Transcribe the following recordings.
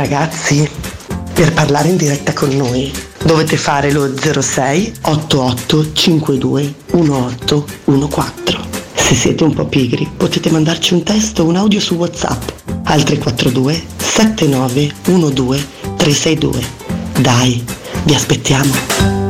Ragazzi, per parlare in diretta con noi dovete fare lo 06 88 52 1814. Se siete un po' pigri potete mandarci un testo o un audio su WhatsApp al 342 79 12 362. Dai, vi aspettiamo.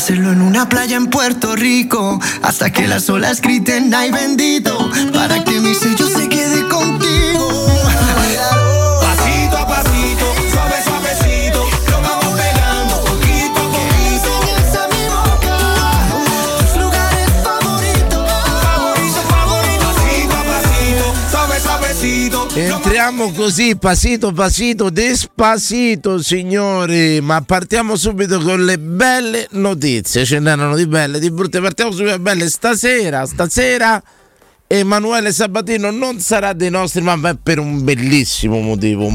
hacerlo en una playa en Puerto Rico hasta que las olas griten ay bendito para que Entriamo così, pasito pasito, despacito, signori. Ma partiamo subito con le belle notizie. Ce n'erano di belle, di brutte. Partiamo subito con le belle. Stasera, stasera. Emanuele Sabatino non sarà dei nostri, ma per un bellissimo motivo.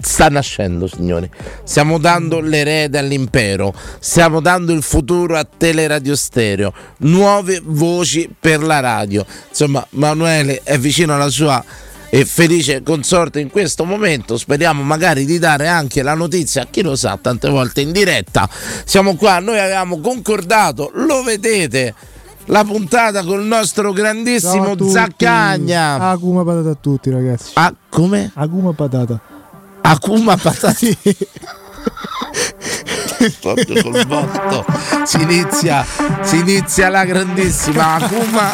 Sta nascendo, signori. Stiamo dando l'erede all'impero. Stiamo dando il futuro a Teleradio Stereo. Nuove voci per la radio. Insomma, Emanuele è vicino alla sua e felice consorte in questo momento. Speriamo magari di dare anche la notizia, chi lo sa, tante volte in diretta. Siamo qua, noi avevamo concordato, lo vedete. La puntata con il nostro grandissimo a. Zaccagna. Akuma patata a tutti, ragazzi. Ah, come? Akuma patata. Akuma patati. Proprio col botto. Si inizia, si inizia la grandissima Akuma,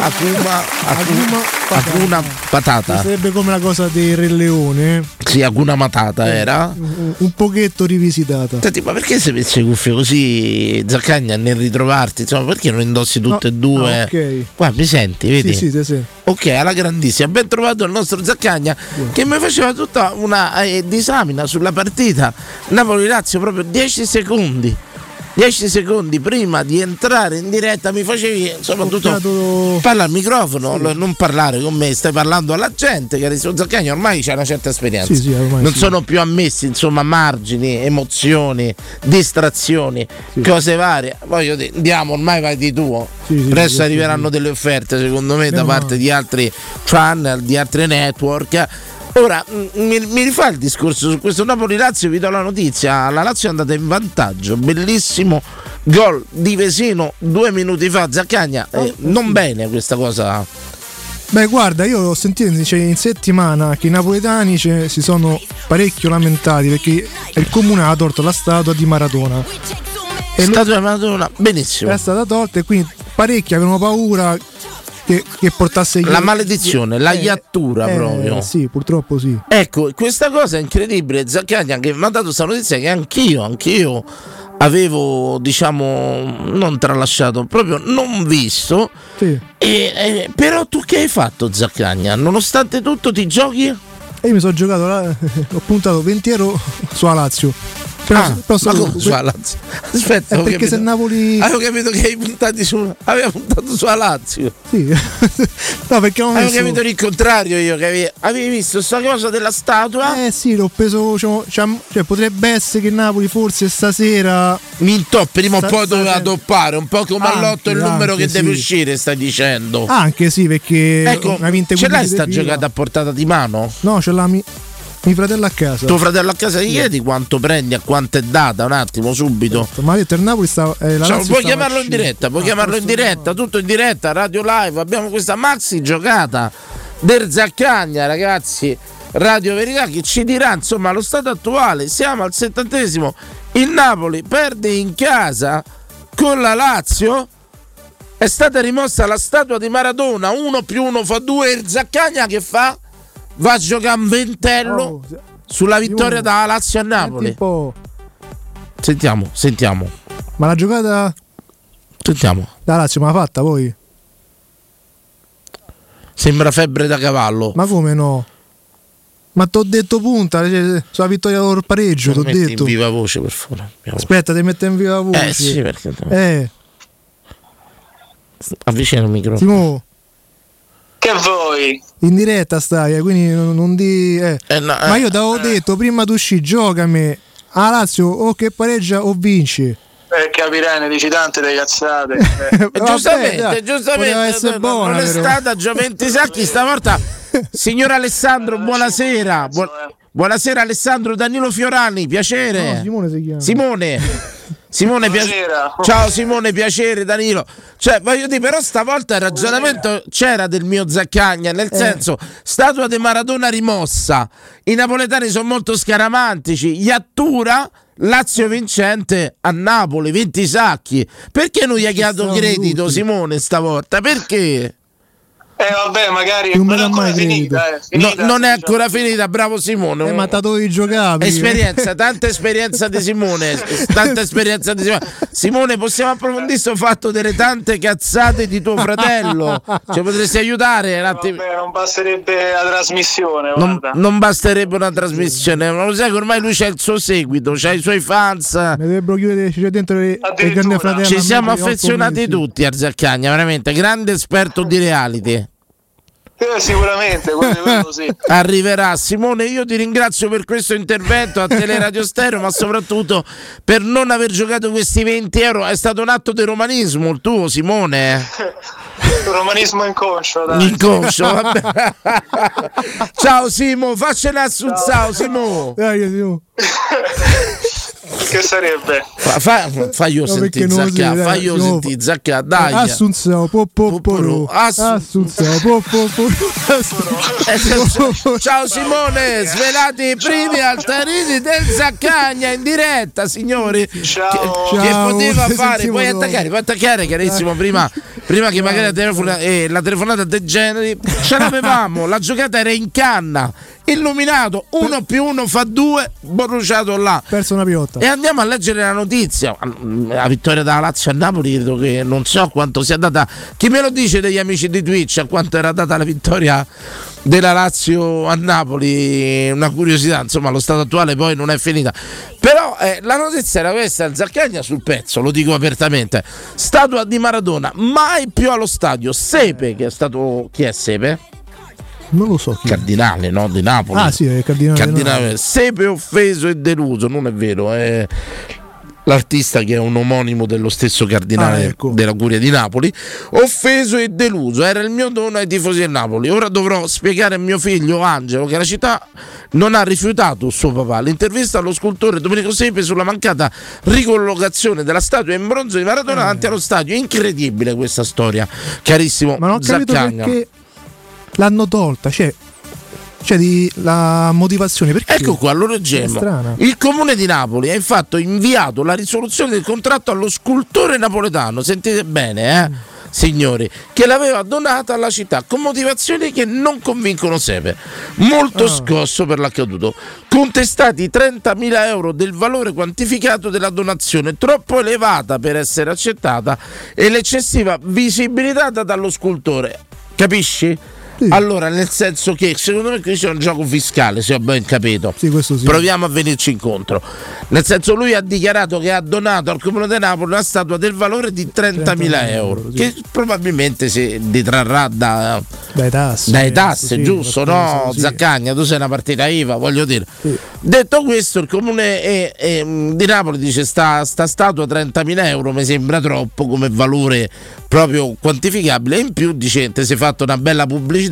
Akuma, Akuma, Akuna patata. Sarebbe come la cosa del Re Leone, Sì, Akuna matata era. un, un pochetto rivisitata. Senti, ma perché se metti le cuffie così, Zaccagna, nel ritrovarti? Insomma, perché non indossi tutte No, e due? ah, ok. Qua mi senti, vedi? Sì, sì, sì, sì. Ok, alla grandissima, ben trovato il nostro Zaccagna che mi faceva tutta una eh, disamina sulla partita Napoli-Lazio proprio 10 secondi. 10 secondi prima di entrare in diretta mi facevi soprattutto Toccato- parla al microfono, lo- non parlare con me, stai parlando alla gente che adesso Zaccagna ormai c'è una certa esperienza. Sì, sì, non sì. sono più ammessi insomma margini, emozioni, distrazioni, cose varie. Voglio dire, andiamo, ormai vai di tuo. Sì, sì, Presto sì, arriveranno delle offerte secondo me da Meno parte di altri channel, di altri network. Ora mm, mi, mi rifà il discorso su questo Napoli-Lazio, vi do la notizia, la Lazio è andata in vantaggio, bellissimo gol di Vesino due minuti fa, Zaccagna, eh, non bene questa cosa. Beh, guarda, io ho sentito dice, in settimana che i napoletani cioè, si sono parecchio lamentati perché il comune ha tolto la statua di Maradona. E stata una Madonna, benissimo. è stata tolta e quindi parecchi avevano paura che, che portasse La maledizione, la Eh, iattura eh, proprio. Sì, purtroppo sì. Ecco, questa cosa è incredibile. Zaccagna che mi ha dato questa notizia che anch'io, anch'io avevo, diciamo, non tralasciato, proprio non visto. Sì. E, eh, però tu che hai fatto, Zaccagna? Nonostante tutto ti giochi? E io mi sono giocato là, ho puntato 20 euro sulla Lazio. Però, Ah, però ma come sulla Lazio? Aspetta, Eh, perché capito. se Napoli. Avevo capito che hai puntato su. Aveva puntato sulla Lazio. Sì. no, perché ho Avevo messo. capito il contrario io, che avevi, avevi visto sta cosa della statua? Eh sì, l'ho preso. diciamo, cioè, potrebbe essere che Napoli forse stasera. Mi intop, prima o poi doveva toppare, un po' come all'otto il numero anche, che deve sì. uscire, stai dicendo. Anche sì, perché. ecco, ce l'hai 15 sta giocata a portata di mano? No, ce l'ha mi, mio fratello a casa. Tuo fratello a casa gli chiedi quanto prendi, a quanto è data, un attimo, subito. Ma ha detto il Napoli sta. Eh, la Cioè, puoi chiamarlo in diretta, puoi Ah, chiamarlo in diretta, tutto in diretta, radio live. Abbiamo questa maxi giocata del Zaccagna, ragazzi. Radio Verità che ci dirà insomma lo stato attuale. Siamo al settantesimo. Il Napoli perde in casa con la Lazio. È stata rimossa la statua di Maradona. Uno più uno fa due. Il Zaccagna che fa? Va a giocare un ventello Oh, sulla vittoria dalla Lazio a Napoli. Sentiamo, sentiamo, Ma la giocata sentiamo. da Lazio me l'ha fatta voi? Sembra febbre da cavallo. Ma come no? Ma t'ho detto punta, cioè, sulla vittoria col pareggio, t'ho Metti detto. in viva voce, per favore. Aspetta, ti metto in viva voce. Eh sì, perché Eh, avvicina il microfono. Simo, Che vuoi? in diretta stai, eh, quindi non, non di... eh. Eh, no, eh, Ma io t'avevo detto prima di uscire, giocami. A Lazio o che pareggia o vince. Eh, capirai, ne dici tante delle cazzate. Eh. eh, Vabbè, giustamente, dai, giustamente, buona, non è però. stata Gioventi Sacchi stavolta. Signor Alessandro, buonasera. Buon- buonasera Alessandro Danilo Fiorani, piacere. No, Simone si chiama. Simone. Simone, pia- Buonasera. ciao Simone, piacere Danilo. Cioè, voglio dire, però stavolta il ragionamento c'era del mio Zaccagna, nel Eh. senso, statua di Maradona rimossa. I napoletani sono molto scaramantici. Iattura, Lazio vincente a Napoli, 20 sacchi. Perché non gli hai dato credito, tutti. Simone, stavolta? Perché? Eh, vabbè, magari Non me non è ancora mai finita. Eh, No, finita, non è diciamo. ancora finita, bravo Simone. Eh, ma giocare. prima. Esperienza, tanta esperienza di Simone, tanta esperienza di Simone. Simone, possiamo approfondire questo fatto delle tante cazzate di tuo fratello? Ci potresti aiutare un attimo? Vabbè, non basterebbe la trasmissione, Non, non basterebbe una trasmissione, ma lo sai che ormai lui c'ha il suo seguito, c'ha i suoi fans. Mi dovrebbero chiudere c'è dentro le, le grandi fratelli. Ci siamo affezionati tutti a Zaccagna, veramente, grande esperto di reality. Eh, sicuramente. Arriverà Simone, io ti ringrazio per questo intervento a Teleradio Stereo, ma soprattutto per non aver giocato questi 20 euro. È stato un atto di romanismo il tuo, Simone. Romanismo inconscio, dai. Inconscio, vabbè. Ciao Simo, faccela assunzao Simo. Dai, Simo. Che sarebbe? Fa, fa, faglio No, sentire Zacca, si- dai, faglio sentire Zacca, dai. Assunzio, po po po Assun- Assunzio, po po po Eh, Ciao Simone, svelati i primi altarini del Zaccagna in diretta, signori. Ciao. Che, che Ciao, poteva ci fare? Puoi attaccare, puoi attaccare, carissimo. Prima, prima che magari la, telefona- eh, la telefonata degeneri, ce l'avevamo. La giocata era in canna, illuminato. Uno più uno fa due, bruciato là. Perso una piotta. E andiamo a leggere la notizia. La vittoria della Lazio a Napoli, credo che non so quanto sia data. Chi me lo dice degli amici di Twitch a quanto era data la vittoria della Lazio a Napoli? Una curiosità, insomma, lo stato attuale poi non è finita. Però eh, la notizia era questa: Zaccagna sul pezzo, lo dico apertamente. Statua di Maradona, mai più allo stadio. Sepe, che è stato. Chi è Sepe? Non lo so chi. Cardinale, no? Di Napoli. Ah, sì, è cardinale. Cardinale Sepe offeso e deluso, non è vero, è l'artista che è un omonimo dello stesso cardinale Ah, ecco. della Curia di Napoli, offeso e deluso, era il mio dono ai tifosi del Napoli. Ora dovrò spiegare a mio figlio Angelo che la città non ha rifiutato suo papà. L'intervista allo scultore Domenico Sepe sulla mancata ricollocazione della statua in bronzo di Maradona davanti allo stadio. Incredibile questa storia, carissimo Eh. Ma non ho capito Zaccagna. perché l'hanno tolta. Cioè, cioè di, la motivazione. Perché? Ecco qua, leggemmo. strana. Il comune di Napoli ha infatti inviato la risoluzione del contratto allo scultore napoletano. Sentite bene, eh? signori, che l'aveva donata alla città con motivazioni che non convincono Sepe. Molto Ah. scosso per l'accaduto. Contestati 30.000 euro del valore quantificato della donazione, troppo elevata per essere accettata, e l'eccessiva visibilità data dallo scultore. Capisci? Sì. Allora, nel senso che secondo me qui c'è un gioco fiscale, se ho ben capito. Sì, sì. Proviamo a venirci incontro. Nel senso, lui ha dichiarato che ha donato al comune di Napoli una statua del valore di 30.000 euro, sì. che probabilmente si detrarrà da, Dai tasse. dai tasse, giusto? No. Zaccagna, tu sei una partita IVA, voglio dire. Detto questo, il comune è- è, mh, di Napoli dice sta, sta statua 30.000 euro mi sembra troppo come valore proprio quantificabile. In più dice ti sei fatto una bella pubblicità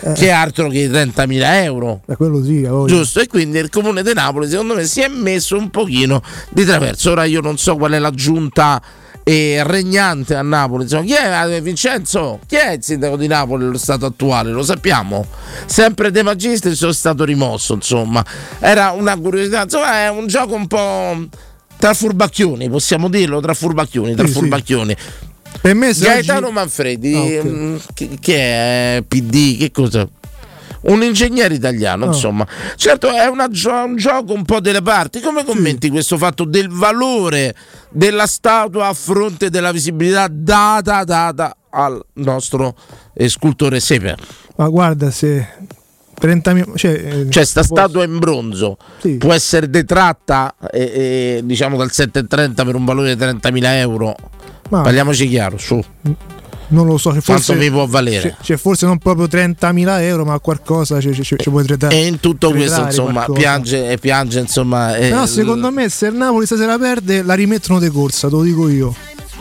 Eh. che altro che i 30.000 euro. Da quello sì. Giusto, e quindi il comune di Napoli secondo me si è messo un pochino di traverso. Ora io non so qual è la giunta eh, regnante a Napoli. Insomma, chi è eh, Vincenzo? Chi è il sindaco di Napoli allo stato attuale? Lo sappiamo. Sempre De Magistris sono stato rimosso, insomma. Era una curiosità, insomma, è un gioco un po' tra furbacchioni, possiamo dirlo, tra furbacchioni, tra Sì, sì. Per me se Gaetano oggi- Manfredi, Ah, ok. mm, che, che è PD, che cosa? Un ingegnere italiano, Ah. insomma. Certo, è gio- un gioco un po' delle parti. Come commenti questo fatto del valore della statua a fronte della visibilità data, data al nostro eh, scultore Sepe? Ma guarda, se 30.000 cioè, eh, Cioè, sta statua in bronzo Sì. può essere detratta eh, diciamo dal 7,30 per un valore di 30.000 euro. Ma Parliamoci chiaro, su non lo so, quanto forse, mi può valere. cioè, forse non proprio 30.000 euro, ma qualcosa ci, ci, ci puoi tradare. E in tutto questo, insomma, qualcosa. piange e piange, insomma. Però secondo me se il Napoli stasera perde la rimettono di corsa, te lo dico io.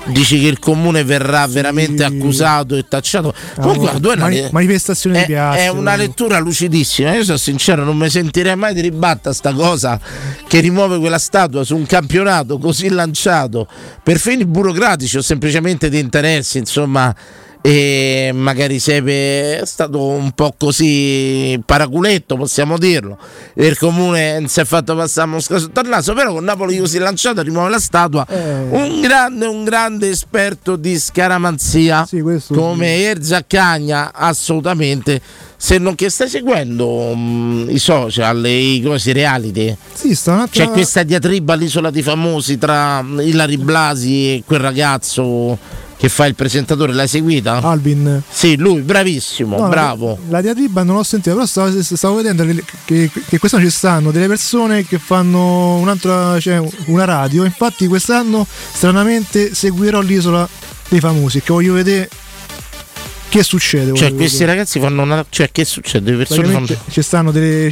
Dici che il comune verrà veramente Sì. accusato e tacciato. Comunque, è una, mani- manifestazioni di è, piazza. è una lettura lucidissima. Io sono sincero, non mi sentirei mai di ribatta sta cosa che rimuove quella statua su un campionato così lanciato per fini burocratici o semplicemente di interessi, insomma. E magari Sepe è stato un po' così paraculetto, possiamo dirlo. Il comune si è fatto passare a Mosca sotto il naso, però con Napoli così lanciato rimuove la statua. Eh. Un grande, un grande esperto di scaramanzia Sì, come Erzaccagna, assolutamente. Se non che stai seguendo mm, i social, i cosi reality, Sì, sta un attimo. c'è questa diatriba all'isola di famosi tra mm, Ilari Blasi e quel ragazzo che fa il presentatore, l'hai seguita? Alvin. Sì, lui, bravissimo, No, bravo. La, la diatriba non l'ho sentita, però stavo, stavo vedendo che, che, quest'anno ci stanno delle persone che fanno un'altra, cioè una radio. Infatti, quest'anno stranamente seguirò l'isola dei famosi. Che voglio vedere che succede. Cioè, questi vedere. ragazzi fanno una. Cioè, che succede? Le persone fanno. Ci stanno delle.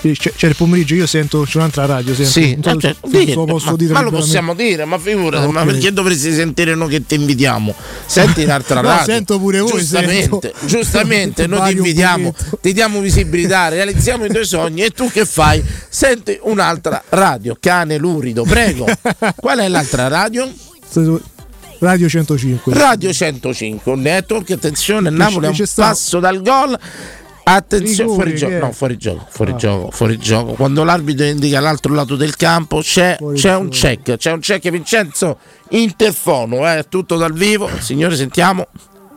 C'è, c'è il pomeriggio, io sento c'è un'altra radio. Sento, Sì, so eh, cioè, dire, lo posso ma, dire ma lo possiamo dire, ma figurati, Ah, ma perché dovresti sentire noi che ti invitiamo? Senti un'altra No, radio. sento pure voi, Giustamente, sento. giustamente noi ti invitiamo, ti diamo visibilità, realizziamo i tuoi sogni e tu che fai? Senti un'altra radio, cane lurido, prego. Qual è l'altra radio? Radio 105. Radio 105, un network, attenzione, Napoli è un passo dal gol. Attenzione, fuori gioco, no, fuori gioco, fuori Ah. gioco, fuori gioco. Quando l'arbitro indica l'altro lato del campo c'è, c'è un check, c'è un check Vincenzo Interfono, è tutto dal vivo. Signore, sentiamo.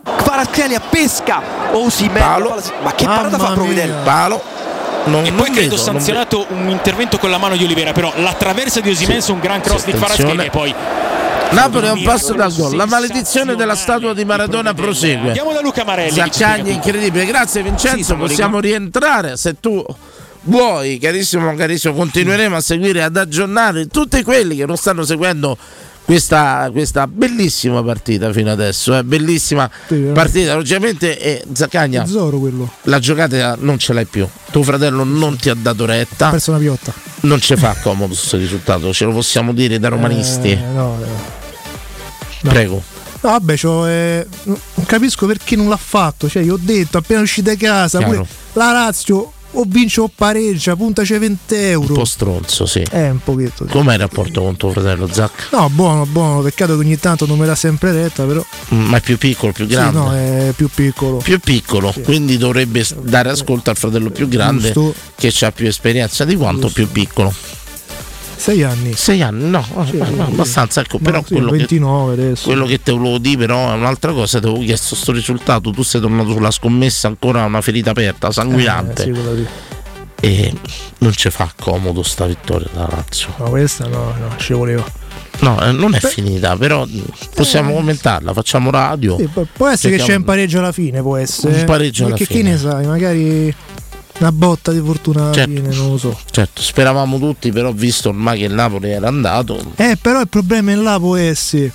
Kvaratskhelia pesca Osimhen ma che parata Mamma fa Provedel mia. Palo. Non, E poi credo vedo, sanzionato un intervento con la mano di Olivera, però la traversa di Osimhen Sì. su un gran cross Sì, di. Kvaratskhelia e poi. Napoli è un passo dal gol. La maledizione della statua di Maradona prosegue. Andiamo da Luca Marelli. Zaccagni incredibile. Grazie Vincenzo, siamo possiamo rientrare se tu vuoi, carissimo, carissimo, continueremo a seguire ad aggiornare tutti quelli che non stanno seguendo questa, questa bellissima partita fino adesso, eh, bellissima Sì, eh. partita. Logicamente eh, Zaccagna la giocata non ce l'hai più. Tuo fratello non ti ha dato retta, Perso una piotta. non ci fa comodo questo risultato, ce lo possiamo dire da romanisti. Eh, no, no. No. Prego. No, vabbè, eh, non capisco perché non l'ha fatto. Cioè, io ho detto appena uscite da casa, pure la Lazio o vince o pareggia, puntaci 20 Un euro. po' stronzo, sì. Eh, un pochetto. sì. Com'è il rapporto con tuo fratello Zac? No, buono, buono. Peccato che ogni tanto non me l'ha sempre retta, però. Mm, Ma è più piccolo, più Sì, grande? no, è più piccolo. più piccolo, quindi dovrebbe dare ascolto al fratello più grande Giusto. che ha più esperienza di quanto Giusto. più piccolo. Sei anni. Sei anni, no, Sì, no, sì. abbastanza. Ecco, No, però sì, quello, che, 29 adesso. quello che te volevo dire, però, è un'altra cosa. Ti avevo chiesto sto risultato. Tu sei tornato sulla scommessa, ancora una ferita aperta, sanguinante. Eh, sì. E non ci fa comodo sta vittoria da Lazio. No, questa no, no, ci voleva. No, eh, non è Beh. finita, però possiamo commentarla, facciamo radio. Sì, pu- può essere che c'è un pareggio alla fine, può essere. Un pareggio alla Perché fine. chi ne sai, magari una botta di fortuna alla Certo. fine, non lo so. Certo, speravamo tutti, però visto ormai che il Napoli era andato, Eh, però il problema è là può essere.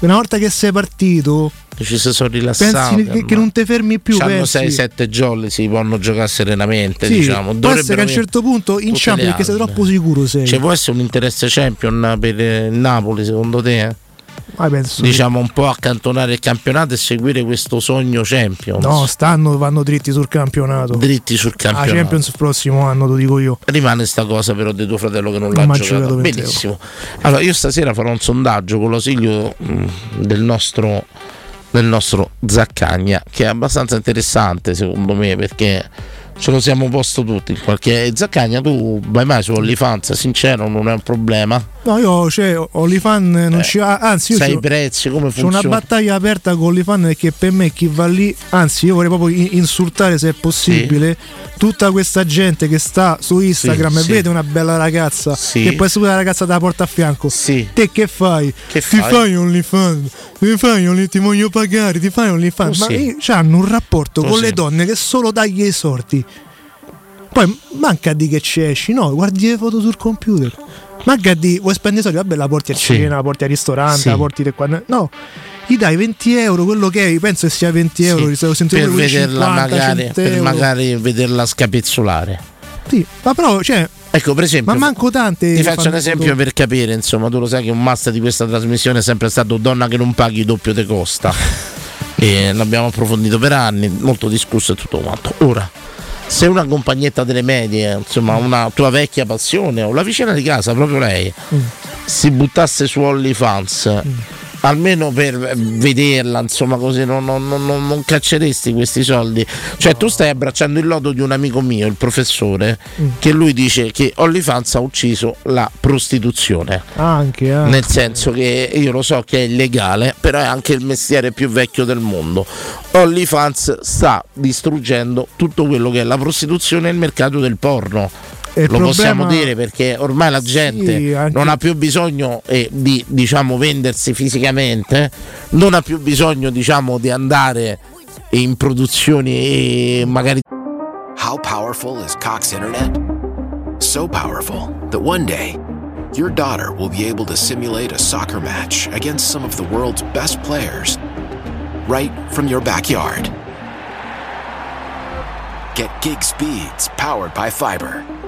Una volta che sei partito, ci si sono rilassati. pensi che, che non ti fermi più. Hanno pensi. 6-7 jolly, si possono giocare serenamente. Sì, diciamo. può essere che a un certo punto inciampi le perché sei troppo sicuro sei. Ci può essere un interesse champion per eh, il Napoli, secondo te? Penso Diciamo un po' accantonare il campionato e seguire questo sogno Champions. No, stanno, vanno dritti sul campionato. Dritti sul campionato. Champions il prossimo anno, lo dico io. Rimane sta cosa però di tuo fratello che non, Non l'ha giocato. giocato 20 Benissimo. Allora, io stasera farò un sondaggio con l'ausilio mh, del nostro del nostro Zaccagna, che è abbastanza interessante secondo me perché ce lo siamo posto tutti. in Qualche... Zaccagna, tu vai mai su OnlyFans, sincero, non è un problema. No, io cioè, Olifan non ci ha. Anzi, io Sai i prezzi, come C'è una funziona? battaglia aperta con Olifan perché per me chi va lì, anzi io vorrei proprio in- insultare se è possibile tutta questa gente che sta su Instagram Sì, e sì. vede una bella ragazza Sì. che può essere una ragazza da porta a fianco. Sì. Te che fai? Che ti fai? fai OnlyFans? Ti fai Only, ti voglio pagare, ti fai OnlyFans. Ma Così. hanno un rapporto con Così. le donne che solo dagli i sorti. Poi manca di che ci esci, no, guardi le foto sul computer. Manca di vuoi spendere soldi, vabbè, la porti a Sì. cena, la porti al ristorante, Sì. la porti da qua. No, gli dai 20 euro, quello che è, penso che sia 20 euro, Sì, per vederla 50, magari 100 per euro. magari vederla scapezzolare. Sì, ma però, cioè, Ecco, per esempio, ma manco tante. Ti faccio un esempio foto- per capire, insomma, tu lo sai che un master di questa trasmissione è sempre stato donna che non paghi doppio te costa. e l'abbiamo approfondito per anni, molto discusso e tutto quanto. Ora, se una compagnetta delle medie, insomma, una tua vecchia passione o la vicina di casa, proprio lei, Mm. si buttasse su OnlyFans. Almeno per vederla, insomma, così non, non- non- non- cacceresti questi soldi. Cioè, tu stai abbracciando il lodo di un amico mio, il professore, Mm. che lui dice che OnlyFans ha ucciso la prostituzione. Anche, eh. Nel senso che io lo so che è illegale, però è anche il mestiere più vecchio del mondo. OnlyFans sta distruggendo tutto quello che è la prostituzione e il mercato del porno. Il Lo possiamo problema- dire perché ormai la gente anche- non ha più bisogno eh, di diciamo vendersi fisicamente, non ha più bisogno diciamo di andare in produzioni e magari How powerful is Cox Internet? So powerful that one day, your daughter will be able to simulate a soccer match against some of the world's best players right from your backyard. Get gig speeds powered by fiber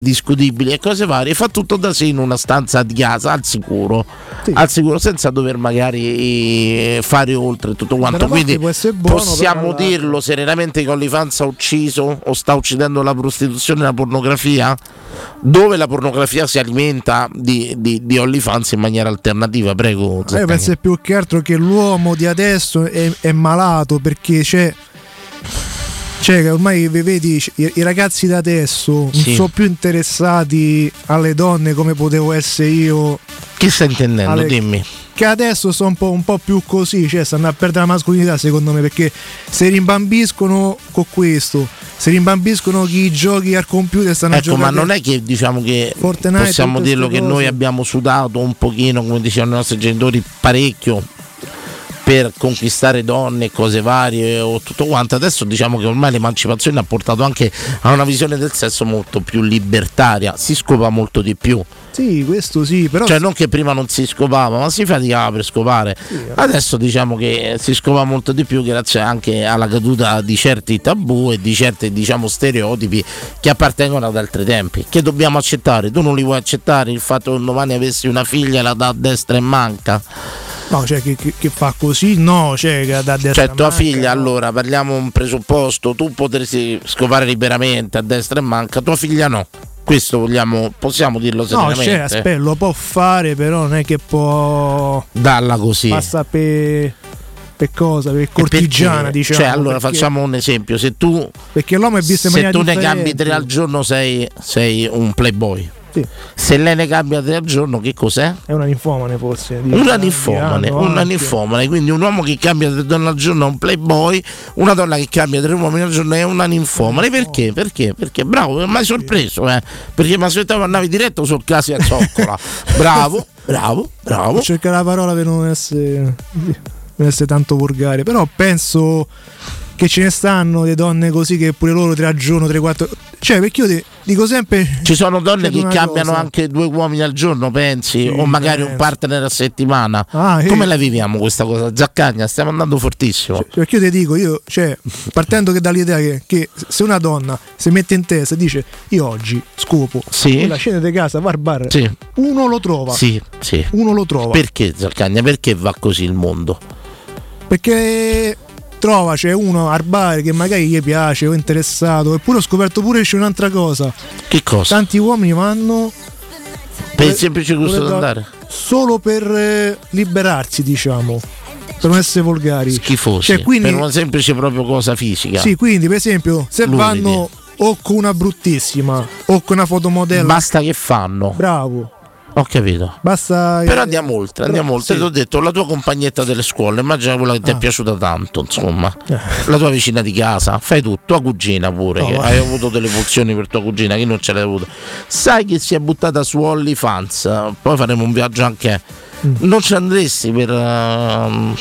Discutibili e cose varie, fa tutto da sé in una stanza di casa al sicuro, al sicuro senza dover magari eh, fare oltre tutto quanto. Quindi possiamo dirlo serenamente che OnlyFans ha ucciso o sta uccidendo la prostituzione e la pornografia? Dove la pornografia si alimenta di, di, di OnlyFans in maniera alternativa, prego. Io Zaccagni. penso più che altro che l'uomo di adesso è, è malato perché c'è. Cioè, che ormai ve- vedi i, i ragazzi da adesso non Sì. sono più interessati alle donne come potevo essere io. Che stai intendendo? Ale- Dimmi. Che adesso sono un po', un po' più così, cioè stanno a perdere la mascolinità secondo me perché si rimbambiscono con questo, si rimbambiscono chi giochi al computer stanno a Ecco, giocare. ma non è che diciamo che Fortnite, possiamo dirlo che cose. noi abbiamo sudato un pochino, come dicevano i nostri genitori, parecchio per conquistare donne e cose varie o tutto quanto. Adesso diciamo che ormai l'emancipazione ha portato anche a una visione del sesso molto più libertaria, si scopa molto di più. Sì, questo sì, però Cioè non che prima non si scopava, ma si faticava per scopare. Adesso diciamo che si scopa molto di più grazie anche alla caduta di certi tabù e di certi diciamo stereotipi che appartengono ad altri tempi. Che dobbiamo accettare? Tu non li vuoi accettare il fatto che domani avessi una figlia e la dà a destra e manca? No, cioè che, che- che fa così, no, cioè che da destra Cioè tua manca, figlia, no. allora parliamo un presupposto, tu potresti scopare liberamente a destra e manca, tua figlia no. Questo vogliamo, possiamo dirlo No, serenamente. cioè, aspetta, lo può fare, però non è che può Dalla così. passa per per cosa, per cortigiana, diciamo. Cioè, allora perché- facciamo un esempio: se tu, perché l'uomo è visto in se maniera tu ne cambi tre al giorno, sei, sei un playboy. Sì. Se lei ne cambia tre al giorno, che cos'è? È una ninfomane forse. di- Una ninfomane, una ninfomane, quindi un uomo che cambia tre donne al giorno è un playboy, una donna che cambia tre uomini al giorno è una ninfomane. Perché? Perché? Perché bravo, mi hai sorpreso, eh? Perché mi aspettavo andavi diretto sul caso a zoccola. bravo, bravo, bravo. cercare la parola per non essere, non essere tanto volgare, però penso che ce ne stanno le donne così che pure loro tre, quattro. Cioè, perché io ti- dico sempre. Ci sono donne che cambiano cosa. anche due uomini al giorno, pensi? o magari un penso. partner a settimana. Ah, sì. Come la viviamo questa cosa? Zaccagna, stiamo andando fortissimo. Perché io ti dico, io, cioè, partendo che dall'idea che, che se una donna si mette in testa e dice io oggi scopo, Sì. la scena di casa, al bar, Sì. uno lo trova. Sì, sì. Uno lo trova. Perché Zaccagna? Perché va così il mondo? Perché trova c'è uno al bar che magari gli piace o è interessato eppure ho scoperto pure c'è un'altra cosa Che cosa? tanti uomini vanno Per il semplice gusto di andare? solo per eh, liberarsi diciamo per non essere volgari Schifosi. Cioè, quindi- Per una semplice proprio cosa fisica. sì quindi per esempio se Luridi. vanno o con una bruttissima o con una fotomodella Basta che fanno. bravo Ho capito. basta Però andiamo oltre, andiamo oltre. sì. Ti ho detto, la tua compagnetta delle scuole, immagina quella che ti è Ah. piaciuta tanto, insomma. La tua vicina di casa, fai tu, tua cugina pure, No, che ma- hai avuto delle funzioni per tua cugina, chi non ce l'hai avuto. Sai che si è buttata su OnlyFans, poi faremo un viaggio anche... Mm. Non ci andresti per... ehm,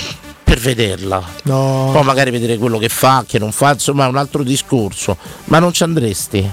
per vederla, no poi magari vedere quello che fa, che non fa, insomma è un altro discorso, ma non ci andresti?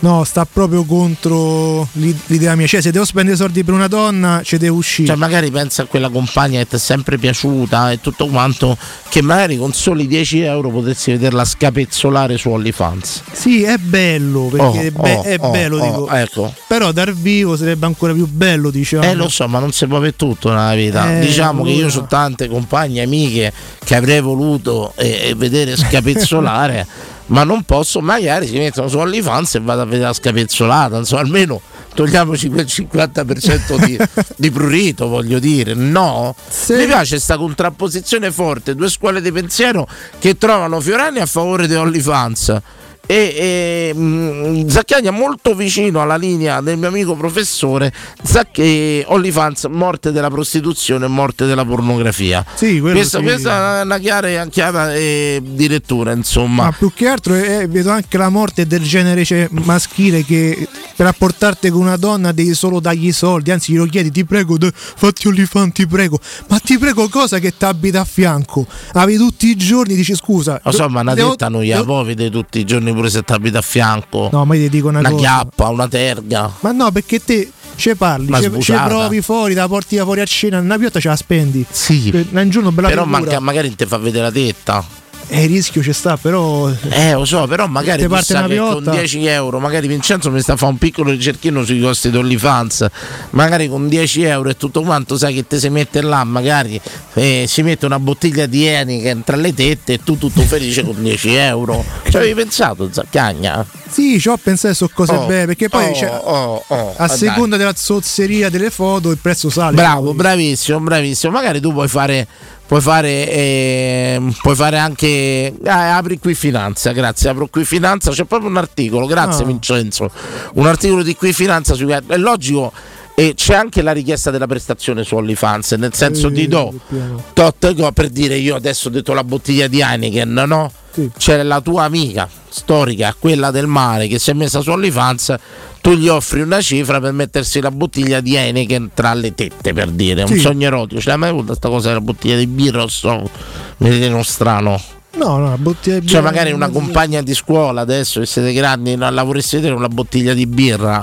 No sta proprio contro l'i- l'idea mia cioè se devo spendere soldi per una donna ci devo uscire Cioè, magari pensa a quella compagna che ti è sempre piaciuta e tutto quanto, che magari con soli 10 euro potresti vederla scapezzolare su OnlyFans. sì è bello perché Oh, è, be- oh, è oh, bello oh, dico ecco. però dal vivo sarebbe ancora più bello diciamo Eh lo so, ma non si può avere tutto nella vita. Eh, diciamo che io allora. ho tante compagne, amiche che avrei voluto eh, eh, vedere scapezzolare, ma non posso, magari si mettono su OnlyFans e vado a vedere la scapezzolata, insomma almeno togliamoci quel 50% di, di prurito, voglio dire. No, Se- mi piace questa contrapposizione forte, due scuole di pensiero che trovano Fiorani a favore di OnlyFans. E, e mh, Zaccagna molto vicino alla linea del mio amico professore Zac- e OnlyFans morte della prostituzione morte della pornografia. Sì, questa, sì. questa è una chiara, chiara eh, di lettura insomma. Ma più che altro eh, vedo anche la morte del genere cioè, maschile che per rapportarti con una donna devi solo dargli i soldi anzi glielo chiedi ti prego d- fatti olifan ti prego. Ma ti prego cosa che ti abita a fianco? Avevi tutti i giorni dici scusa lo so ma una devo- tetta non può vedere tutti i giorni pure se ti abita a fianco. No ma io ti dico una, una cosa. chiappa una terga. Ma no, perché te ci parli, ci provi fuori, la porti fuori a cena, una piotta ce la spendi. sì. Per- Un giorno bella però manca, magari ti fa vedere la tetta Eh, il rischio ci sta, però. Eh, lo so, però magari parte una con piotta. 10 euro, magari Vincenzo mi sta a fare un piccolo ricerchino sui costi di OnlyFans, magari con 10 euro e tutto quanto sai che te si mette là, magari eh, si mette una bottiglia di Heineken tra le tette e tu tutto felice con 10 euro. Ci avevi pensato, Zaccagna? Sì, ci ho pensato su cose Oh, belle, perché poi oh, cioè, oh, oh, a dai. seconda della zozzeria delle foto il prezzo sale. Bravo, bravissimo, bravissimo. Magari tu puoi fare. Puoi fare, eh, puoi fare anche. ah, apri qui finanza, grazie. Apro qui finanza. C'è proprio un articolo, grazie Ah. Vincenzo. Un articolo di qui finanza. Sui, è logico. E c'è anche la richiesta della prestazione su OnlyFans, nel senso di do tot go per dire io adesso ho detto la bottiglia di Heineken, no? c'è la tua amica storica, quella del mare, che si è messa su OnlyFans, tu gli offri una cifra per mettersi la bottiglia di Heineken tra le tette, per dire, un Sì. sogno erotico. Ce l'hai mai avuta sta cosa della bottiglia di birra so? Mi vedete uno strano. No, no, la bottiglia di Cioè, birra- magari una compagna di scuola adesso che siete grandi, non la vorreste vedere una bottiglia di birra?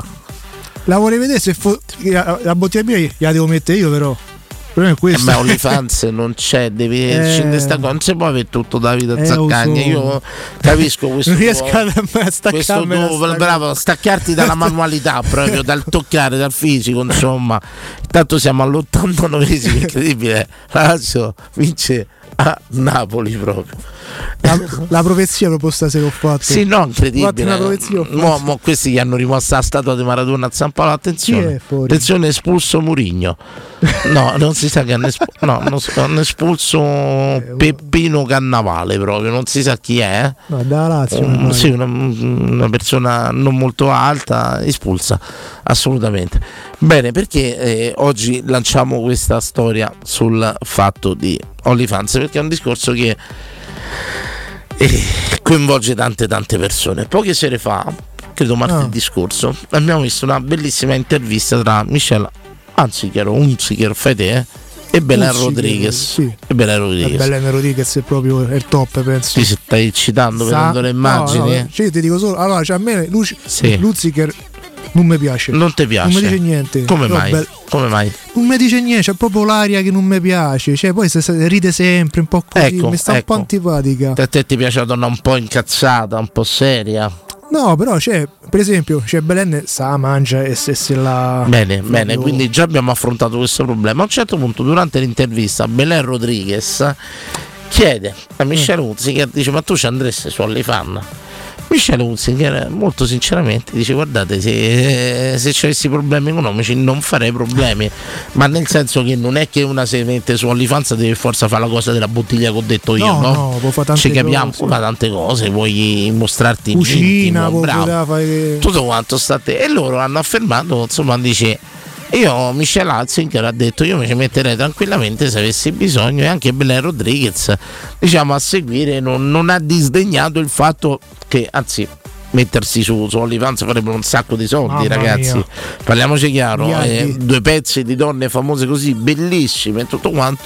La vorrei vedere se fo- la, la bottiglia birra la devo mettere io però. Il problema è Eh, questo. ma OnlyFans non c'è, devi Eh. scendere sta cosa, non si può avere tutto Davide Eh, Zaccagna. Io capisco questo. non riesco tuo- a, staccarmela tuo, bravo, staccarti dalla manualità proprio, dal toccare, dal fisico, insomma. Intanto siamo all'89esimo, incredibile. La Lazio vince a Napoli proprio. La, la profezia proposta se l'ho fatta. Sì, no, fatto incredibile. profezia, fatto- Mo, mo questi gli hanno rimosso la statua di Maradona a San Paolo. Attenzione, attenzione, espulso Murigno. No, non si sa che hanno, espu- no, hanno espulso Peppino Cannavale proprio, non si sa chi è. No, da Lazio. pare. sì, una, una persona non molto alta, espulsa, assolutamente. Bene, perché eh, oggi lanciamo questa storia sul fatto di OnlyFans? Perché è un discorso che eh, coinvolge tante tante persone. Poche sere fa, credo martedì scorso, abbiamo visto una bellissima intervista tra Michelle Anzichero, Unzichero, te, eh, e Belen Rodriguez. sì. E Belen Rodriguez. Belen Rodriguez è proprio il top, penso. Ti stai citando Sa- vedendo le immagini? No, no, cioè, ti dico solo. Allora, cioè, a me Luci- Sì. Luziker non mi piace. Non ti piace? Non mi dice niente. Come mai? bel- Come mai? Non mi dice niente, c'è proprio l'aria che non mi piace. Cioè, poi se, ride sempre un po' così. Ecco, mi sta un ecco. po' antipatica. A te ti piace la donna un po' incazzata, un po' seria? No, però c'è, per esempio, c'è Belen sa mangia e se, se la. Bene, proprio- bene, quindi già abbiamo affrontato questo problema. A un certo punto, durante l'intervista, Belen Rodriguez chiede a Michelle Mm. Hunziker, dice ma tu ci andresti su OnlyFans? Michelle Hunziker molto sinceramente dice guardate se, se ci avessi problemi economici non farei problemi ma nel senso che non è che una si mette su OnlyFans deve forza fare la cosa della bottiglia che ho detto io No, no? no, può fare tante ci capiamo cose. fare tante cose vuoi mostrarti Cucina, intimo, bravo fare. tutto quanto sta a te e loro hanno affermato insomma dice io Michelle Hatzinger ha detto io mi ci metterei tranquillamente se avessi bisogno e anche Belen Rodriguez diciamo a seguire non, non ha disdegnato il fatto che anzi mettersi su, su OnlyFans farebbero un sacco di soldi Mamma ragazzi. mia. parliamoci chiaro eh, due pezzi di donne famose così bellissime e tutto quanto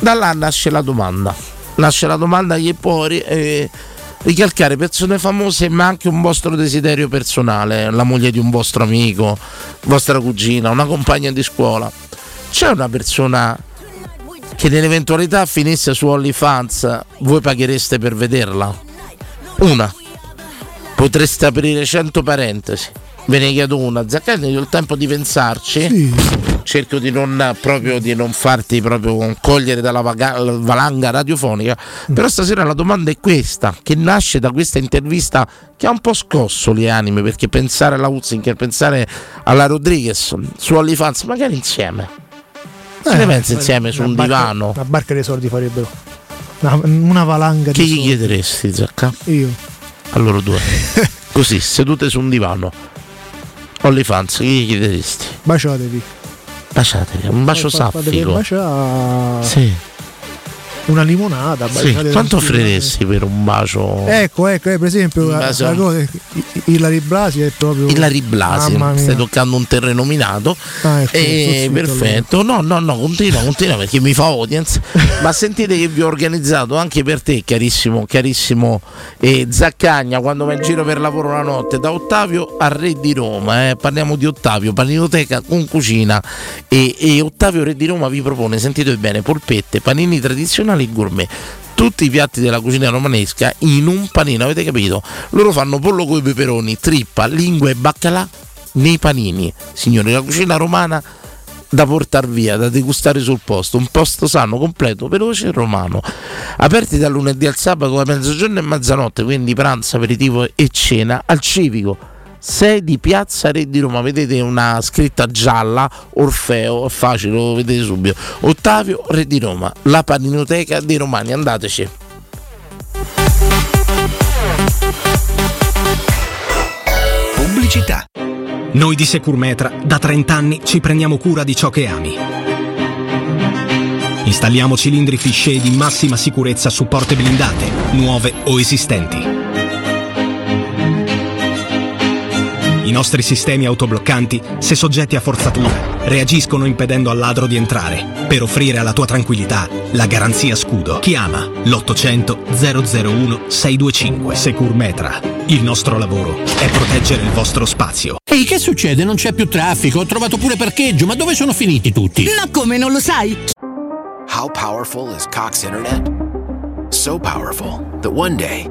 da là nasce la domanda. Nasce la domanda che può ri- eh, ricalcare persone famose ma anche un vostro desiderio personale la moglie di un vostro amico vostra cugina una compagna di scuola. C'è una persona che nell'eventualità finisse su OnlyFans voi paghereste per vederla? Una. Potreste aprire 100 parentesi. Ve ne chiedo una. Zaccagni ho il tempo di pensarci cerco di non proprio di non farti proprio cogliere dalla vaga- valanga radiofonica però stasera la domanda è questa che nasce da questa intervista che ha un po' scosso le anime perché pensare alla Hutzinker pensare alla Rodriguez su OnlyFans magari insieme se ne Eh, pensa insieme su un barca- divano Una barca dei soldi farebbero. Una, una valanga che di gli soldi. chiederesti Zacca? Io. a loro due così sedute su un divano OnlyFans che gli chiederesti? Baciatevi. Baciatevi un bacio fatevi saffico. baciare sì una limonata. Sì, quanto offriresti per un bacio? Ecco, ecco, eh, per esempio, la, cosa, Ilari Blasi è proprio. Ilari Blasi, stai toccando un terreno minato. Ah, ecco, zitto perfetto, no, no, no, continua, continua perché mi fa audience. Ma sentite che vi ho organizzato anche per te, carissimo, carissimo eh, Zaccagna, quando vai in giro per lavoro la notte, da Ottavio a Re di Roma. eh, parliamo di Ottavio, paninoteca con cucina. E, e Ottavio Re di Roma vi propone, sentite bene, polpette, panini tradizionali e gourmet. Tutti i piatti della cucina romanesca in un panino, avete capito? Loro fanno pollo coi peperoni, trippa, lingua e baccalà nei panini. Signori, la cucina romana da portare via, da degustare sul posto, un posto sano, completo, veloce e romano. Aperti dal lunedì al sabato da mezzogiorno e mezzanotte, quindi pranzo, aperitivo e cena al civico. 6 di Piazza Re di Roma, vedete una scritta gialla, Orfeo, è facile, lo vedete subito. Ottavio Re di Roma, la paninoteca dei romani, andateci. Pubblicità. Noi di Securmetra da 30 anni ci prendiamo cura di ciò che ami. Installiamo cilindri fisce di massima sicurezza su porte blindate, nuove o esistenti. I nostri sistemi autobloccanti, se soggetti a forzatura, reagiscono impedendo al ladro di entrare. Per offrire alla tua tranquillità la garanzia scudo. Chiama l'800 001 625 Securmetra. Il nostro lavoro è proteggere il vostro spazio. Ehi, che succede? Non c'è più traffico, ho trovato pure parcheggio, ma dove sono finiti tutti? Ma come non lo sai? How powerful is Cox Internet? So powerful that one day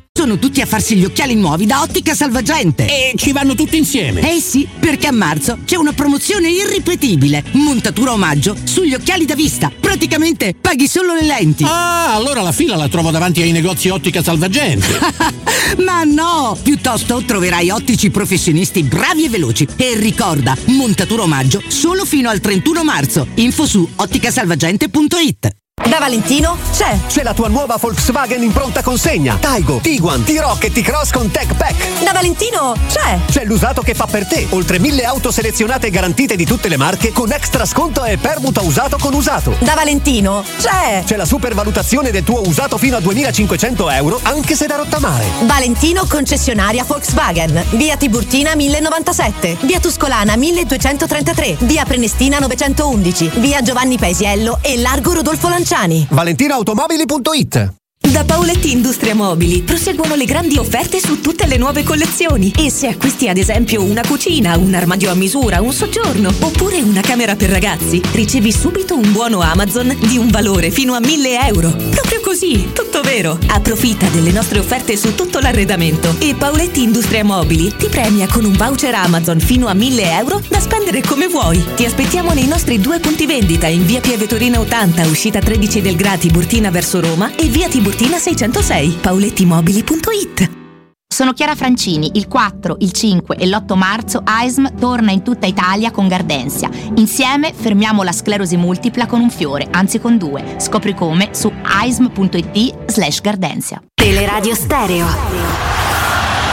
Sono tutti a farsi gli occhiali nuovi da Ottica Salvagente. E ci vanno tutti insieme. Eh sì, perché a marzo c'è una promozione irripetibile. Montatura omaggio sugli occhiali da vista. Praticamente paghi solo le lenti. Ah, allora la fila la trovo davanti ai negozi Ottica Salvagente. Ma no! Piuttosto troverai ottici professionisti bravi e veloci. E ricorda, montatura omaggio solo fino al 31 marzo. Info su otticasalvagente.it. Da Valentino c'è! C'è la tua nuova Volkswagen in pronta consegna. Taigo, Tiguan, T-Rock e T-Cross con Tech Pack. Da Valentino c'è! C'è l'usato che fa per te. Oltre mille auto selezionate e garantite di tutte le marche con extra sconto e permuta usato con usato. Da Valentino c'è! C'è la supervalutazione del tuo usato fino a 2500 euro anche se da rottamare. Valentino concessionaria Volkswagen. Via Tiburtina 1097, via Tuscolana 1233, via Prenestina 911, via Giovanni Paesiello e largo Rodolfo Lanciani. ValentinoAutomobili.it Da Paoletti Industria Mobili proseguono le grandi offerte su tutte le nuove collezioni e se acquisti ad esempio una cucina, un armadio a misura, un soggiorno oppure una camera per ragazzi, ricevi subito un buono Amazon di un valore fino a 1000 euro. Proprio così, tutto vero. Approfitta delle nostre offerte su tutto l'arredamento e Paoletti Industria Mobili ti premia con un voucher Amazon fino a 1000 euro da spendere come vuoi. Ti aspettiamo nei nostri due punti vendita in via Piavetorina 80, uscita 13 del Grati, Burtina verso Roma e via Tiburtina 606, paolettimobili.it. Sono Chiara Francini. Il 4, il 5 e l'8 marzo AISM torna in tutta Italia con Gardensia. Insieme fermiamo la sclerosi multipla con un fiore, anzi con due. Scopri come su aism.it slash gardensia. Teleradio Stereo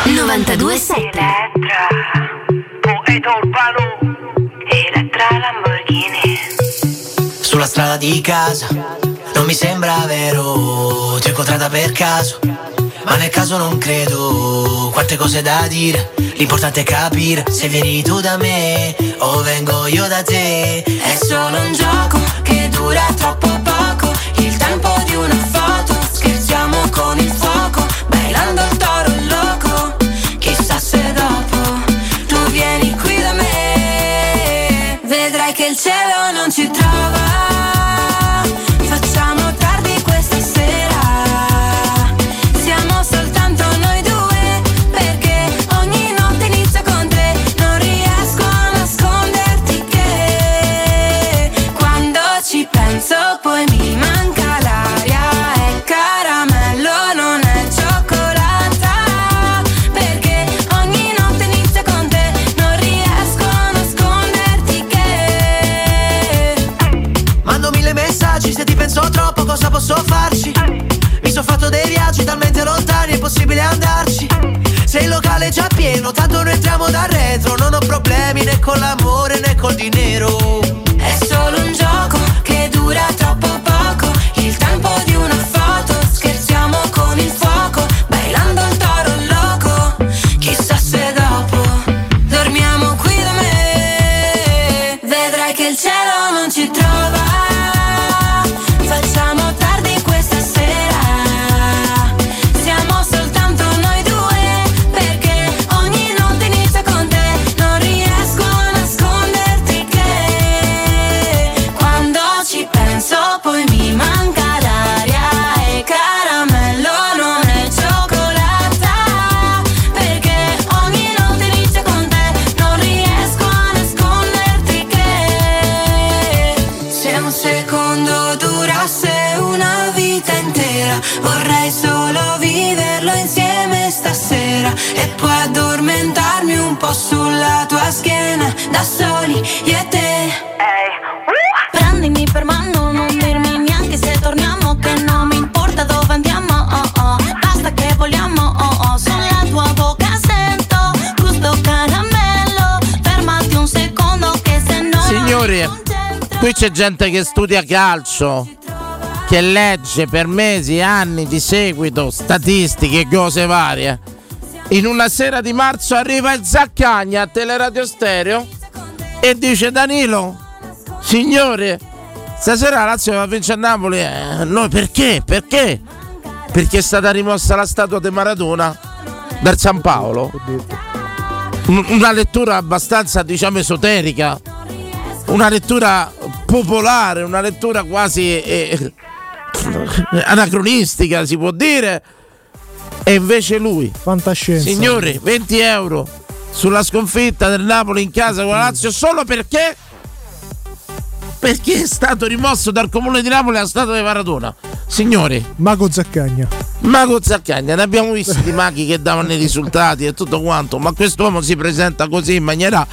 927 Poeta urbano Elettra Lamborghini Sulla strada di casa. Non mi sembra vero Ti ho per caso. Ma nel caso non credo Quante cose da dire. L'importante è capire Se vieni tu da me O vengo io da te. È solo un gioco Che dura troppo poco. Il tempo di una foto Scherziamo con il fuoco. Bailando il toro loco Chissà se dopo Tu vieni qui da me. Vedrai che il cielo non ci trova con l'amore c'è gente che studia calcio, che legge per mesi, anni di seguito, statistiche, cose varie. In una sera di marzo arriva il Zaccagna a Teleradio Stereo e dice Danilo, signore, stasera la Lazio va a vincere a Napoli. Eh, noi perché? Perché? Perché è stata rimossa la statua di Maradona dal San Paolo. Un- Una lettura abbastanza, diciamo, esoterica una lettura popolare, una lettura quasi eh, anacronistica, si può dire. E invece lui, Fantascienza. signori, 20 euro sulla sconfitta del Napoli in casa con la Lazio solo perché perché è stato rimosso dal comune di Napoli la statua di Maradona. Signori, Mago Zaccagna. Mago Zaccagna, ne abbiamo visti di maghi che davano i risultati e tutto quanto, ma quest'uomo si presenta così in maniera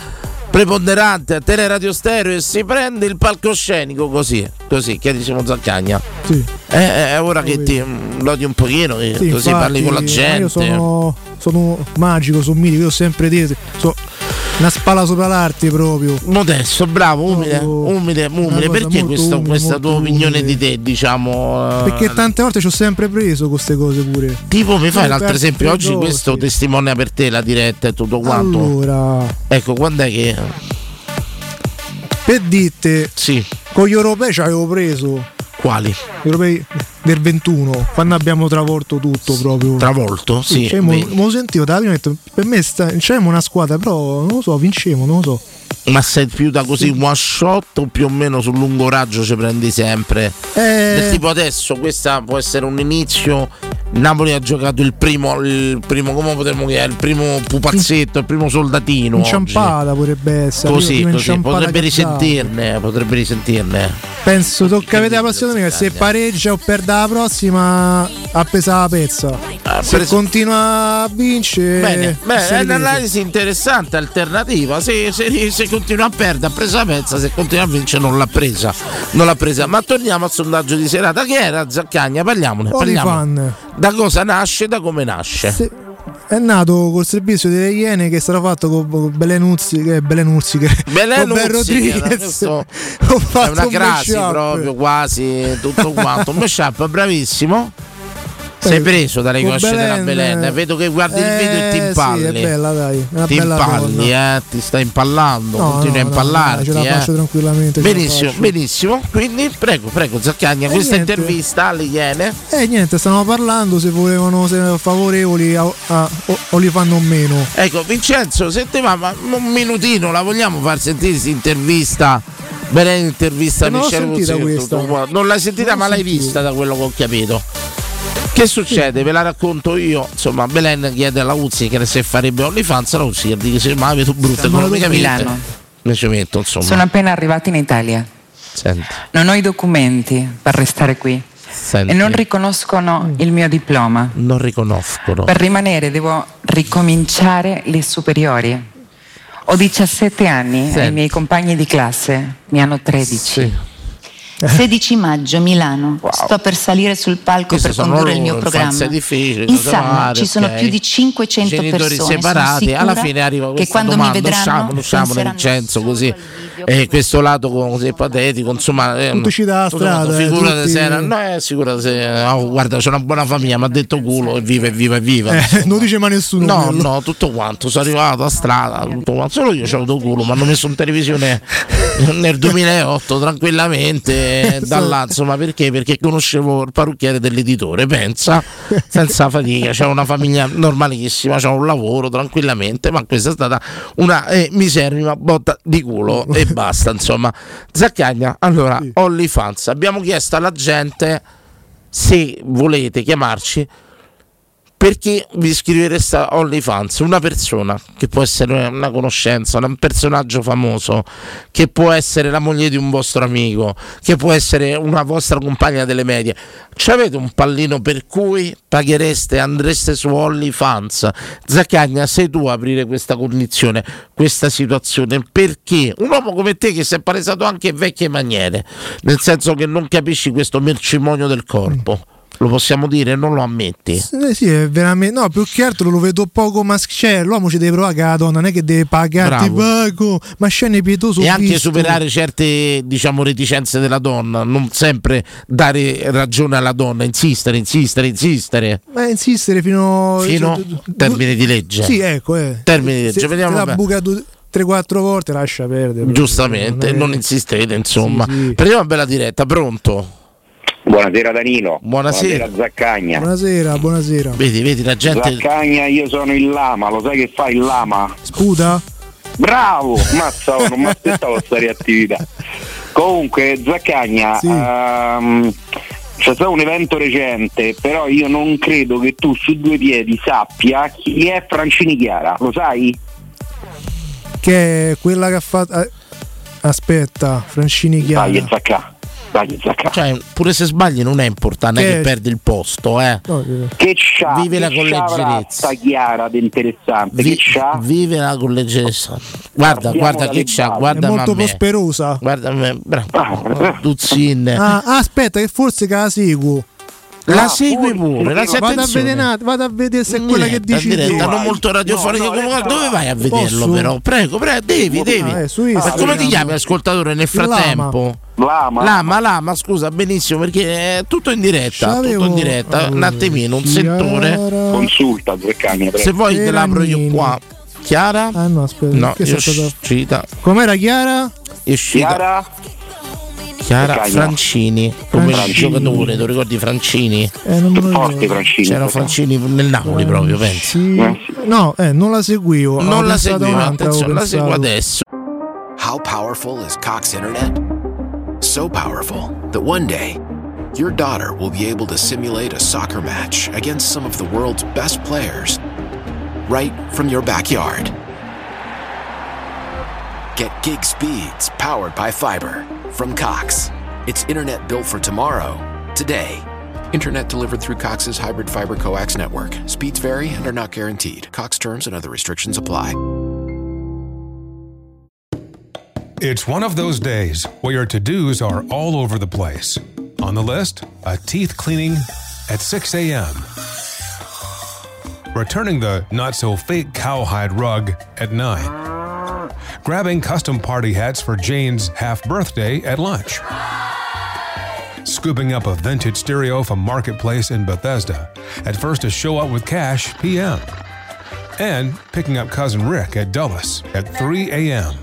preponderante a Teleradio Stereo e si prende il palcoscenico così, così, che diciamo Zaccagna. Sì. Eh, È ora che ti mm, lodi un pochino, Sì, così infatti, parli con la ma gente. Io sono, sono magico, sono mitico, io ho sempre detto. So, una spalla sopra l'arte proprio. Modesto, bravo, umile, Proprio umile, umile. Perché questa, umile, questa tua opinione umile. di te, diciamo? eh, Perché tante volte ci ho sempre preso queste cose pure. Tipo, mi fai un altro esempio? Oggi dosi. questo testimonia per te la diretta e tutto quanto. Allora, Ecco, quando è che. per dite, sì. con gli europei ci avevo preso. Quali? Gli europei del 21, quando abbiamo travolto tutto proprio. Travolto? Sì. cioè, mo, sentivo da prima, detto, per me sta, c'è una squadra, però non lo so, vincemo, non lo so. Ma sei più da così one shot o più o meno sul lungo raggio ci prendi sempre? Eh, Del tipo adesso questa può essere un inizio. Napoli ha giocato il primo, il primo come potremmo dire, il primo pupazzetto, il primo soldatino. oggi. inciampata potrebbe essere. Così, così. Potrebbe risentirne, potrebbe risentirne. Penso tocca vedere la prossima domenica. Se pareggia o perde la prossima, ha pesa la pezza. Se continua a vincere, Bene, si è un'analisi interessante, alternativa. Se, se- se continua a perdere, ha preso la pezza, se continua a vincere, non l'ha presa. Non l'ha presa. Ma torniamo al sondaggio di serata. Che era Zaccagna? Parliamone. parliamo. Olifan. Da cosa nasce? Da come nasce? Se- È nato col servizio delle Iene che sarà fatto con con Belenuzzi, che è Belenuzzi, che Belen con Ben Uzzi, Rodriguez. È una un crasi mashup. proprio quasi tutto quanto. Un mashup bravissimo. Sei Eh, preso dalle cosce della Belen, Belen. Vedo che guardi il video e ti Eh, impalli. Sì, è bella, dai. È ti impalli, eh, ti stai impallando, No, continui no, a no, impallarti. no, ce la eh. faccio tranquillamente, ce la Benissimo, benissimo. Quindi prego, prego, Zaccagna, questa niente. intervista alle Iene. Eh niente, stavamo parlando se volevano se favorevoli a, a, o, o li fanno o meno. Ecco, Vincenzo, se te va, ma un minutino, la vogliamo far sentire questa intervista? Bene, intervista Eh, questa. tutto qua. Non l'hai sentita, Non ma l'hai sentita. vista da quello che ho capito. Che succede? Ve la racconto io. Insomma, Belen chiede alla Uzzi che se farebbe OnlyFans, la Uzzi dice: Ma brutta Siamo economicamente. Ne ci metto, insomma. Sono appena arrivata in Italia. Senti, Non ho i documenti per restare qui senti. e non riconoscono il mio diploma. Non riconoscono. Per rimanere devo ricominciare le superiori. Ho 17 anni e Senti. i miei compagni di classe ne hanno 13. 16 maggio, Milano. Sto per salire sul palco Queste per condurre il loro, mio programma. infanzia difficile, In sala ci sono ok. più di 500 Genitori persone. Sono separati, alla fine arriva che questa quando domanda, mi vedranno usciamo, usciamo Vincenzo così e questo lato così patetico insomma eh, Tutti ci dà strada, eh, figurati tutti- se era no eh, figurati se oh, guarda c'è una buona famiglia mi ha detto culo e viva e viva e viva Eh, non dice mai nessuno. No, quello. no, tutto quanto, sono arrivato a strada, tutto quanto. solo io c'ho avuto culo, mi hanno messo in televisione nel 2008 tranquillamente, da là, insomma, perché? Perché conoscevo il parrucchiere dell'editore, pensa, senza fatica, c'era una famiglia normalissima, c'era un lavoro tranquillamente, ma questa è stata una eh, miserrima botta di culo e basta, insomma. Zaccagna, allora, OnlyFans, abbiamo chiesto alla gente se volete chiamarci perché vi iscrivereste a OnlyFans? Una persona che può essere una conoscenza, un personaggio famoso, che può essere la moglie di un vostro amico, che può essere una vostra compagna delle medie. Ci avete un pallino per cui paghereste, andreste su OnlyFans? Zaccagna, sei tu a aprire questa condizione, questa situazione, perché un uomo come te che si è palesato anche vecchie maniere, nel senso che non capisci questo mercimonio del corpo. Lo possiamo dire, non lo ammetti. Eh sì, è veramente. No, più che altro lo vedo poco maschile. Cioè, l'uomo ci deve provare che la donna non è che deve pagare, ti Bravo. pago, ma scene pietoso. e anche visto. superare certe diciamo reticenze della donna, non sempre dare ragione alla donna, insistere, insistere, insistere. Ma insistere fino. Fino cioè, termine di legge. Sì, ecco, eh. Termine di legge, Se, vediamo se la bene. buca 3-4 volte, lascia perdere. Giustamente, Non è- non insistete, insomma. Sì, sì. Prendiamo una bella diretta, pronto? Buonasera Danilo. Buonasera. Zaccagna. Buonasera, buonasera. Vedi, vedi la gente. Zaccagna, io sono il lama, lo sai che fa il lama? Sputa? Bravo! Mazza, non mi aspettavo questa reattività. Comunque, Zaccagna, ehm, c'è stato un evento recente, però io non credo che tu su due piedi sappia chi è Francini Chiara, lo sai? Che è quella che ha fatto. eh, Aspetta, Francini Chiara. Dai, Zacca. Dai, Zacca. Cioè, pure se sbagli non è importante, è Che- che perdi il posto, eh. Che c'ha? Vive la sta Chiara di interessante? Vi- che c'ha? vive la colleggerezza. Guarda, Partiamo guarda che c'ha, guarda è molto me. prosperosa. Guarda me, bravo. Duzzin. Ah, ah, aspetta, che forse che la seguo. La segui pure, la sei vado a, attenzione. vedere, un- vado a vedere se è quella che dici diretta, tu. non molto radiofonica come guarda, dove vai a vederlo Posso? però? Prego, prego, devi, devi. Ah, eh, su Ma Instagram. come ti chiami ascoltatore nel frattempo? Lama. Lama, Lama, scusa, benissimo, perché è tutto in diretta, tutto in diretta, un attimino, un settore. Consulta Zaccagna, prego. Se vuoi te l'apro io qua. Chiara? Ah no, aspetta. No, che io è stata- uscita. Com'era Chiara? Chiara? Chiara. Francini, come il Francini. giocatore, tu ricordi Francini? Eh, non me lo Forte ricordo. Francini. C'era Francini nel Napoli proprio, pensi? No, eh, non la seguivo. Non la seguivo, attenzione, la seguo adesso. How powerful is Cox Internet? So powerful that one day, your daughter will be able to simulate a soccer match against some of the world's best players right from your backyard. Get gig speeds powered by fiber from Cox. It's internet built for tomorrow, today. Internet delivered through Cox's hybrid fiber coax network. Speeds vary and are not guaranteed. Cox terms and other restrictions apply. It's one of those days where your to dos are all over the place. On the list, a teeth cleaning at 6 a.m., returning the not so fake cowhide rug at 9, grabbing custom party hats for Jane's half birthday at lunch, scooping up a vintage stereo from Marketplace in Bethesda at first to show up with cash p.m., and picking up cousin Rick at Dulles at 3 a.m.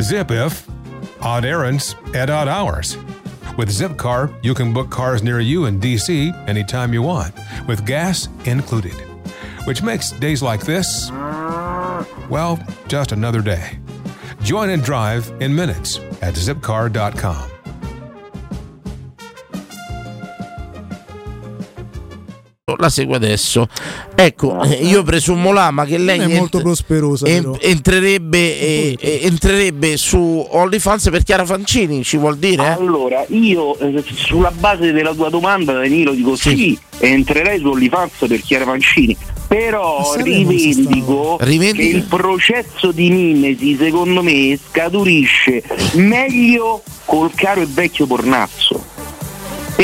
Zip if odd errands at odd hours. With Zipcar, you can book cars near you in DC anytime you want, with gas included. Which makes days like this, well, just another day. Join and drive in minutes at zipcar.com. La seguo adesso. Ecco, eh, io presumo Lama che lei Non è molto ent- prosperosa, en- però. entrerebbe, eh, eh, entrerebbe su OnlyFans per Chiara Francini, ci vuol dire? Allora, io eh, sulla base della tua domanda, Danilo, dico sì, entrerei su OnlyFans per Chiara Mancini. Però rivendico che il processo di mimesi, secondo me, scaturisce meglio col caro e vecchio pornazzo.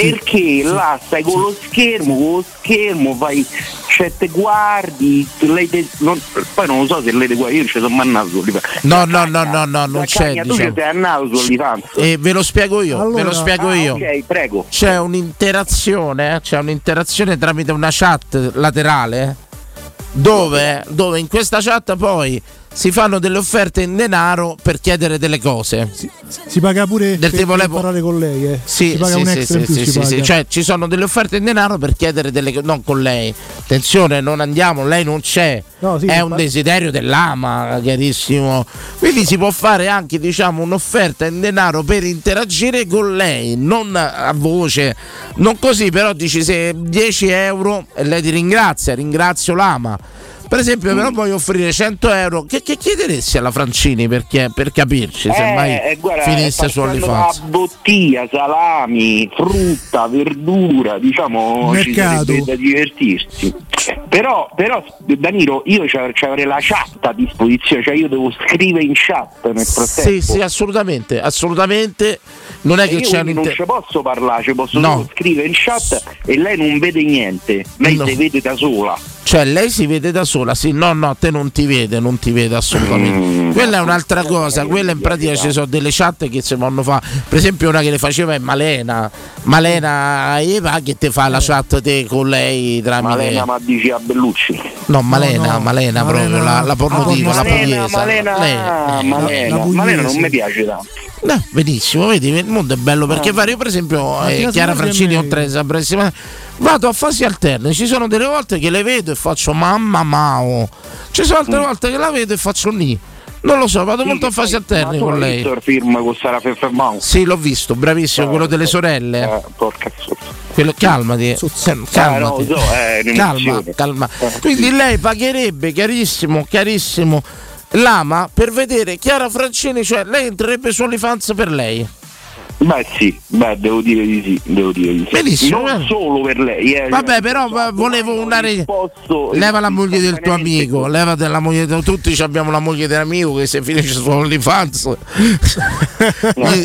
Perché là stai con lo schermo, con lo schermo fai cioè te guardi, lei te- non- poi non lo so se lei te guarda, io non ci sono mai OnlyFans. No, no, no, no, no, non c'è. Tu ci Diciamo. sei andato su OnlyFans? E ve lo spiego io, ve Allora- lo spiego Ah, io. ok, prego. C'è un'interazione, eh, c'è un'interazione tramite una chat laterale dove, dove in questa chat poi si fanno delle offerte in denaro per chiedere delle cose. Si paga pure Del per, tipo per parlare con lei, eh. Sì, si paga sì, un extra in sì, più, sì, si sì. Cioè ci sono delle offerte in denaro per chiedere delle cose, non con lei. Attenzione, non andiamo, lei non c'è. No, è si un desiderio dell'ama, chiarissimo. Quindi si può fare anche, diciamo, un'offerta in denaro per interagire con lei, non a voce, non così, però dici se 10 euro e lei ti ringrazia, ringrazio l'ama. Per esempio, però voglio offrire 100 euro. Che, che chiederesti alla Francini per, chi- per capirci? Se mai Eh, guarda, finisse su OnlyFans. bottiglia, salami, frutta, verdura, diciamo Mercato. ci da divertirsi. Però, però Danilo, io c'avrei la chat a disposizione, cioè io devo scrivere in chat nel frattempo. Sì, sì, assolutamente, assolutamente. Non è E che c'è quindi non un'inter- ci posso parlare, ci posso No. scrivere in chat e lei non vede niente, lei No. si vede da sola. Cioè, lei si vede da sola, sì, no, no, te non ti vede, non ti vede assolutamente. Mm. Quella è un'altra cosa, quella in pratica ci sono delle chat che si vanno fa. Per esempio, una che le faceva è Malena. Malena Eva che te fa la chat te con lei tramite. Malena ma dici a Bellucci. No, Malena, no, Malena, proprio la, la pornotiva, la Malena, pugliese. Malena, ah, eh, Malena, la Malena non mi piace tanto. No, benissimo, vedi, il mondo è bello perché Ah. fare io per esempio eh, Chiara Francini oltre a vado a fasi alterne, ci sono delle volte che le vedo e faccio mamma mao, ci sono Mm. altre volte che la vedo e faccio ni. Non lo so, vado molto a fasi alterne con lei. visto il film con Sara Ferfermao? Sì, l'ho visto, bravissimo, quello delle sorelle. Eh, porca. Quello- calmati, calmati. Ah, no, so, è calma, calma. Eh, Quindi lei pagherebbe, chiarissimo, chiarissimo, l'ama per vedere Chiara Francini, cioè lei entrerebbe su OnlyFans per lei. Beh sì, beh devo dire di sì, devo dire di sì. Benissimo, Non eh. solo per lei, eh. Vabbè, però va- volevo una re- Leva la moglie del tuo amico, leva della moglie del tutti ci abbiamo la moglie dell'amico che se finisce su OnlyFans gli,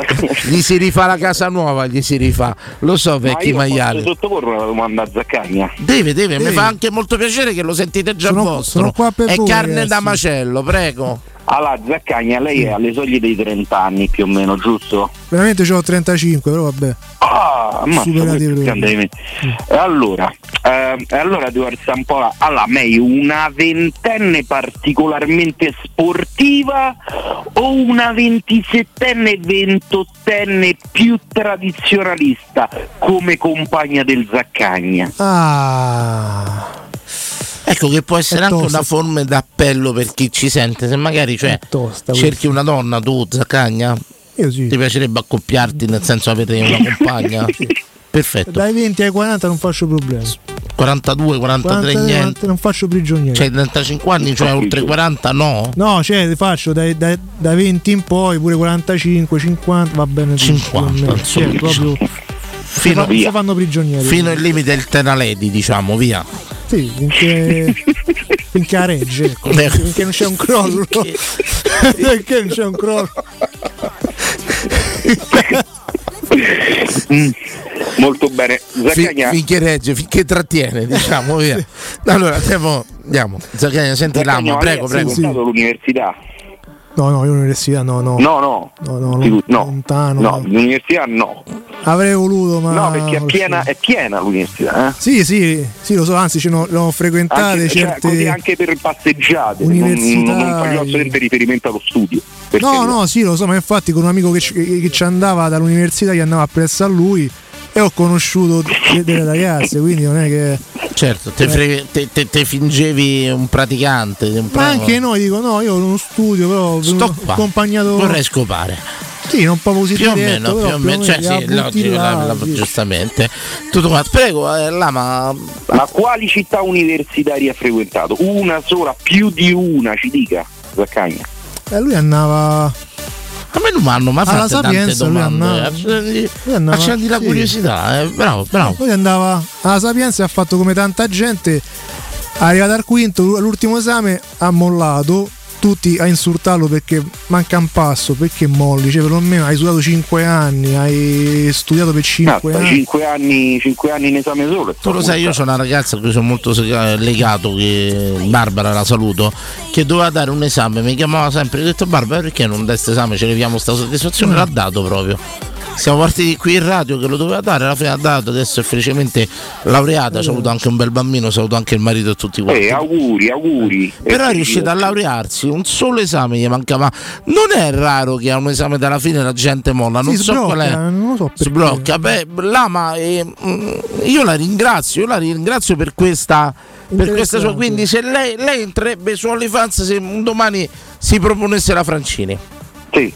gli si rifà la casa nuova, gli si rifà. Lo so, vecchi Ma maiali. posso sottoporre una domanda a Zaccagna? Deve, deve, mi Sì. fa anche molto piacere che lo sentite già Sono- vostro. sono qua per È voi, carne ragazzi. da macello, prego. Allora, Zaccagna, lei è alle soglie dei 30 anni più o meno, giusto? Veramente ho 35, però vabbè. Ah, me. E allora, eh, allora devo alzare un po' la... Allora, meglio una ventenne particolarmente sportiva o una ventisettenne ventottenne più tradizionalista come compagna del Zaccagna? Ah. Ecco che può essere anche tosta. una forma d'appello per chi ci sente. Se magari cioè, cerchi una donna, tu, Zaccagna, Io sì. ti piacerebbe accoppiarti, nel senso avere una compagna. Perfetto. Dai 20 ai 40 non faccio problemi. 42, 43, 40, niente. non faccio prigionieri. Cioè 35 anni, cioè oltre 40 no. No, cioè li faccio dai, dai- da 20 in poi, pure 45, 50, va bene. tutto, 50, più o meno. insomma, Cioè, proprio Fino, si fanno prigionieri. fino al limite del Tenaledi, diciamo, via. Sì, finché, finché a regge, ecco. Eh. finché non c'è un crollo. finché non c'è un crollo. Mm, molto bene. Zaccagna, finché regge, finché trattiene, diciamo, via. Allora, andiamo, andiamo. Zaccagna, senti Zaccagna, l'amo, prego, prego. l'università? No, no, io all'università no, no. No, no. No, no, no. lontano. No, l'università no. Avrei voluto, ma. No, perché è piena, è piena l'università, eh? Sì, sì, sì, lo so, anzi ce l'ho, l'ho frequentate Anche, cioè, certe. così anche per passeggiate, non, Università- non faccio assolutamente riferimento allo studio. No, no, sì, lo so, ma infatti con un amico che, ci- che ci andava dall'università, che andava appresso a lui e ho conosciuto de- delle ragazze, quindi non è che. Certo, te, fre- te- te- te fingevi un praticante. un Ma anche noi dico, no, io non studio, però Sto qua. accompagnato. Vorrei scopare. Sì, non proprio così Più o meno, più o meno, cioè, sì, logico, là, la- la- sì. giustamente. Tutto quanto. Prego, eh, là, ma Ma quali città universitarie ha frequentato? Una sola, più di una, ci dica, Zaccagna. E lui andava. A me non mi hanno mai fatto tante domande. Accendi, andava- accendi la sì. curiosità, eh. bravo, bravo. Poi andava alla Sapienza e ha fatto come tanta gente. È arrivato al quinto, all'ultimo esame ha mollato. Tutti a insultarlo perché manca un passo, perché molli? Cioè, perlomeno hai studiato 5 anni, hai studiato per 5 Mazza, anni. 5 anni, cinque anni in esame solo. Tu lo sai, io sono una ragazza a cui sono molto sega- legato, che Barbara la saluto, che doveva dare un esame, mi chiamava sempre, ho detto Barbara perché non dai questo esame, ci leviamo sta soddisfazione, l'ha dato proprio. Siamo partiti qui in radio che lo doveva dare, alla fine ha dato, adesso è felicemente laureata, ha avuto anche un bel bambino, saluto anche il marito e tutti quanti. Eh, auguri, auguri. Però è Eh, riuscita a laurearsi, un solo esame gli mancava. Non è raro che a un esame dalla fine la gente molla, non Si so qual è. sblocca, non lo so perché. Sblocca, beh, Lama, eh, mm, io la ringrazio, io la ringrazio per questa, per questa sua. Quindi, se lei, lei entrerebbe su OnlyFans se un domani si proponesse la Francini. Sì.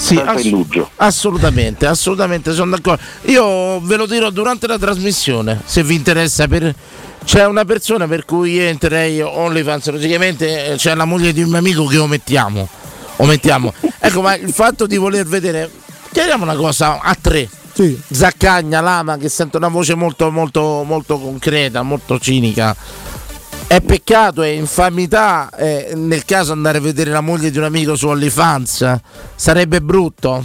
Sì, ass- indugio. assolutamente, assolutamente sono d'accordo. Io ve lo dirò durante la trasmissione, se vi interessa. Per... C'è una persona per cui io entrerei OnlyFans, logicamente eh, c'è la moglie di un mio amico che omettiamo. Omettiamo. ecco, ma il fatto di voler vedere. Chiariamo una cosa a tre. Zaccagna, Lama, che sento una voce molto, molto, molto concreta, molto cinica. È peccato, è infamità eh, nel caso andare a vedere la moglie di un amico su OnlyFans. Sarebbe brutto.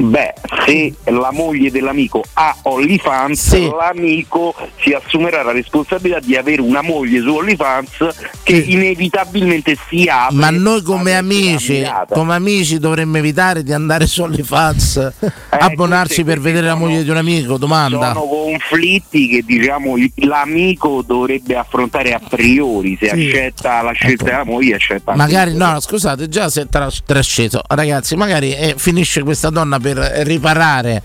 Beh, se la moglie dell'amico ha OnlyFans, l'amico si assumerà la responsabilità di avere una moglie su OnlyFans che inevitabilmente si apre. Ma noi come amici, come amici dovremmo evitare di andare su OnlyFans, abbonarci per vedere la moglie di un amico, domanda. Sono conflitti che diciamo l'amico dovrebbe affrontare a priori, se Sì. accetta la scelta della moglie, accetta Magari no, scusate, già si è tra- trasceso. Ragazzi, magari eh, finisce questa donna per riparare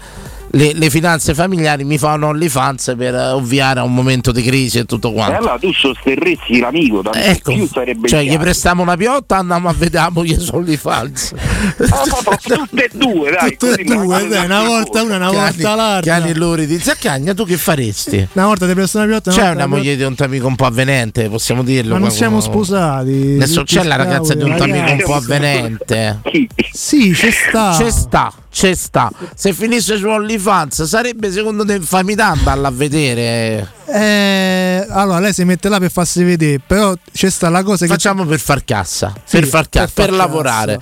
le, le finanze familiari, mi fa un OnlyFans per eh, ovviare a un momento di crisi e tutto E quanto. allora tu sosterresti l'amico, tanto Ecco, più sarebbe cioè gli prestiamo una piotta, andiamo a vedere la moglie su OnlyFans. tutte e due, dai. Tutte e due, dai, una volta una, una volta l'altra. Cani luri di Zaccagna, tu che faresti? Una volta ti presto una piotta, una C'è volta una moglie di un tuo amico un po' avvenente, possiamo dirlo. Ma non siamo sposati. Adesso c'è la ragazza di un tuo amico un po' avvenente. Sì, c'è sta. C'è sta, c'è sta. Se finisse su OnlyFans sarebbe secondo te infamità andarla a vedere? Eh, allora lei si mette là per farsi vedere, però c'è sta la cosa che Facciamo per far cassa, Sì, per far cassa, per per, lavorare.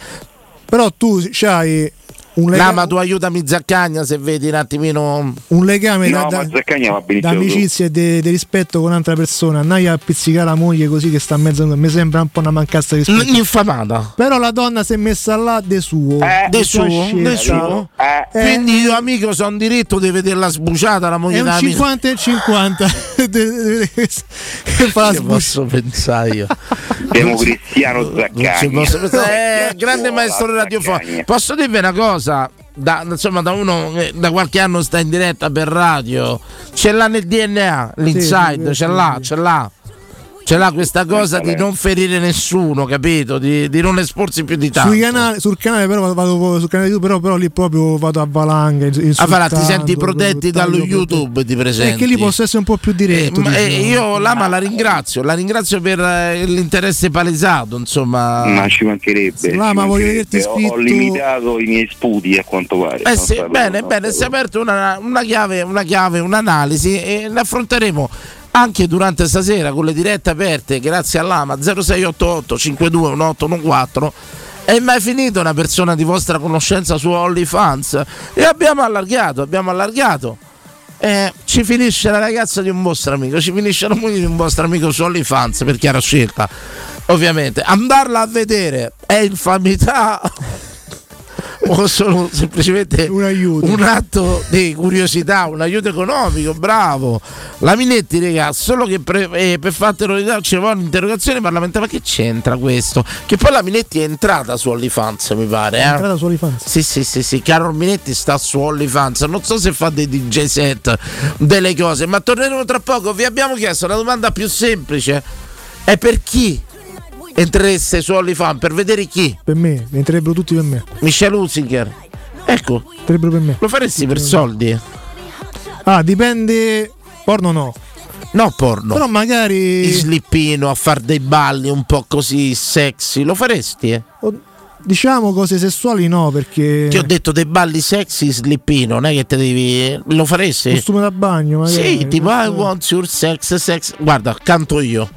Però tu c'hai un No, legame, ma tu aiutami Zaccagna se vedi un attimino un legame No, da, da- Zaccagna d'amicizia e di rispetto con un'altra persona. Andai a pizzicare la moglie così che sta in mezzo a mi sembra un po' una mancanza di rispetto. Infamata. Però la donna si è messa là de suo. De sua suo, de suo. Eh. Quindi io amico sono diritto di vederla sbuciata la È moglie un dell'amico. 50 e 50 De- de- de- che fa la posso pensare io? Siamo Cristiano Non ci Zaccagni. posso pensare. Eh, grande maestro radiofonico. Posso dirvi una cosa? Da, insomma, da uno che da qualche anno sta in diretta per radio, ce l'ha nel DNA, l'inside, sì, ce l'ha, sì. ce l'ha. Ce l'ha questa cosa di non ferire nessuno, capito? Di, di non esporsi più di tanto. Sui canali- sul canale però vado sul canale YouTube però, però lì proprio vado a valanga Ah, farà, ti senti protetti dallo. YouTube, ti presenti. che lì posso essere un po' più diretto Eh, ma, eh, diciamo. io Lama la ringrazio, la ringrazio per eh, l'interesse palesato, insomma. Ma ci mancherebbe. Là, ci ma voglio mancherebbe. vederti Ho- Ho limitato i miei sputi a quanto pare. Eh sì, bene, bene, si è aperta una, una chiave, una chiave, un'analisi e ne affronteremo anche durante stasera con le dirette aperte, grazie all'AMA 0688 521814. È mai finito una persona di vostra conoscenza su OnlyFans? E abbiamo allargato, abbiamo allargato. Eh, ci finisce la ragazza di un vostro amico, ci finisce la moglie di un vostro amico su OnlyFans per chiara scelta. Ovviamente, andarla a vedere è infamità o solo semplicemente un, atto di curiosità, un aiuto economico, bravo. La Minetti, raga, solo che pre- eh, per fatelo ci vuole un'interrogazione parlamentare, ma che c'entra questo? Che poi la Minetti è entrata su OnlyFans, mi pare. Eh? È entrata su OnlyFans. Sì, sì, sì, sì, Carol Minetti sta su OnlyFans, non so se fa dei DJ set, delle cose, ma torneremo tra poco. Vi abbiamo chiesto la domanda più semplice, è per chi entrereste su OnlyFans, per vedere chi? per me entrerebbero tutti per me Michelle Husinger. Ecco, entrerebbero per me lo faresti per soldi? ah dipende porno no No, porno. però magari In slippino a far dei balli un po' così sexy, lo faresti? Eh? diciamo cose sessuali no perché Ti ho detto dei balli sexy in slippino, non è che te devi. Lo faresti? costume da bagno magari Sì, tipo I want your sex, sex. Guarda, canto io.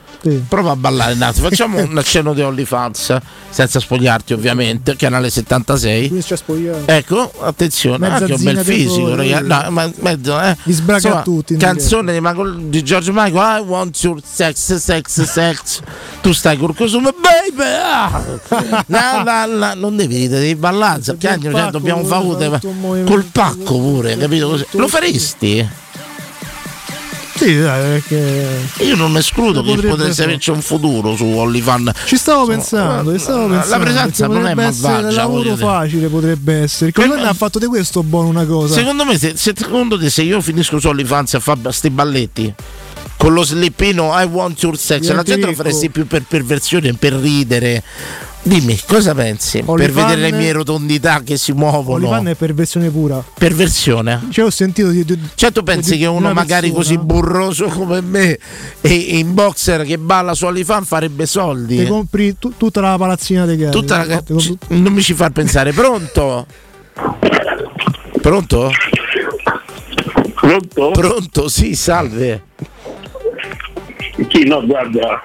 Prova a ballare, Nazi. Facciamo un accenno di OnlyFans, senza spogliarti ovviamente, canale 76. Quindi c'è spogliato. Ecco, attenzione, Mezza anche un bel fisico, ragazzi. No, ma, mezzo, eh. Li sbraga a tutti, Canzone di, Michael- di George Michael, I want your sex, sex, sex. tu stai col costume, baby. ah! La, la, la. Non devi ridere, devi ballare. Piangere, cioè, pacco, dobbiamo fare col pacco pure, capito? Così. Lo faresti? Sì, dai, perché. Io non escludo che potesse averci un futuro su OnlyFans. Ci stavo pensando, ci stavo la pensando. presenza perché non è malvagia, un lavoro facile potrebbe essere. Che non ha fatto di questo buono una cosa. Secondo me, se, se- secondo te, se io finisco su OnlyFans a fare sti balletti con lo slippino I want your sex, la Diventi gente lo faresti più per perversione, per ridere. Dimmi, cosa pensi? per Olifan- vedere le mie rotondità che si muovono. Olivan è perversione pura. Perversione. Cioè, ho sentito di. di Cioè, tu pensi di- che uno magari persona così burroso come me e in boxer che balla su OnlyFans farebbe soldi? Ti compri tu- tutta la palazzina dei gatti. Tutta la- Ti compri- Non mi ci far pensare. Pronto? Pronto? Pronto? Pronto, sì, salve. Sì, no, guarda,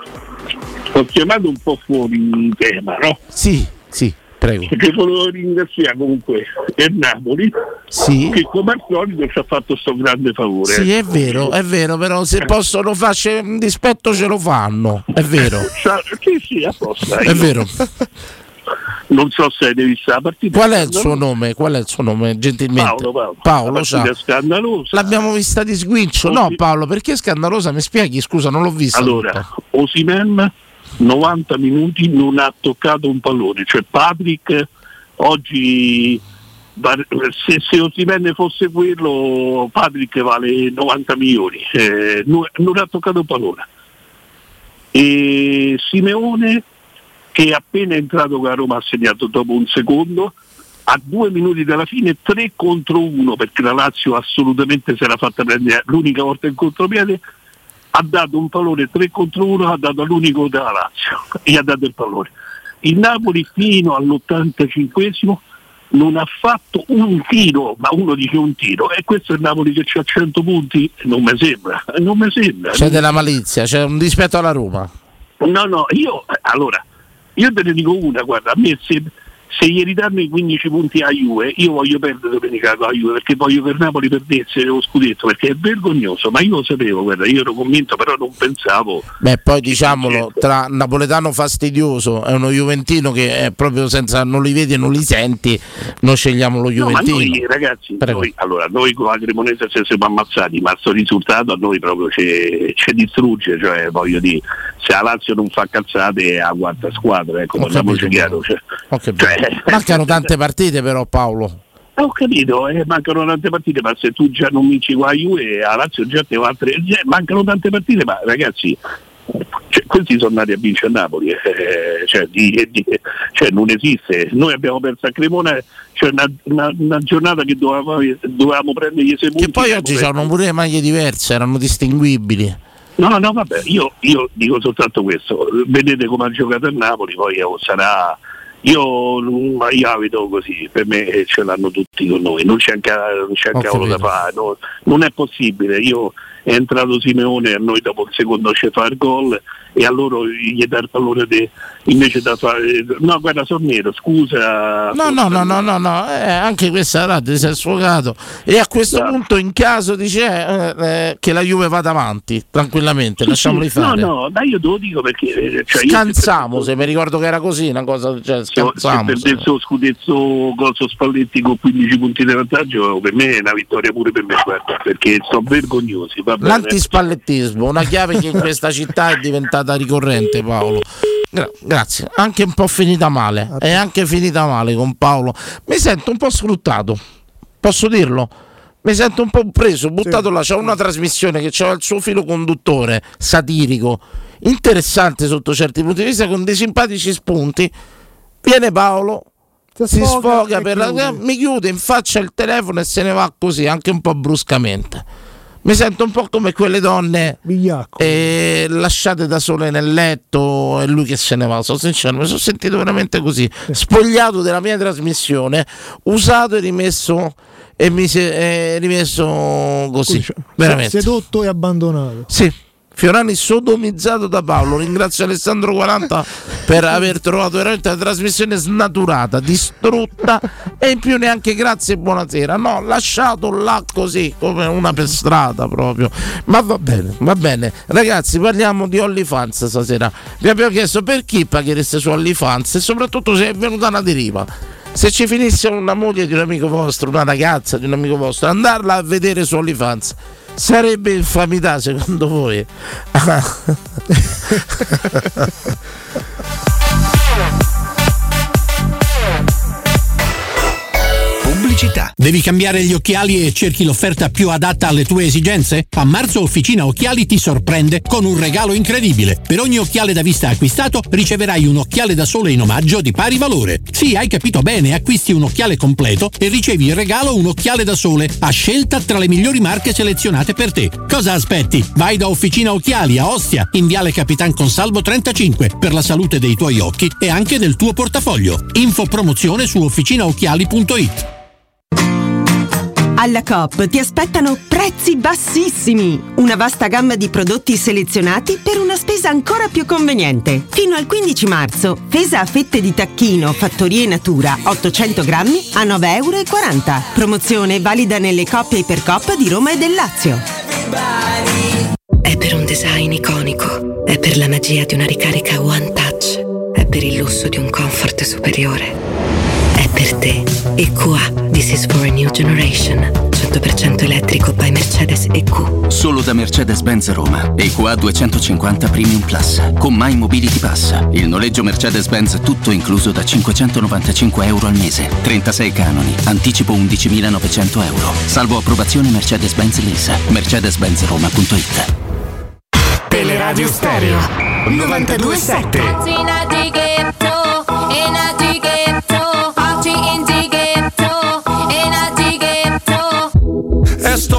ho chiamato un po' fuori tema, no? Sì, sì, prego. Perché volevo ringraziare comunque il Napoli Sì. che come al solito ci ha fatto questo grande favore. Sì, è vero, è vero, però se possono farci un dispetto ce lo fanno, è vero. Sì, sì, a posto. È vero. Non so se avete visto la partita. Qual è il suo nome? Qual è il suo nome, gentilmente? Paolo, Paolo. Paolo, La scandalosa. L'abbiamo vista di sguincio. No, Paolo, perché è scandalosa? Mi spieghi? Scusa, non l'ho vista. Allora. Osimen 90 minuti non ha toccato un pallone, cioè Patrick oggi se, se Osimhen fosse quello Patrick vale 90 milioni, eh, non, non ha toccato un pallone. E Simeone che appena entrato con la Roma ha segnato dopo un secondo, a due minuti dalla fine 3 contro 1 perché la Lazio assolutamente si era fatta prendere l'unica volta in contropiede ha dato un pallone 3 contro 1 ha dato all'unico della Lazio e ha dato il pallone il Napoli fino all'85esimo non ha fatto un tiro ma uno dice un tiro e questo è il Napoli che c'ha 100 punti non mi sembra non mi sembra C'è della malizia, c'è un dispetto alla Roma. No, no, io allora, io te ne dico una, guarda, a me se, se gli ridanno i 15 punti a Juve, io voglio perdere domenica la Juve perché voglio che il Napoli perdesse lo scudetto perché è vergognoso, ma io lo sapevo, guarda, io ero convinto, però non pensavo. Beh, poi diciamolo, tra napoletano fastidioso e uno Juventino che è proprio senza non li vedi e non li senti, noi scegliamo lo No, ma Juventino. noi ragazzi, noi, allora, noi con la Cremonese ci siamo ammazzati, ma questo risultato a noi proprio ci, ci distrugge, cioè voglio dire, se la Lazio non fa cazzate è a quarta squadra, ecco, capito, chiaro. Cioè. Mancano tante partite però Paolo. Eh, Ho capito, eh, mancano tante partite, ma se tu già non vinci qua a Juve, a Lazio già te altre. cioè, mancano tante partite, ma ragazzi, cioè, questi sono andati a vincere a Napoli, eh, cioè, di- di- cioè, non esiste. Noi abbiamo perso a Cremona, cioè una, una- una giornata che dovevamo, dovevamo prendere gli sei punti. Che poi oggi hanno pure maglie diverse, erano distinguibili. No, no, vabbè, io, io dico soltanto questo, vedete come ha giocato il Napoli, poi oh, sarà... Io, io la vedo così, per me eh, ce l'hanno tutti con noi, non c'è, non c'è cavolo da fare, no, non è possibile. Io è entrato Simeone e a noi dopo il secondo ci fa il gol e a loro gli dà il pallone de- invece da fare. No, guarda, sono nero, scusa. No, no, no, no, no, no, eh, anche questa radio si è sfogato. E a questo punto, in caso dice eh, eh, che la Juve vada avanti tranquillamente, lasciamoli Sì, fare. No, no, ma io te lo dico perché. eh, Cioè io se se mi ricordo che era così, una cosa cioè, se, se scansamo. perdesse lo scudetto Gozo Spalletti con 15 punti di vantaggio per me è una vittoria pure per me guarda, perché sono vergognosi? L'antispallettismo, una chiave che in questa città è diventata ricorrente, Paolo. Gra- grazie, anche un po' finita male. È anche finita male con Paolo. Mi sento un po' sfruttato, posso dirlo? Mi sento un po' preso, buttato là. C'è una trasmissione che aveva il suo filo conduttore satirico, interessante sotto certi punti di vista, con dei simpatici spunti. Viene Paolo, si sfoga sfoga e per la, chiude. mi chiude in faccia il telefono e se ne va così, anche un po' bruscamente. Mi sento un po' come quelle donne eh, lasciate da sole nel letto e lui che se ne va. Sono sincero, mi sono sentito veramente così, spogliato della mia trasmissione, usato e rimesso e mi si è rimesso così. Veramente. Sedotto e abbandonato. Sì, Fiorani sodomizzato da Paolo. Ringrazio Alessandro 40 per aver trovato veramente la trasmissione snaturata, distrutta e in più neanche grazie e buonasera. No, lasciato là così come una per strada proprio. Ma va bene, va bene. Ragazzi, parliamo di OnlyFans stasera. Vi abbiamo chiesto per chi paghereste su OnlyFans e soprattutto se è venuta una deriva. Se ci finisse una moglie di un amico vostro, una ragazza di un amico vostro, andarla a vedere su OnlyFans sarebbe infamità secondo voi? Pubblicità. Devi cambiare gli occhiali e cerchi l'offerta più adatta alle tue esigenze? A marzo Officina Occhiali ti sorprende con un regalo incredibile. Per ogni occhiale da vista acquistato riceverai un occhiale da sole in omaggio di pari valore. Sì, hai capito bene, acquisti un occhiale completo e ricevi in regalo un occhiale da sole a scelta tra le migliori marche selezionate per te. Cosa aspetti? Vai da Officina Occhiali a Ostia, in Viale Capitan Consalvo 35 per la salute dei tuoi occhi e anche del tuo portafoglio. Info promozione su officinaocchiali.it. Alla Coop ti aspettano prezzi bassissimi, una vasta gamma di prodotti selezionati per una spesa ancora più conveniente. Fino al 15 marzo, fesa a fette di tacchino Fattorie Natura 800 grammi a 9,40 euro. Promozione valida nelle Coop e Ipercoop di Roma e del Lazio. È per un design iconico, è per la magia di una ricarica One Touch, è per il lusso di un comfort superiore. Per te. EQA, This is for a new generation. 100% elettrico by Mercedes EQ. Solo da Mercedes-Benz Roma. EQA 250 Premium Plus. Con My Mobility Pass. Il noleggio Mercedes-Benz tutto incluso da 595 euro al mese. 36 canoni. Anticipo 11.900 euro. Salvo approvazione Mercedes-Benz Lease. Mercedes-Benz-Roma.it Teleradio Stereo 927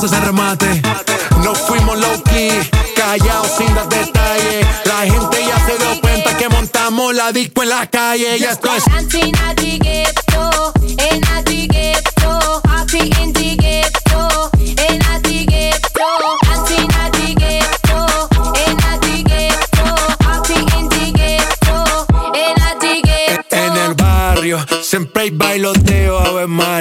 casa fuimos low key, callados sin dar detalles. La gente ya se dio cuenta que montamos la disco en la calle. Ya esto es.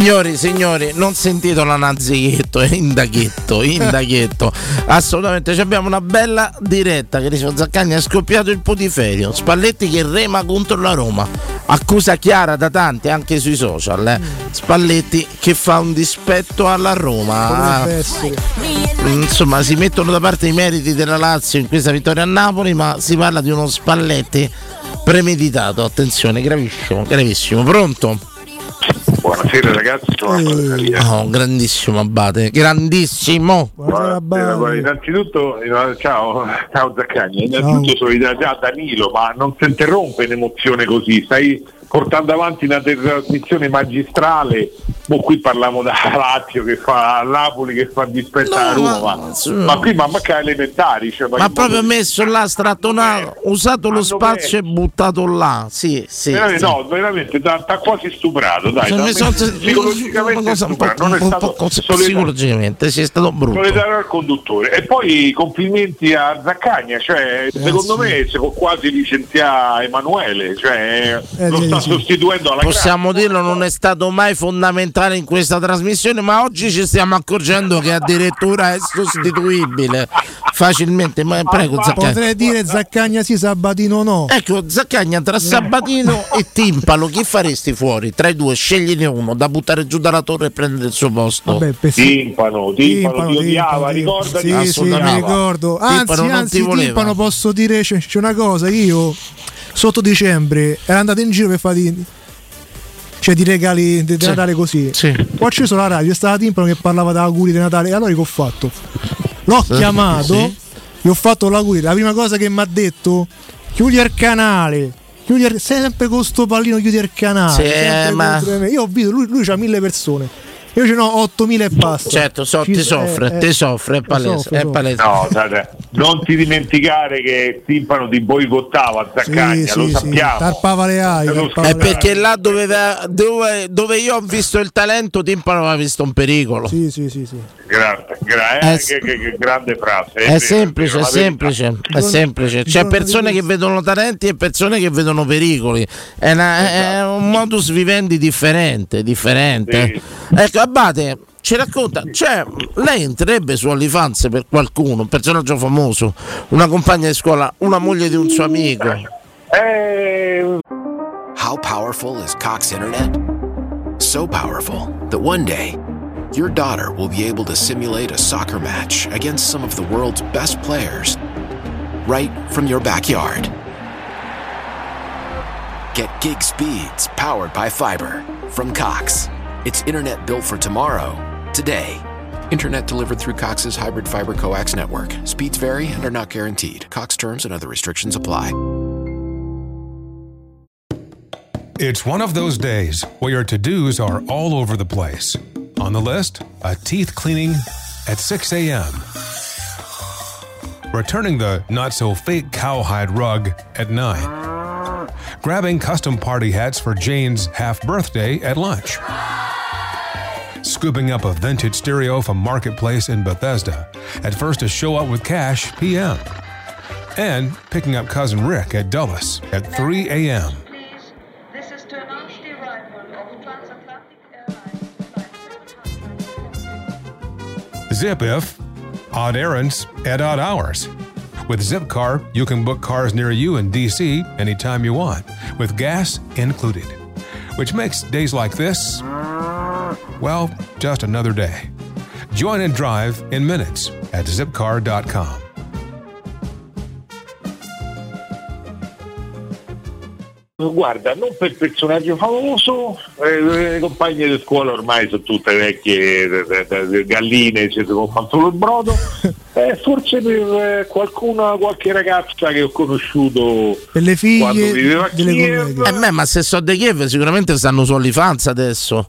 Signori, signori, non sentite la nazichetto, è indaghetto, indaghetto. Assolutamente, ci abbiamo una bella diretta che dice Zaccagni è scoppiato il putiferio. Spalletti che rema contro la Roma. Accusa chiara da tanti anche sui social. eh. Spalletti che fa un dispetto alla Roma. Essere. Insomma, si mettono da parte i meriti della Lazio in questa vittoria a Napoli, ma si parla di uno Spalletti premeditato. Attenzione, gravissimo, gravissimo. Pronto? Buonasera ragazzi, sono Abate Oh, grandissimo Abate, grandissimo. Buonasera, guarda, innanzitutto, eh, ciao, ciao Zaccagni, innanzitutto solidarietà a Danilo, ma non si interrompe in emozione così, stai, portando avanti una trasmissione magistrale, mo qui parliamo da Lazio che fa a Napoli che fa dispetto a No, Roma, ma- ma, qui ma manca elementari. Cioè, Ma che proprio messo là, strattonato, usato lo spazio e buttato là. Sì, sì. veramente, sì. No, veramente ti ha quasi stuprato, dai, Cioè, sono- psicologicamente una cosa un po', non è un stato psicologicamente, sì, è stato brutto. solidale al conduttore. E poi complimenti a Zaccagna, cioè, secondo me si può quasi licenziare Emanuele, cioè, lo sì, sta sì. Sostituendo alla Possiamo dirlo, non è stato mai fondamentale in questa trasmissione, ma oggi ci stiamo accorgendo che addirittura è sostituibile facilmente. Ma prego, Zaccagna. Potrei dire Zaccagna sì, Sabatino no. Ecco, Zaccagna tra Sabatino e Timpalo, chi faresti fuori? Tra i due, scegliene uno da buttare giù dalla torre e prendere il suo posto. Vabbè, per- Timpano, Timpano, Timpano, ti odiava, Timpano, ricordati? Sì, sì, mi Assolutamente. ricordo. Timpano Anzi, non anzi. Timpano posso dire c'è, c'è una cosa, io sotto dicembre ero andato in giro per fare di, cioè di regali di, di Sì. Natale così. Sì. Ho acceso la radio, stava Timpano che parlava da auguri di Natale e allora che ho fatto? L'ho chiamato, sì. gli ho fatto l'auguri, la prima cosa che mi ha detto chiudi il canale. Chiudi il- sempre con sto pallino chiudi il canale. Sì, ma-. Io ho visto, lui, lui c'ha mille persone. Io ce n'ho 8000 e passa. Certo, so, Ci- ti soffre, eh, ti eh, soffre, è palese, soffre, è palese. No, non ti dimenticare che Timpano ti boicottava Zaccagna, Sì, lo sì, sì. sappiamo. Tarpava le ali. Te È perché là dove, dove, dove io ho visto il talento, Timpano aveva visto un pericolo. Sì, sì, sì, sì. Grande, gra- È eh, s- che, che- che grande frase. È vero, semplice, vero, è semplice, è semplice. C'è persone che vedono talenti e persone che vedono pericoli. È, una- è un modus vivendi differente, differente. Ecco, Abate, ci racconta, cioè, lei entrerebbe su OnlyFans per qualcuno, un personaggio famoso, una compagna di scuola, una moglie di un suo amico. Eh, How powerful is Cox Internet? So powerful that one day, your daughter will be able to simulate a soccer match against some of the world's best players right from your backyard. Get gig speeds powered by fiber from Cox. It's internet built for tomorrow, today. Internet delivered through Cox's hybrid fiber coax network. Speeds vary and are not guaranteed. Cox terms and other restrictions apply. It's one of those days where your to dos are all over the place. On the list, a teeth cleaning at 6 a.m., returning the not so fake cowhide rug at 9, grabbing custom party hats for Jane's half birthday at lunch, scooping up a vintage stereo from Marketplace in Bethesda at first to show up with cash p.m., and picking up cousin Rick at Dulles at 3 a.m. Zip if odd errands at odd hours. With Zipcar, you can book cars near you in DC anytime you want, with gas included. Which makes days like this, well, just another day. Join and drive in minutes at zipcar.com. Guarda, non per personaggio famoso, eh, le compagne di scuola ormai sono tutte vecchie eh, eh, galline, ci si fa solo il brodo. Eh, forse per eh, qualcuna, qualche ragazza che ho conosciuto Per le quando figlie viveva a Kiev. Eh beh, ma se so di Kiev sicuramente stanno su OnlyFans adesso.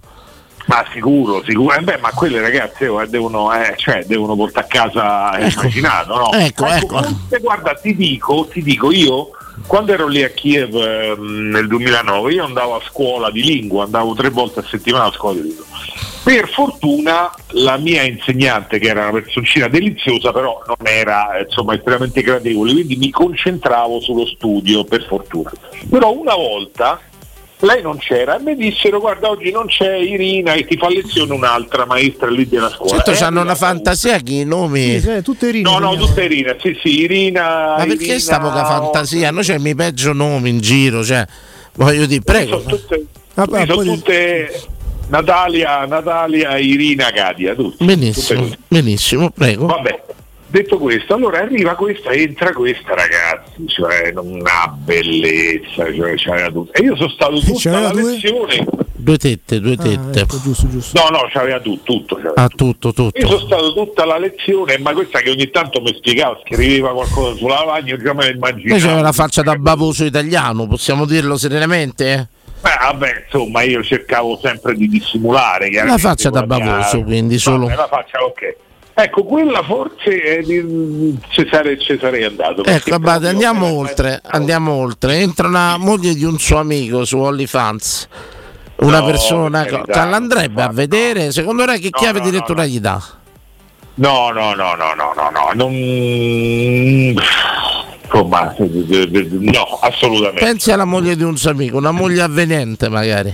Ma sicuro, sicuro. Eh beh, ma quelle ragazze eh, devono, eh, cioè, devono portare a casa il macinato, no? Ecco, ecco. forse, guarda, ti dico, ti dico, io quando ero lì a Kiev ehm, nel 2009, io andavo a scuola di lingua, andavo tre volte a settimana a scuola di lingua. Per fortuna la mia insegnante, che era una personcina deliziosa, però non era eh, insomma estremamente gradevole, quindi mi concentravo sullo studio, per fortuna. Però una volta lei non c'era e mi dissero guarda oggi non c'è Irina e ti fa lezione un'altra maestra lì della scuola. Certo, Eh, hanno una fantasia che i nomi. Sì, sì, tutte Irina. No, no, Irina. tutta Irina, sì, sì, Irina. Ma perché Irina- sta poca fantasia? Noi c'è i peggio nomi in giro, cioè, voglio dire, prego. Sono tutte, Vabbè, sono poi- tutte Natalia, Natalia, Irina, Cadia, tutte. Benissimo, Tutte benissimo, prego. Vabbè, detto questo, allora arriva questa, entra questa ragazzi, cioè una bellezza, cioè c'aveva tutto. E io sono stato tutta C'aveva la due? lezione. Due tette, due Ah, tette. ecco, giusto, giusto. No, no, c'aveva tutto, tutto. c'aveva Ah, tutto, tutto. Io sono stato tutta la lezione, ma questa che ogni tanto mi spiegava, scriveva qualcosa sulla lavagna, io già me la immaginavo. c'aveva la faccia da bavoso italiano, possiamo dirlo serenamente? eh? Beh, vabbè, insomma, io cercavo sempre di dissimulare. La faccia da baboso, quindi solo. Vabbè, la faccia, ok. Ecco, quella forse è di Cesare ci sarei andato. Ecco, Abate, andiamo oltre, andiamo oltre. Entra una moglie di un suo amico su OnlyFans. Una No, persona per che l'andrebbe a vedere. Secondo lei che No, chiave no, di lettura gli dà? No, no, no, no, no, no, no, non... Insomma, no, assolutamente. Pensi alla moglie di un suo amico, una moglie avvenente magari.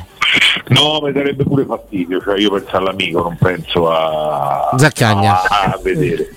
No, mi darebbe pure fastidio, cioè io penso all'amico, non penso a, Zaccagna. a, a vedere.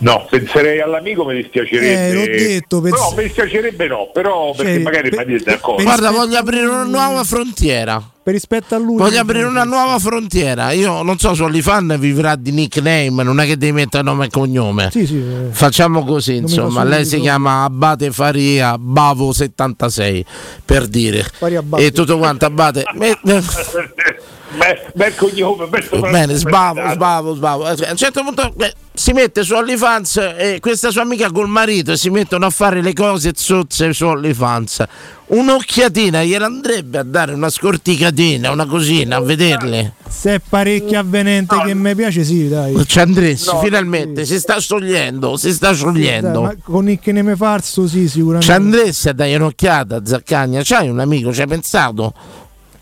No, penserei all'amico, mi dispiacerebbe. Eh, l'ho detto, pens- No, mi dispiacerebbe no, però perché Cioè, magari per- mi dite d'accordo. Guarda, voglio aprire una nuova frontiera. Per rispetto a lui. Voglio aprire una nuova frontiera. Io non so se OnlyFans vivrà di nickname, non è che devi mettere nome e cognome. Sì, sì. eh. Facciamo così, insomma, lei si chiama Abate Faria Bavo 76 per dire. Faria Bavo. E tutto quanto Abate. Beh, bel cognome, bel Bene, sbavo, sbavo, sbavo. Eh, A un certo punto eh, si mette su OnlyFans e questa sua amica col marito si mettono a fare le cose zozze su OnlyFans. Un'occhiatina gliela andrebbe a dare una scorticatina, una cosina, a vederle. Se è parecchio avvenente che mi piace, sì, dai. Ci andresti, No, finalmente, si sta sciogliendo, si sta Dai, sciogliendo. ma con il che ne me farso, sì, sicuramente. Ci andresti a dare un'occhiata, Zaccagna? C'hai un amico, ci hai pensato?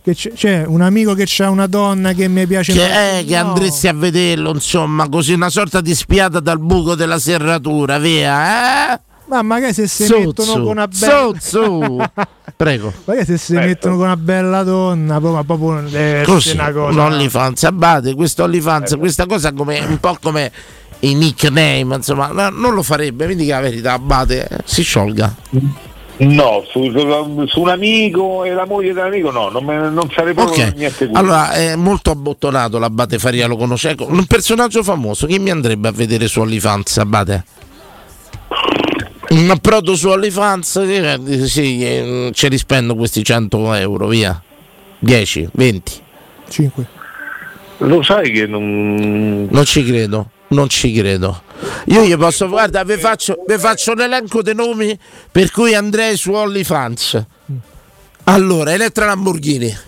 Che c'è, c'è un amico che ha una donna che mi piace Che, eh, che No. andresti a vederlo, insomma, così una sorta di spiata dal buco della serratura, via, eh? Ma magari se si Zozzo, mettono con una bella zozzo. Prego. Magari se si mettono con una bella donna, proprio, proprio non deve essere Così, una un cosa. OnlyFans, abate questo OnlyFans, questa cosa come un po' come i nickname, insomma, no, non lo farebbe, mi dica la verità, abate, eh, si sciolga. No, su, su- su un amico e la moglie dell'amico no, non, me- non sarei proprio Ok, niente curioso. allora è molto abbottonato l'Abate Faria, lo conosce, ecco, un personaggio famoso, chi mi andrebbe a vedere su OnlyFans, Abate? Un approdo su OnlyFans, eh, sì, eh, ce li spendo questi 100 euro, via. 10, 20. 5. Lo sai che non... Non ci credo, non ci credo. Io gli posso, guarda, vi faccio, vi faccio un elenco dei nomi per cui andrei su OnlyFans. Allora, Elettra Lamborghini.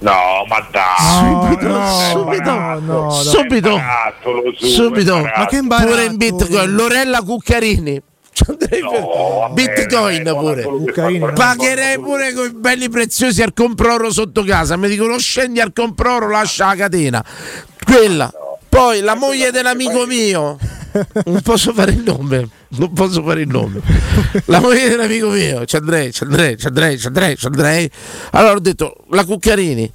No, ma dai. subito, no, no, subito, Barattolo, su, subito. Ma che pure in Bitcoin, Lorella Cuccarini. Per- Bitcoin pure. Pagherei pure con i belli preziosi al comproro sotto casa. Mi dicono scendi al comproro, lascia la catena. Quella. Poi la moglie dell'amico mio. Non posso fare il nome. Non posso fare il nome. La moglie dell'amico mio. Ci andrei, ci andrei, ci andrei, ci andrei, ci andrei. Allora ho detto la Cuccarini,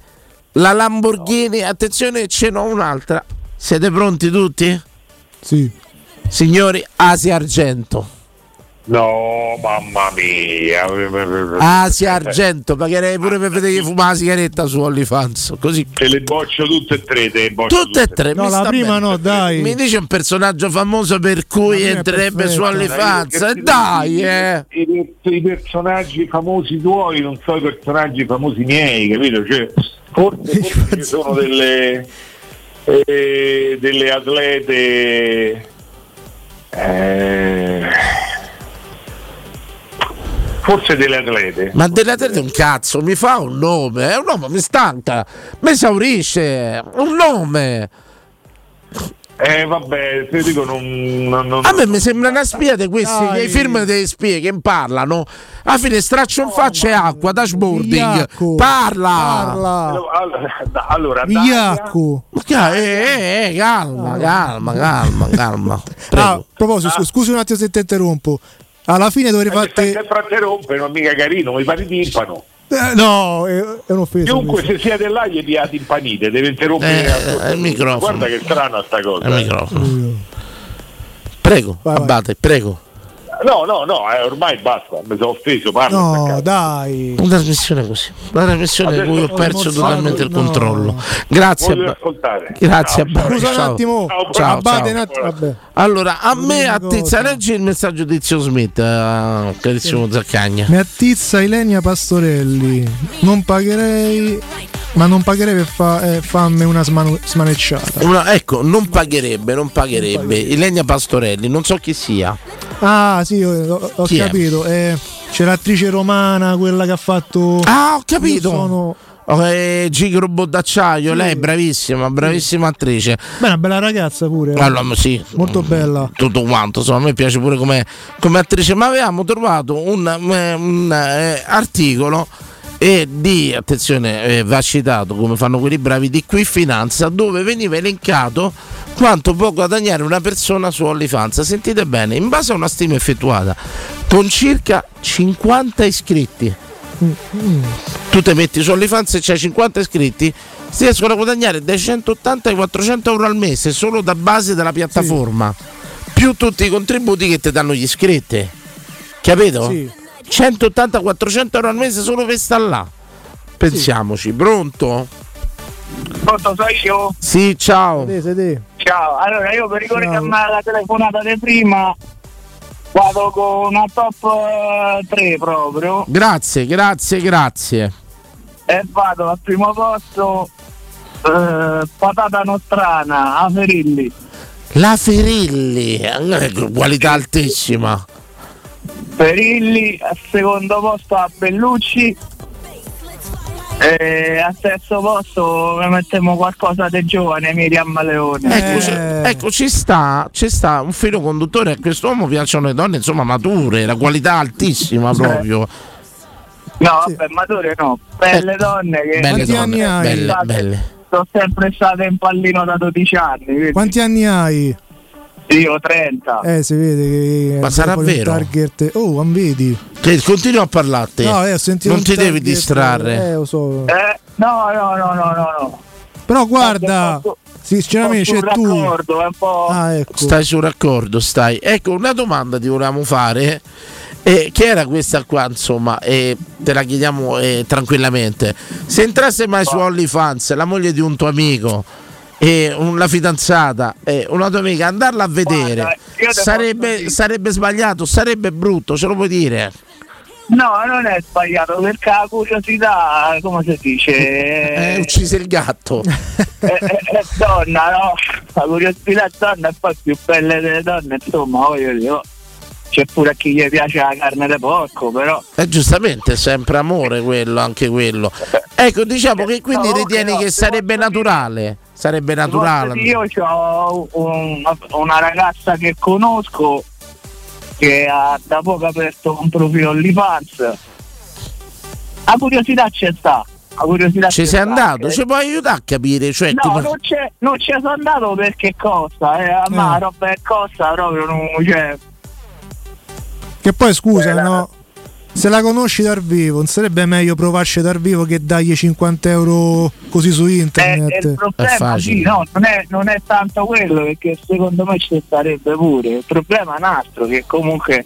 la Lamborghini. Attenzione, ce n'ho un'altra. Siete pronti tutti? Sì. Signori, Asia Argento. No, mamma mia. Asia Argento, pagherei pure per vedere chi fuma la sigaretta su OnlyFans. Così. Te le boccio tutte e tre, te le boccio Tutte e tre. No, la prima bene. no, dai. Mi dice un personaggio famoso per cui entrerebbe su. OnlyFans. Perché Dai, i- eh. I, i personaggi famosi tuoi non so i personaggi famosi miei, capito? Cioè, forse, forse ci sono delle, eh, delle atlete. eh, forse delle atlete. Ma della tele un cazzo, mi fa un nome. È un nome, mi stanca. Mi esaurisce. Un nome. Eh vabbè, te dico non, non- non- A me mi sembra una spia di questi, Dai. dei film delle spie che parlano. Alla fine straccio in faccia e acqua, dashboarding. Iacco. Parla. Parla. Allora, Iacco. Ma che- eh, eh, calma, calma, calma, calma. Ah, Prego. a proposito, scu- scusi un attimo se ti interrompo. Alla fine dovrei fare. te rompere, non mica carino, mi pare timpano. Eh, no, è, è un'offesa. Chiunque se siete là gli diate impanite, deve interrompere. Eh, eh, il microfono. Guarda che strana sta cosa. Il eh. microfono. Prego, Abate, prego. No, no, no, eh, ormai basta, mi sono offeso, parla. No, dai. Una trasmissione così, una trasmissione in cui ho perso totalmente il no. controllo. Grazie, Voglio ascoltare. grazie. Ciao, Scusa un ciao. attimo. Ciao, Ciao, ciao. un attimo. Vabbè. Allora, a me Una attizza, cosa. leggi il messaggio di Zio Smith, eh, carissimo Zaccagna. Mi attizza Ilenia Pastorelli. Non pagherei. Ma non pagherei per fa, eh, farmi una smanu- smanecciata. Una- ecco, non pagherebbe, non pagherebbe. Ilenia Pastorelli, non so chi sia. Ah, sì, ho, Chi capito. Eh, c'è l'attrice romana, quella che ha fatto. Ah, ho capito. Sono- Eh, Gigi Robot d'acciaio, lei è bravissima, bravissima attrice. Beh, una bella ragazza pure. eh. Allora, sì, Molto bella. tutto quanto, insomma, a me piace pure come, come attrice, ma avevamo trovato un, eh, un, eh, articolo e di, attenzione, eh, va citato come fanno quelli bravi, di Qui Finanza, dove veniva elencato quanto può guadagnare una persona su OnlyFans. Sentite bene, in base a una stima effettuata con circa 50 iscritti. Tu ti metti su OnlyFans e c'hai 50 iscritti, si riescono a guadagnare dai 180 ai 400 euro al mese solo da base della piattaforma, più tutti i contributi che ti danno gli iscritti. Capito? Sì. 180-400 euro al mese solo per sta là. Pensiamoci, pronto? Pronto, sono io? Sì, ciao. Ciao, allora io per ricordarmi la telefonata di prima vado con una top 3 proprio Grazie, grazie, grazie. e vado al primo posto eh, patata nostrana a Ferilli. La Ferilli, eh, qualità altissima. Ferilli al secondo posto a Bellucci e al terzo posto mettiamo qualcosa di giovane Miriam Leone. Ecco, ci- ecco, ci sta, ci sta un filo conduttore. A quest'uomo piacciono le donne, insomma, mature, la qualità altissima proprio. No, vabbè, mature no, belle donne che Belle donne, anni hai? belle, belle. Sono sempre state in pallino da 12 anni. quindi Quanti anni hai? Io 30. Eh, si vede che. Ma sarà vero? Target. Oh, non vedi? Che continua a parlarti. No, eh, ho sentito non ti devi distrarre. Eh, lo so. Eh, no, no, no, no, no, no. Però guarda, sinceramente c'è sul tu. raccordo, è un po'. Ah, ecco. Stai sul raccordo, stai. Ecco, una domanda ti volevamo fare. eh, che era questa qua, insomma, e te la chiediamo eh, tranquillamente. Se entrasse mai su OnlyFans, la moglie di un tuo amico e un- la fidanzata e una tua amica, andarla a vedere Guarda, sarebbe, sarebbe sbagliato, sarebbe brutto, ce lo puoi dire? No, non è sbagliato perché la curiosità, come si dice, è, ucciso il gatto. è- è- è donna, no? La curiosità è donna e poi più belle delle donne, insomma, voglio dire. oh, C'è pure a chi gli piace la carne di porco, però. Eh, giustamente è sempre amore quello, anche quello. Ecco, diciamo che quindi No, ritieni no, che sarebbe naturale. Sarebbe naturale. Io ho una ragazza che conosco che ha da poco aperto un profilo OnlyFans. La curiosità c'è sta. La curiosità Ci c'è sei sta. andato? Ci puoi aiutare a capire? Cioè, No, come- non, c'è, non ci sono andato perché costa, eh, a me la roba che costa proprio non, cioè, Che poi scusa, no? Se la conosci dal vivo, non sarebbe meglio provarci dal vivo che dargli 50 euro così su è, è internet? il problema sì, no, non, è, non è tanto quello perché secondo me ci starebbe pure. Il problema è un altro che comunque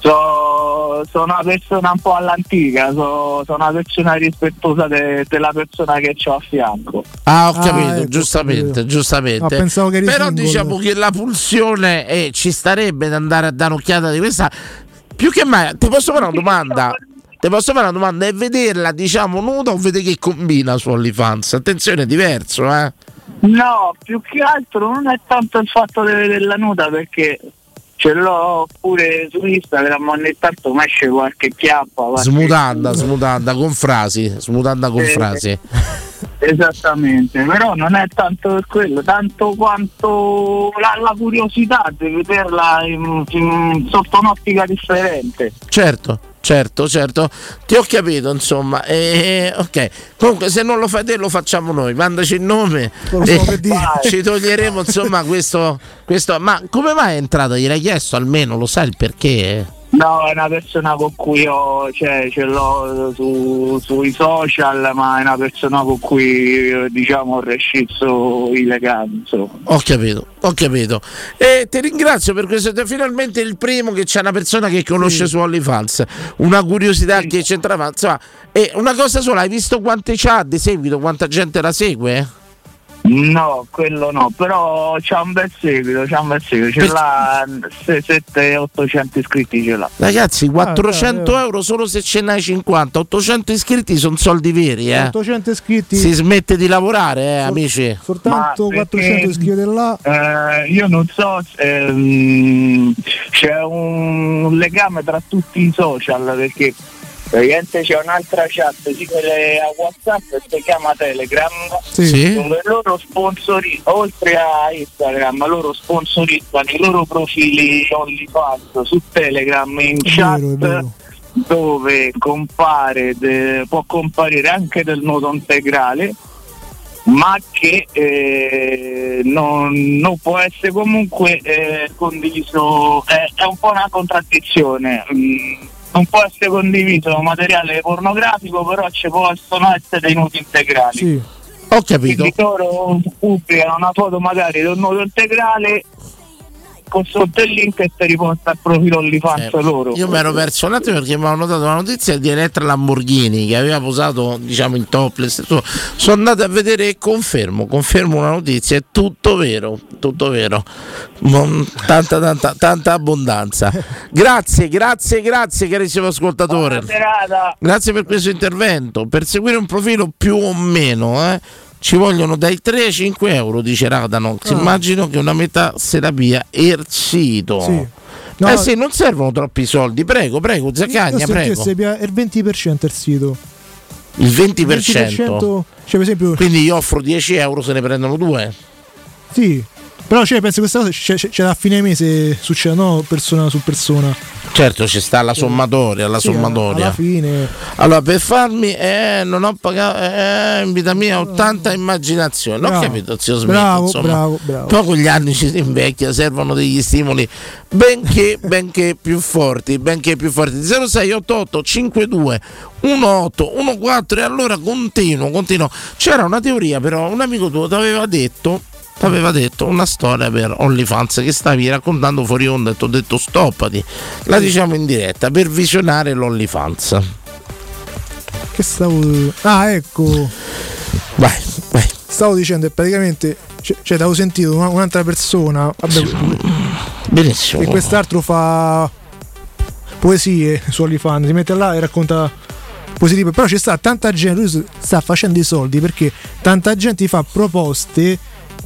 so- sono una persona un po' all'antica, so- sono una persona rispettosa de- della persona che ho a fianco. Ah, ho Ah, capito, ecco, giustamente, capito. giustamente. Ah, pensavo che eri Però diciamo che la pulsione eh, ci starebbe ad andare a dare un'occhiata di questa. Più che mai, ti posso fare una domanda? Ti posso fare una domanda? E vederla, diciamo, nuda o vedere che combina su OnlyFans? Attenzione, è diverso, eh? No, più che altro non è tanto il fatto di vederla nuda perché ce l'ho pure su Instagram, ogni tanto mi esce qualche chiappa. qualche- Smutanda, smutanda con frasi, smutanda con Eh, frasi. Esattamente, però non è tanto per quello, tanto quanto la, la curiosità di vederla in- in- sotto un'ottica differente. Certo, certo, certo. Ti ho capito, insomma. Eh, ok. Comunque, se non lo fai te, lo facciamo noi. Mandaci il nome. So e dire. ci toglieremo, insomma, questo, questo. Ma come mai è entrata? Gliel'hai chiesto almeno? Lo sai il perché? No, è una persona con cui ho, cioè, ce l'ho su- sui social, ma è una persona con cui diciamo ho rescisso i legami. Ho capito, ho capito. E ti ringrazio per questo. Finalmente il primo che c'è una persona che conosce su OnlyFans. Una curiosità che c'entrava. Insomma, e una cosa sola, hai visto quante c'ha di seguito, quanta gente la segue? No, quello no, però c'ha un bel seguito, c'ha un bel seguito, ce Per- l'ha 7-800 iscritti ce l'ha. Ragazzi, Ah, 400 euro solo se ce n'hai 50, 800 iscritti sono soldi veri, eh. 800 iscritti. Si smette di lavorare, eh, amici. Soltanto Ma perché- 400 iscritti là. Eh, io non so ehm, c'è un legame tra tutti i social perché praticamente c'è un'altra chat simile a Whatsapp si chiama Telegram Sì. Dove loro sponsori oltre a Instagram loro sponsorizzano i loro profili OnlyFans su Telegram in chat dove compare de- può comparire anche del nodo integrale ma che eh, non, non può essere comunque eh, condiviso, è, è un po' una contraddizione. Mm, non può essere condiviso materiale pornografico, però ci possono essere dei nodi integrali. Ho capito. Quindi loro pubblicano una foto magari di un nodo integrale con sotto il link e ti riporta al profilo OnlyFans loro. Eh, Io mi ero perso un attimo perché mi avevo notato una notizia di Elettra Lamborghini che aveva posato diciamo in topless. Sono andato a vedere e confermo, confermo una notizia, è tutto vero, tutto vero. Tanta, tanta, tanta abbondanza. Grazie, grazie, grazie carissimo ascoltatore. Grazie per questo intervento. Per seguire un profilo più o meno, eh, ci vogliono dai 3 ai 5 euro, dice Radanox. Ah. Immagino che una metà terapia Ersito. Sì. No, eh sì, non servono troppi soldi. Prego, prego, Zaccagna, prego. il 20% il sito. Il 20%. 20%, cioè per esempio, Quindi io offro 10 euro, se ne prendono due. sì. Però cioè, penso che questa cosa c'è, c'è- a fine mese succede, no? Persona su persona. Certo, ci sta la sommatoria, la Sì, sommatoria. Alla fine. Allora, per farmi, eh, non ho pagato, eh, in vita mia ho tanta immaginazione. Non ho capito, zio Smith. Bravo, insomma. bravo, bravo. Poi con gli anni ci si invecchia, servono degli stimoli, benché, benché più forti, benché più forti. 0688 52 18 14 e allora continuo, continuo. C'era una teoria però, un amico tuo ti aveva detto ti aveva detto una storia per OnlyFans che stavi raccontando fuori onda e ti ho detto stoppati la diciamo in diretta per visionare l'OnlyFans Che stavo. Ah, ecco. Vai, vai. Stavo dicendo che praticamente. Cioè, cioè, avevo sentito una- un'altra persona. Vabbè, benissimo E quest'altro fa poesie su OnlyFans, si mette là e racconta poesie tipo- Però c'è sta tanta gente, lui sta facendo i soldi perché tanta gente fa proposte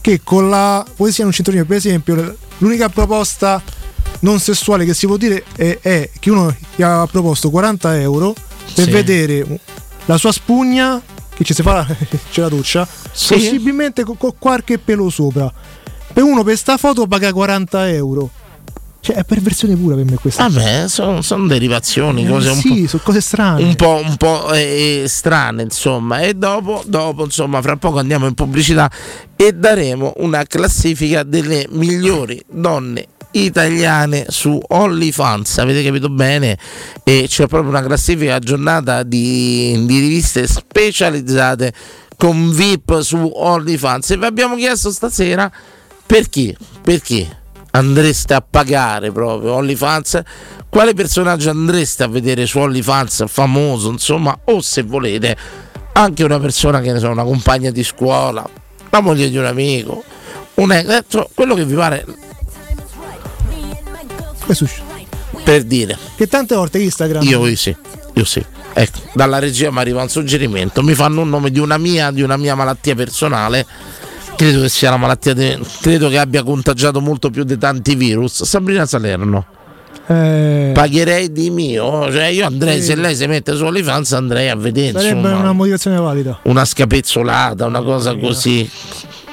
che con la poesia non c'entra niente. Per esempio, l'unica proposta non sessuale che si può dire è, è che uno gli ha proposto 40 euro per Sì. vedere la sua spugna che ci si fa c'è la doccia Sì. possibilmente con, con qualche pelo sopra per uno per sta foto paga 40 euro cioè è perversione pura per me questa. Vabbè, sono derivazioni, Eh, cose un sì, po'. sono cose strane. un po', un po', eh, strane insomma. E dopo, dopo insomma fra poco andiamo in pubblicità e daremo una classifica delle migliori donne italiane su OnlyFans. Avete capito bene? E c'è proprio una classifica aggiornata di, di riviste specializzate con VIP su OnlyFans. E vi abbiamo chiesto stasera perché? Perché andreste a pagare proprio OnlyFans? Quale personaggio andreste a vedere su OnlyFans famoso insomma o se volete anche una persona che ne so una compagna di scuola la moglie di un amico un ex, eh, quello che vi pare per dire. Che tante volte Instagram io, io sì io sì. Ecco dalla regia mi arriva un suggerimento. Mi fanno un nome di una mia di una mia malattia personale credo che sia la malattia de- credo che abbia contagiato molto più di tanti virus. Sabrina Salerno. Eh, pagherei di mio cioè io andrei Sì. se lei si mette su OnlyFans andrei a vedere sarebbe insomma una motivazione valida. una scapezzolata una cosa così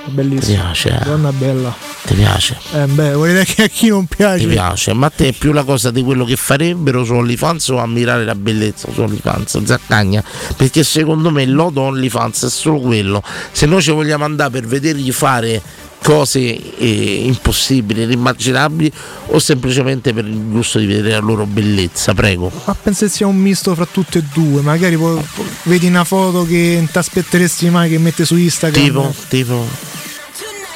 bellissima Ti piace? donna bella. Ti piace? Eh beh vuoi dire che a chi non piace? Ti piace ma a te è più la cosa di quello che farebbero su OnlyFans o ammirare la bellezza su OnlyFans Zaccagna? Perché secondo me il lodo OnlyFans è solo quello. Se noi ci vogliamo andare per vedergli fare cose eh, impossibili inimmaginabili o semplicemente per il gusto di vedere la loro bellezza? Prego. Ma penso che sia un misto fra tutte e due. Magari poi vedi una foto che non ti aspetteresti mai che mette su Instagram. Tipo tipo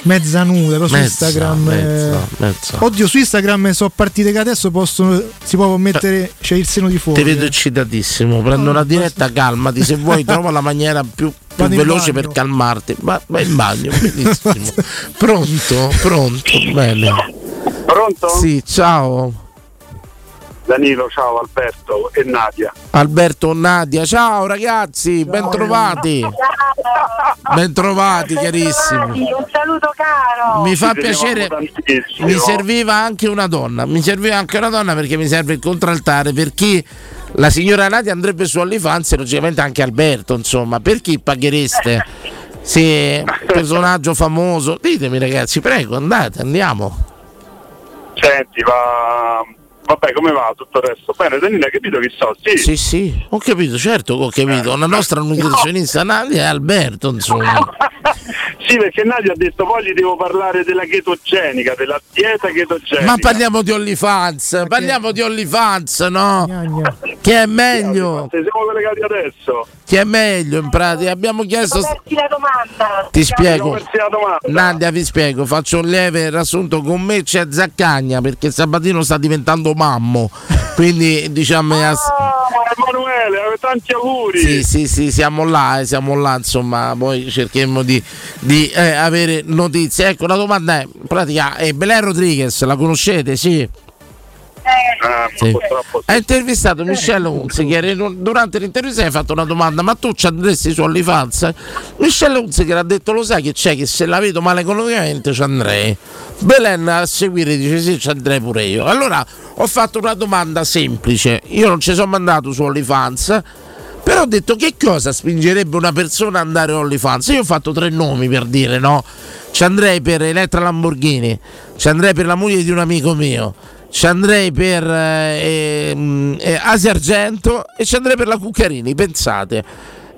mezza nuda, però su Mezza, Instagram. mezza, eh, mezza. Oddio, su Instagram sono partite che adesso possono, si può mettere, c'è il seno di fuori. Ti vedo eccitatissimo, prendo una diretta, calmati, se vuoi trova la maniera più, più veloce bagno. per calmarti. Ma vai in bagno, benissimo. pronto, pronto, bene. Pronto? Sì, ciao. Danilo, ciao Alberto e Nadia. Alberto Nadia, ciao ragazzi, bentrovati. Bentrovati, carissimi. Un saluto caro. Mi fa piacere, mi serviva anche una donna, mi serviva anche una donna perché mi serve il contraltare per chi la signora Nadia andrebbe su OnlyFans e logicamente anche Alberto, insomma, per chi paghereste? Sì, personaggio famoso, ditemi ragazzi, prego, andate, andiamo. Senti, va... Vabbè, come va tutto il resto? Bene, Danilo, hai capito chi so? Sì. Sì, sì, ho capito, certo che ho capito, la nostra nutrizionista Nadia è Alberto, insomma. Sì, perché Nadia ha detto poi gli devo parlare della chetogenica, della dieta chetogenica. Ma parliamo di OnlyFans, parliamo di OnlyFans, no? Che è meglio, Se siamo collegati adesso. che è meglio in pratica. Abbiamo chiesto... Ti spiego. la domanda. Nadia, vi spiego, faccio un lieve riassunto. Con me c'è Zaccagna perché Sabatino sta diventando mammo. Quindi diciamo. ass- Emanuele, tanti auguri. Sì, sì, sì, siamo là, eh, siamo là, insomma, poi cercheremo di, di, eh, avere notizie. Ecco, la domanda è, in pratica, è Belen Rodriguez, la conoscete? Sì. Ah, Sì. purtroppo Ha intervistato Michelle Hunziker durante l'intervista gli ha fatto una domanda ma tu ci andresti su OnlyFans? Michelle Hunziker ha detto lo sai che c'è che se la vedo male economicamente ci andrei Belen a seguire dice sì ci andrei pure io allora ho fatto una domanda semplice io non ci sono mandato su OnlyFans però ho detto che cosa spingerebbe una persona ad andare a OnlyFans? Io ho fatto tre nomi per dire, no? Ci andrei per Elettra Lamborghini, ci andrei per la moglie di un amico mio, ci andrei per eh, ehm, eh, Asia Argento e ci andrei per la Cuccarini, pensate.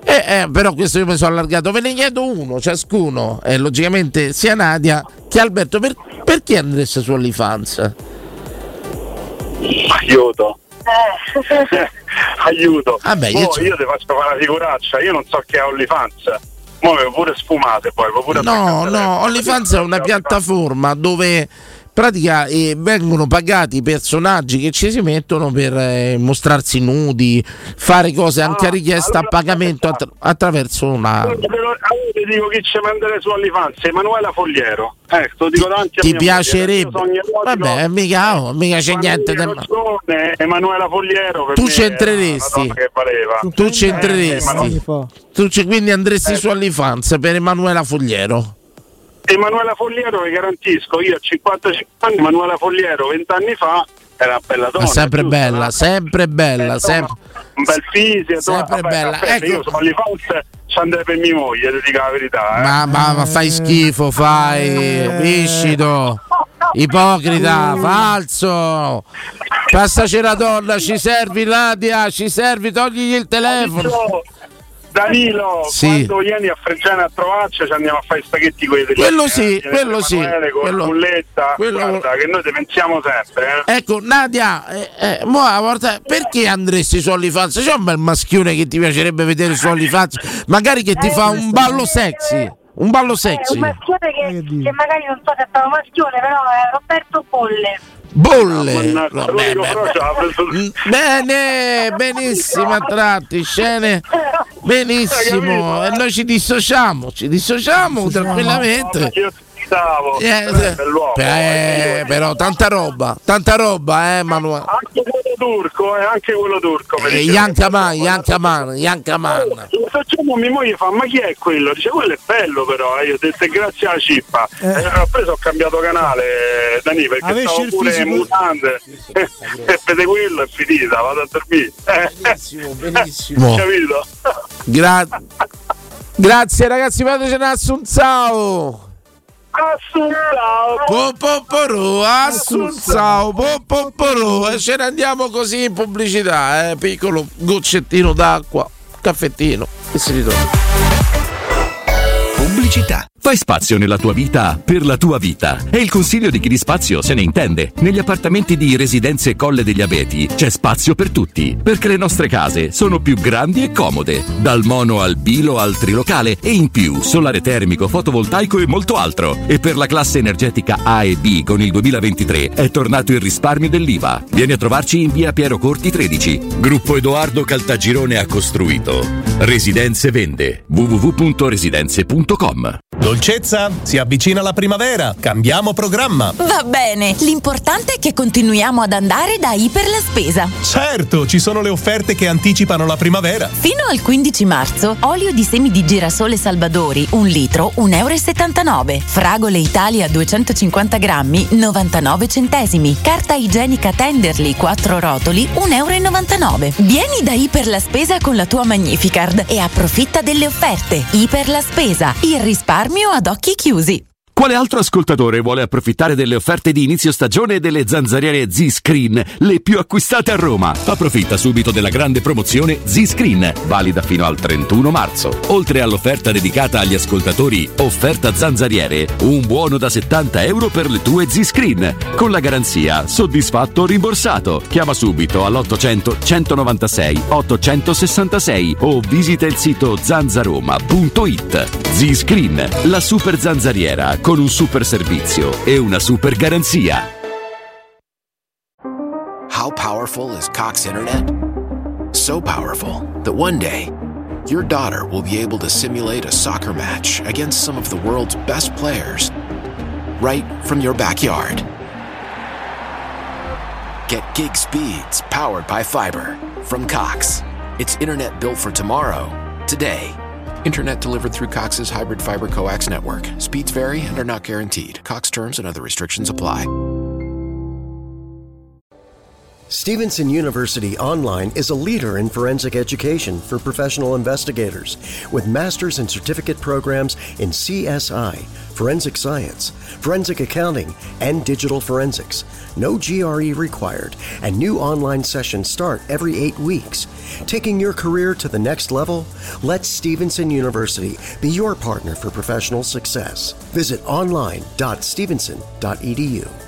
Eh, eh, però questo io mi sono allargato, ve ne chiedo uno ciascuno, e logicamente sia Nadia che Alberto, per- perché andreste su OnlyFans? Aiuto. Eh. Aiuto. Vabbè, Mo io c'ho- io ti faccio fare una figuraccia, io non so che è OnlyFans. Avevo pure sfumate poi, pure No, no, OnlyFans è una piattaforma dove pratica eh, vengono pagati i personaggi che ci si mettono per eh, mostrarsi nudi, fare cose anche a richiesta a pagamento attra- attraverso una. Allora ti dico chi ci manderei su OnlyFans, Emanuela Fogliero. Ecco, lo dico davanti a Ti mia moglie, piacerebbe? Vabbè, mica, oh, mica c'è niente da. ragione, Emanuela Fogliero Tu me ci era entreresti? una donna che valeva. Tu ci Eh? Tu ci- quindi andresti su OnlyFans per Emanuela Fogliero? Emanuela Fogliero vi garantisco, io a 55 anni, Emanuela Fogliero 20 anni fa era una bella donna. Ma sempre giusto, bella, no? sempre bella, sempre. un bel fisio, Sempre vabbè, bella. aspetta, Ecco. io su OnlyFans ci andrei per mia moglie, ti dico la verità. Eh. Ma, ma- ma fai schifo, fai viscido, ipocrita, falso. Passaci la donna, ci servi Nadia, ci servi, togligli il telefono. Danilo, Sì. quando vieni a Freggiana a trovarci ci andiamo a fare i spaghetti con i Quello sì, quello sì, Con quello- la bulletta, quello- guarda che noi te pensiamo sempre. Eh. Ecco, Nadia, eh, eh, mo a volta- perché andresti su OnlyFans? C'è un bel maschione che ti piacerebbe vedere su OnlyFans? Magari che ti fa un ballo sexy. Un ballo Eh, sexy. un maschione che, che magari non so se è stato maschione, però è Roberto Bolle. Bolle. Vabbè, l'unico beh, beh. Bene, benissimo a tratti, scene. Benissimo. E noi ci dissociamo, ci dissociamo tranquillamente. Eh, eh, eh, però tanta roba, tanta roba, eh, Manuel. Turco, eh, anche quello turco. Eh, dice. Yankaman, Yankaman, Yankaman. Questo giorno mia moglie fa, ma chi è quello? Dice, quello è bello però, eh. io ho detto, "È grazie alla cippa. Eh. Eh, ho preso, ho cambiato canale, eh, Dani, perché Avessi stavo il pure in fisico- mutande. e vede quello è finita, vado a dormire. Eh. Benissimo, benissimo. Capito? Gra- Grazie ragazzi, fatecene assunzao. Assunzao. Popoporo, assunzao, popoporo. E ce ne andiamo così in pubblicità, eh. Piccolo goccettino d'acqua, caffettino e si ritorna. Pubblicità. Fai spazio nella tua vita per la tua vita. E il consiglio di chi di spazio se ne intende. Negli appartamenti di Residenze Colle degli Abeti c'è spazio per tutti, perché le nostre case sono più grandi e comode. Dal mono al bilo al trilocale e in più solare termico, fotovoltaico e molto altro. E per la classe energetica A e B con il 2023 è tornato il risparmio dell'IVA. Vieni a trovarci in via Piero Corti 13. Gruppo Edoardo Caltagirone ha costruito. Residenze vende. www.residenze.com Dolcezza, si avvicina la primavera, cambiamo programma. Va bene, l'importante è che continuiamo ad andare da Iper la Spesa. Certo, ci sono le offerte che anticipano la primavera. Fino al 15 marzo, olio di semi di girasole Salvadori, un litro, 1,79 euro. Fragole Italia 250 grammi, 99 centesimi. Carta igienica Tenderly, 4 rotoli, 1,99 euro. Vieni da Iper la Spesa con la tua Magnificard e approfitta delle offerte. Iper la Spesa, il risparmio ad occhi chiusi. Quale altro ascoltatore vuole approfittare delle offerte di inizio stagione delle zanzariere Z-Screen, le più acquistate a Roma? Approfitta subito della grande promozione Z-Screen, valida fino al 31 marzo. Oltre all'offerta dedicata agli ascoltatori Offerta Zanzariere, un buono da 70 euro per le tue Z-Screen, con la garanzia soddisfatto o rimborsato. Chiama subito all'800 196 866 o visita il sito zanzaroma.it. Z-Screen, la super zanzariera con un super servizio e una super garanzia. How powerful is Cox Internet? So powerful that one day, your daughter will be able to simulate a soccer match against some of the world's best players right from your backyard. Get gig speeds powered by fiber from Cox. It's internet built for tomorrow, today. Internet delivered through Cox's hybrid fiber coax network. Speeds vary and are not guaranteed. Cox terms and other restrictions apply. Stevenson University Online is a leader in forensic education for professional investigators with master's and certificate programs in CSI, forensic science, forensic accounting, and digital forensics. No GRE required, and new online sessions start every eight weeks. Taking your career to the next level? Let Stevenson University be your partner for professional success. Visit online.stevenson.edu.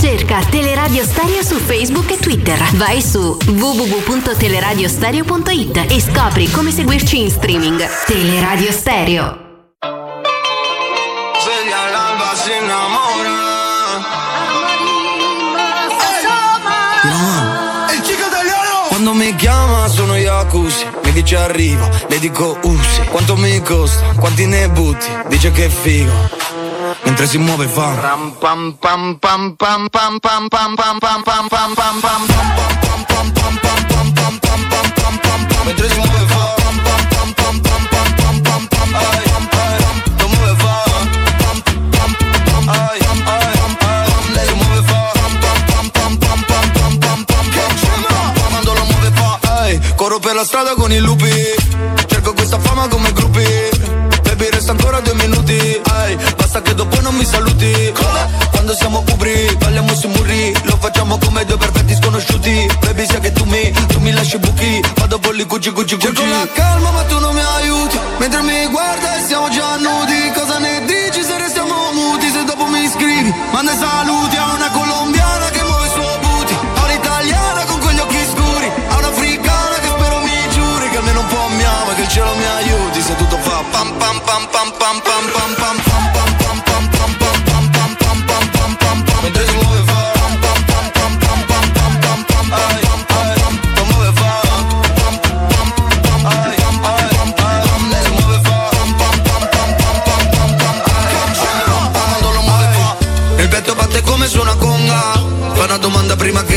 Cerca Teleradio Stereo su Facebook e Twitter. Vai su www.teleradiostereo.it e scopri come seguirci in streaming. Teleradio Stereo. Sveglia all'alba si innamora. È il chico italiano. Quando mi chiama sono Yakuzi Mi dice arrivo, le dico usi Quanto mi costa, quanti ne butti? Dice che figo Mentre si muove fa Ram pam pam pam pam pam pam pam pam pam pam pam pam pam Mentre si muove fa Pam pam pam pam pam pam pam pam pam Ai, ai, lo muove fa Pam pam pam ai, ai, ai, Lei lo muove fa Pam pam pam pam pam pam pam pam Che gema Quando lo muove fa Ehi, corro per la strada con i lupi Cerco questa fama come gruppi Baby resta ancora due minuti Ehi, basta che dopo non mi saluti. Quando siamo ubri, balliamo sui muri. Lo facciamo come due perfetti sconosciuti. Baby sai che tu mi, tu mi lasci buchi. Vado con li cuci cuci cuci Cerco la calma ma tu non mi aiuti. Mentre mi guarda e siamo già nudi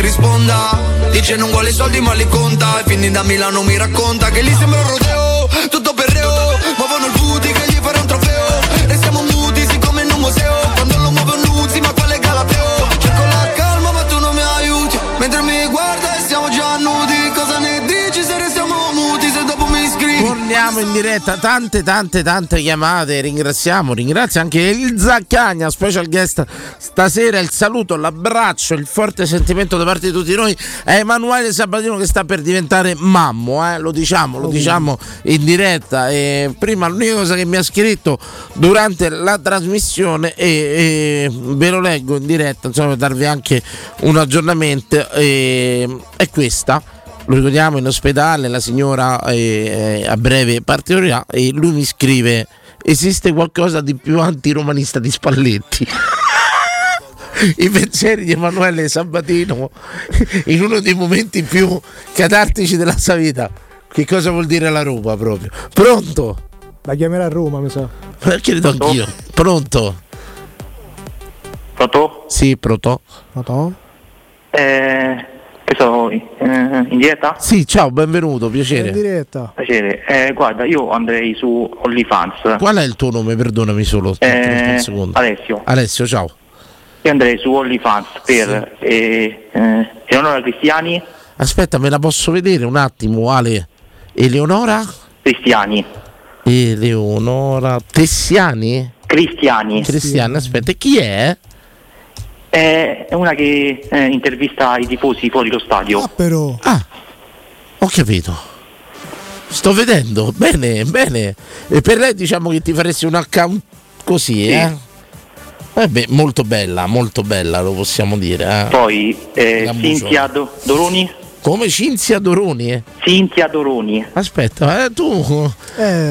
risponda. Dice non vuole soldi ma li conta. E finì da Milano mi racconta Che lì sembra un rodeo, tutto per reo. Muovono il booty che gli farà un trofeo. E siamo muti siccome in un museo. Quando lo muovo Nuzzi ma quale galateo? Cerco la calma ma tu non mi aiuti. Mentre mi guarda e siamo già nudi. Cosa ne dici se restiamo muti? Se dopo mi iscrivi Torniamo in diretta, tante tante tante chiamate. Ringraziamo, ringrazio anche il Zaccagna Special guest stasera, il saluto, l'abbraccio, il forte sentimento da parte di tutti noi a Emanuele Sabatino che sta per diventare mammo, eh, lo diciamo, lo diciamo in diretta. E prima l'unica cosa che mi ha scritto durante la trasmissione e, e ve lo leggo in diretta, insomma per darvi anche un aggiornamento, e- è questa lo ricordiamo in ospedale, la signora eh, eh, a breve partirà e lui mi scrive esiste qualcosa di più antiromanista di Spalletti? I pensieri di Emanuele Sabatino in uno dei momenti più catartici della sua vita. Che cosa vuol dire la Roma proprio? Pronto? La chiamerà a Roma, mi sa. Perché credo anch'io. Pronto? Pronto? Sì, pronto. Pronto? Eh, che sono eh, in diretta? Sì, ciao, benvenuto, piacere. In diretta. Piacere. Eh, guarda, io andrei su OnlyFans. Qual è il tuo nome? Perdonami solo. Eh, un secondo. Alessio. Alessio, ciao. Io andrei su OnlyFans per eh, eh, Eleonora Cristiani. Aspetta, me la posso vedere un attimo, Ale. Eleonora? Cristiani. Eleonora Tessiani? Cristiani. Cristiani, aspetta, e chi è? È una che eh, intervista i tifosi fuori lo stadio. Però. Ah, ho capito. Sto vedendo, bene, bene. E per lei diciamo che ti faresti un account così, eh? Eh beh, molto bella, molto bella, lo possiamo dire. Eh? Poi eh. Cinzia Do- Doroni. Come Cinzia Doroni? Eh? Cinzia Doroni. Aspetta, eh, tu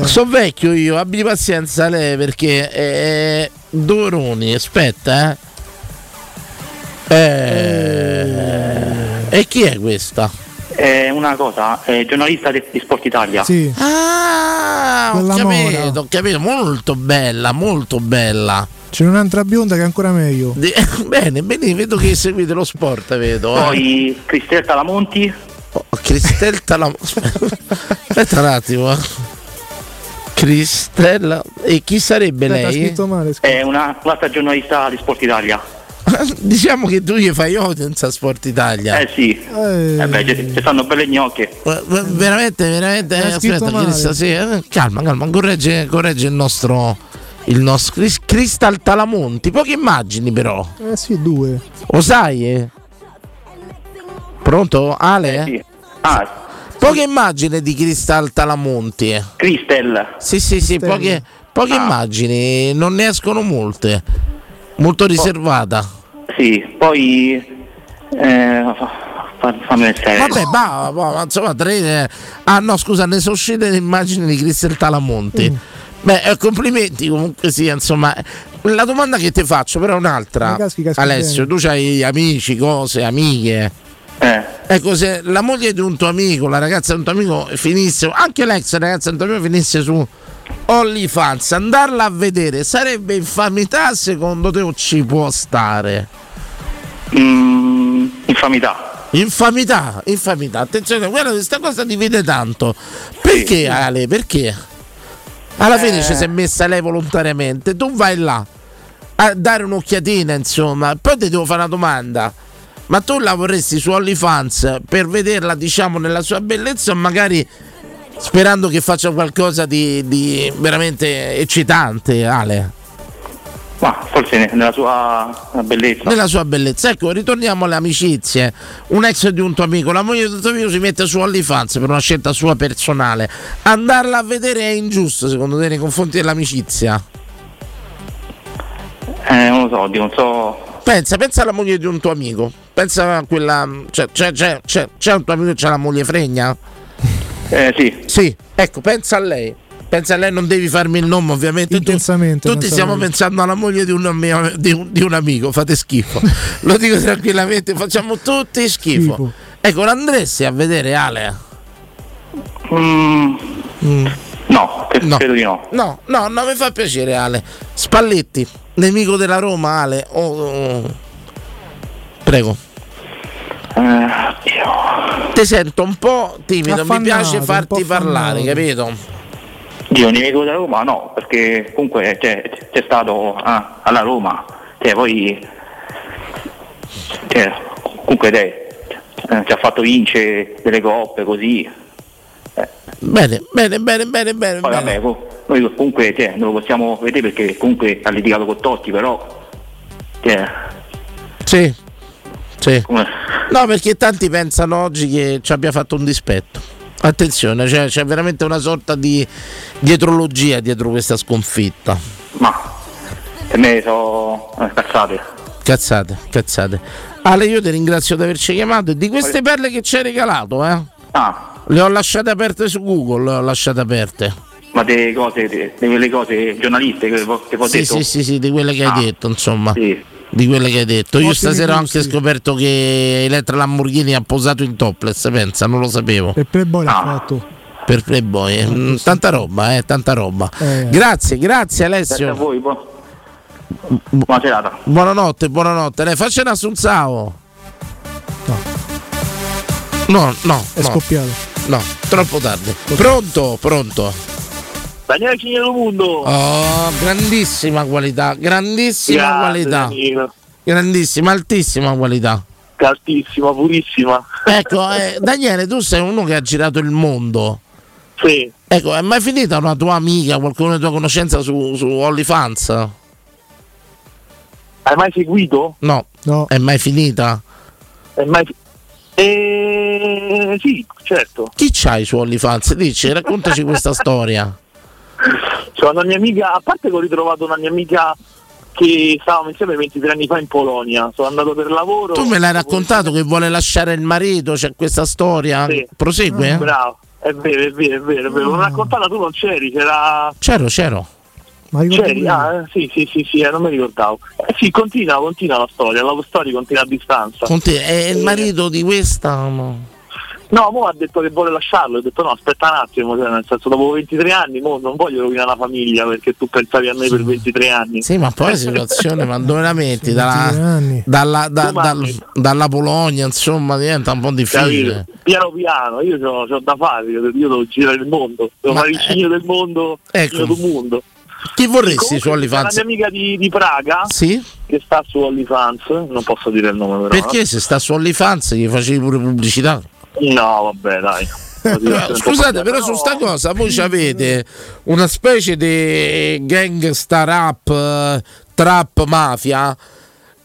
sono vecchio io, abbi pazienza lei perché eh, Doroni, aspetta, eh. Eh, E chi è questa? È una cosa, è giornalista di, di Sport Italia. Sì. Ah, ho Quella capito, mora. ho capito, molto bella, molto bella. C'è un'altra bionda che è ancora meglio. Di- bene, bene, vedo che seguite lo sport, vedo. eh. Poi Cristel Talamonti. Oh, Cristel Talam- Aspetta un attimo. eh. Cristella. E chi sarebbe Aspetta, lei? scritto male. È una un'altra giornalista di Sport Italia. diciamo che tu gli fai audience a Sport Italia. Eh sì. Eh beh, ci stanno belle gnocche. Eh, Veramente, veramente. Eh, scritto aspetta, male. Crista, sì, eh, calma, calma, corregge, corregge il nostro. Il nostro Crystal Talamonti. Poche immagini, però. Eh sì, due. Lo sai? eh? Pronto? Ale? sì. Ah, Poche immagini di Crystal Talamonti. eh. Cristel. Sì, sì, sì, Cristel. poche, poche Ah. immagini, non ne escono molte. Molto riservata. Sì, poi eh, fa- fammi vedere. Vabbè, va, va, ma insomma, tre. eh. Ah, no, scusa, ne sono uscite le immagini di Cristel Talamonti. Beh, eh, complimenti comunque sia, insomma. La domanda che ti faccio, però, è un'altra. Caschi, caschi Alessio, bene. tu hai amici, cose, amiche. Eh. Ecco, se la moglie di un tuo amico, la ragazza di un tuo amico finisse, anche l'ex ragazza di un tuo amico finisse su OnlyFans, andarla a vedere sarebbe infamità secondo te o ci può stare? Mm, infamità. Infamità, infamità. Attenzione, guarda, questa cosa divide tanto. Perché Ale? Perché? Alla fine Eh. ci si è messa lei volontariamente. Tu vai là a dare un'occhiatina, insomma. Poi ti devo fare una domanda. Ma tu la vorresti su OnlyFans per vederla, diciamo, nella sua bellezza o magari sperando che faccia qualcosa di, di veramente eccitante, Ale? Ma forse nella sua bellezza. Nella sua bellezza. Ecco, ritorniamo alle amicizie. Un ex di un tuo amico, la moglie di un tuo amico si mette su OnlyFans per una scelta sua personale. Andarla a vedere è ingiusto secondo te nei confronti dell'amicizia? Eh, non lo so, Dio, non so. Pensa, pensa alla moglie di un tuo amico. Pensa a quella. Cioè, c'è, c'è- c'è- c'è un tuo amico che ha la moglie fregna? Eh sì. Sì, ecco, pensa a lei. Pensa a lei, non devi farmi il nome, ovviamente. Tu- Intensamente, tutti pensa stiamo a lei. pensando alla moglie di un, mio- di un- di un amico, fate schifo. Lo dico tranquillamente, facciamo tutti schifo. Schifo. Ecco, l'andresti a vedere Ale? Mm, No, cre- credo di no. No, no, no, mi fa piacere Ale. Spalletti, nemico della Roma, Ale. Oh, oh. Prego. Ti sento un po' timido, mi Affannato, piace un farti parlare, affannato. capito? Dio, nemico della Roma no, perché comunque c'è, c'è stato ah, alla Roma, cioè poi cioè, comunque te, eh, ci ha fatto vincere delle coppe così. Eh, Bene, bene, bene, bene, bene. Poi bene. vabbè, noi comunque cioè, non lo possiamo vedere perché comunque ha litigato con Totti, però. Cioè, Sì. Sì. come- No, perché tanti pensano oggi che ci abbia fatto un dispetto. Attenzione, c'è, c'è veramente una sorta di dietrologia dietro questa sconfitta. ma per me sono eh, cazzate. Cazzate, cazzate. Ale, io ti ringrazio di averci chiamato e di queste perle che ci hai regalato, eh? Ah, Le ho lasciate aperte su Google, le ho lasciate aperte. ma delle cose, de- di quelle cose giornalistiche che, ho Sì, detto. sì, sì, sì, di quelle che Ah, hai detto, insomma. Sì. Di quelle che hai detto. Io Ottimi stasera ho anche scoperto che Elettra Lamborghini ha posato in topless, pensa, non lo sapevo. E Playboy Ah. l'ha fatto. Per Playboy, mm, tanta roba, eh, tanta roba. Eh. Grazie, grazie Grazie a Alessio. voi, buon- buona serata. Buonanotte, buonanotte. Lei faccia una Assunzao. No, no, È no, scoppiato. no, troppo tardi. Pronto, pronto. Daniele Cignero Mundo. Oh, grandissima qualità, grandissima Grazie, qualità. Danilo. Grandissima, altissima qualità. Altissima, purissima. Ecco, eh, Daniele, tu sei uno che ha girato il mondo. Sì. Ecco, è mai finita una tua amica, qualcuno di tua conoscenza su, su OnlyFans? Hai mai seguito? No. No. È mai finita? È mai... Eh, sì, certo. Chi c'hai su OnlyFans? Dici, raccontaci questa storia. C'è una mia amica, a parte che ho ritrovato una mia amica che stavamo insieme 23 anni fa in Polonia. Sono andato per lavoro. Tu me l'hai raccontato che vuole lasciare il marito, c'è questa storia? Sì. Prosegue? eh? Bravo, è vero, è vero, è vero, è vero. L'ho raccontata, tu non c'eri, c'era. C'ero, c'ero. Ma ricordo C'eri? Ah, eh, sì, sì, sì, sì, eh, non mi ricordavo. Eh sì, continua, continua la storia, la storia continua a distanza. Con te, è il marito di questa? No. No, mo ha detto che vuole lasciarlo, ho detto no, aspetta un attimo, cioè, nel senso dopo 23 anni, mo non voglio rovinare la famiglia perché tu pensavi a me per 23 anni. Sì, ma poi la situazione, ma dove la metti? 23 Dalla, dalla, da- dal- dalla Polonia, insomma, diventa un po' difficile. Capito? Piano piano, io ho da fare, io io devo girare il mondo, devo Ma fare il cigno del mondo, Ecco. il del mondo. Chi vorresti su Comunque, c'è OnlyFans? Una mia amica di, di Praga Sì? che sta su OnlyFans, non posso dire il nome però. Perché se sta su OnlyFans gli facevi pure pubblicità? No, vabbè, dai. No, scusate, però su sta cosa voi avete una specie di gangsta rap, trap mafia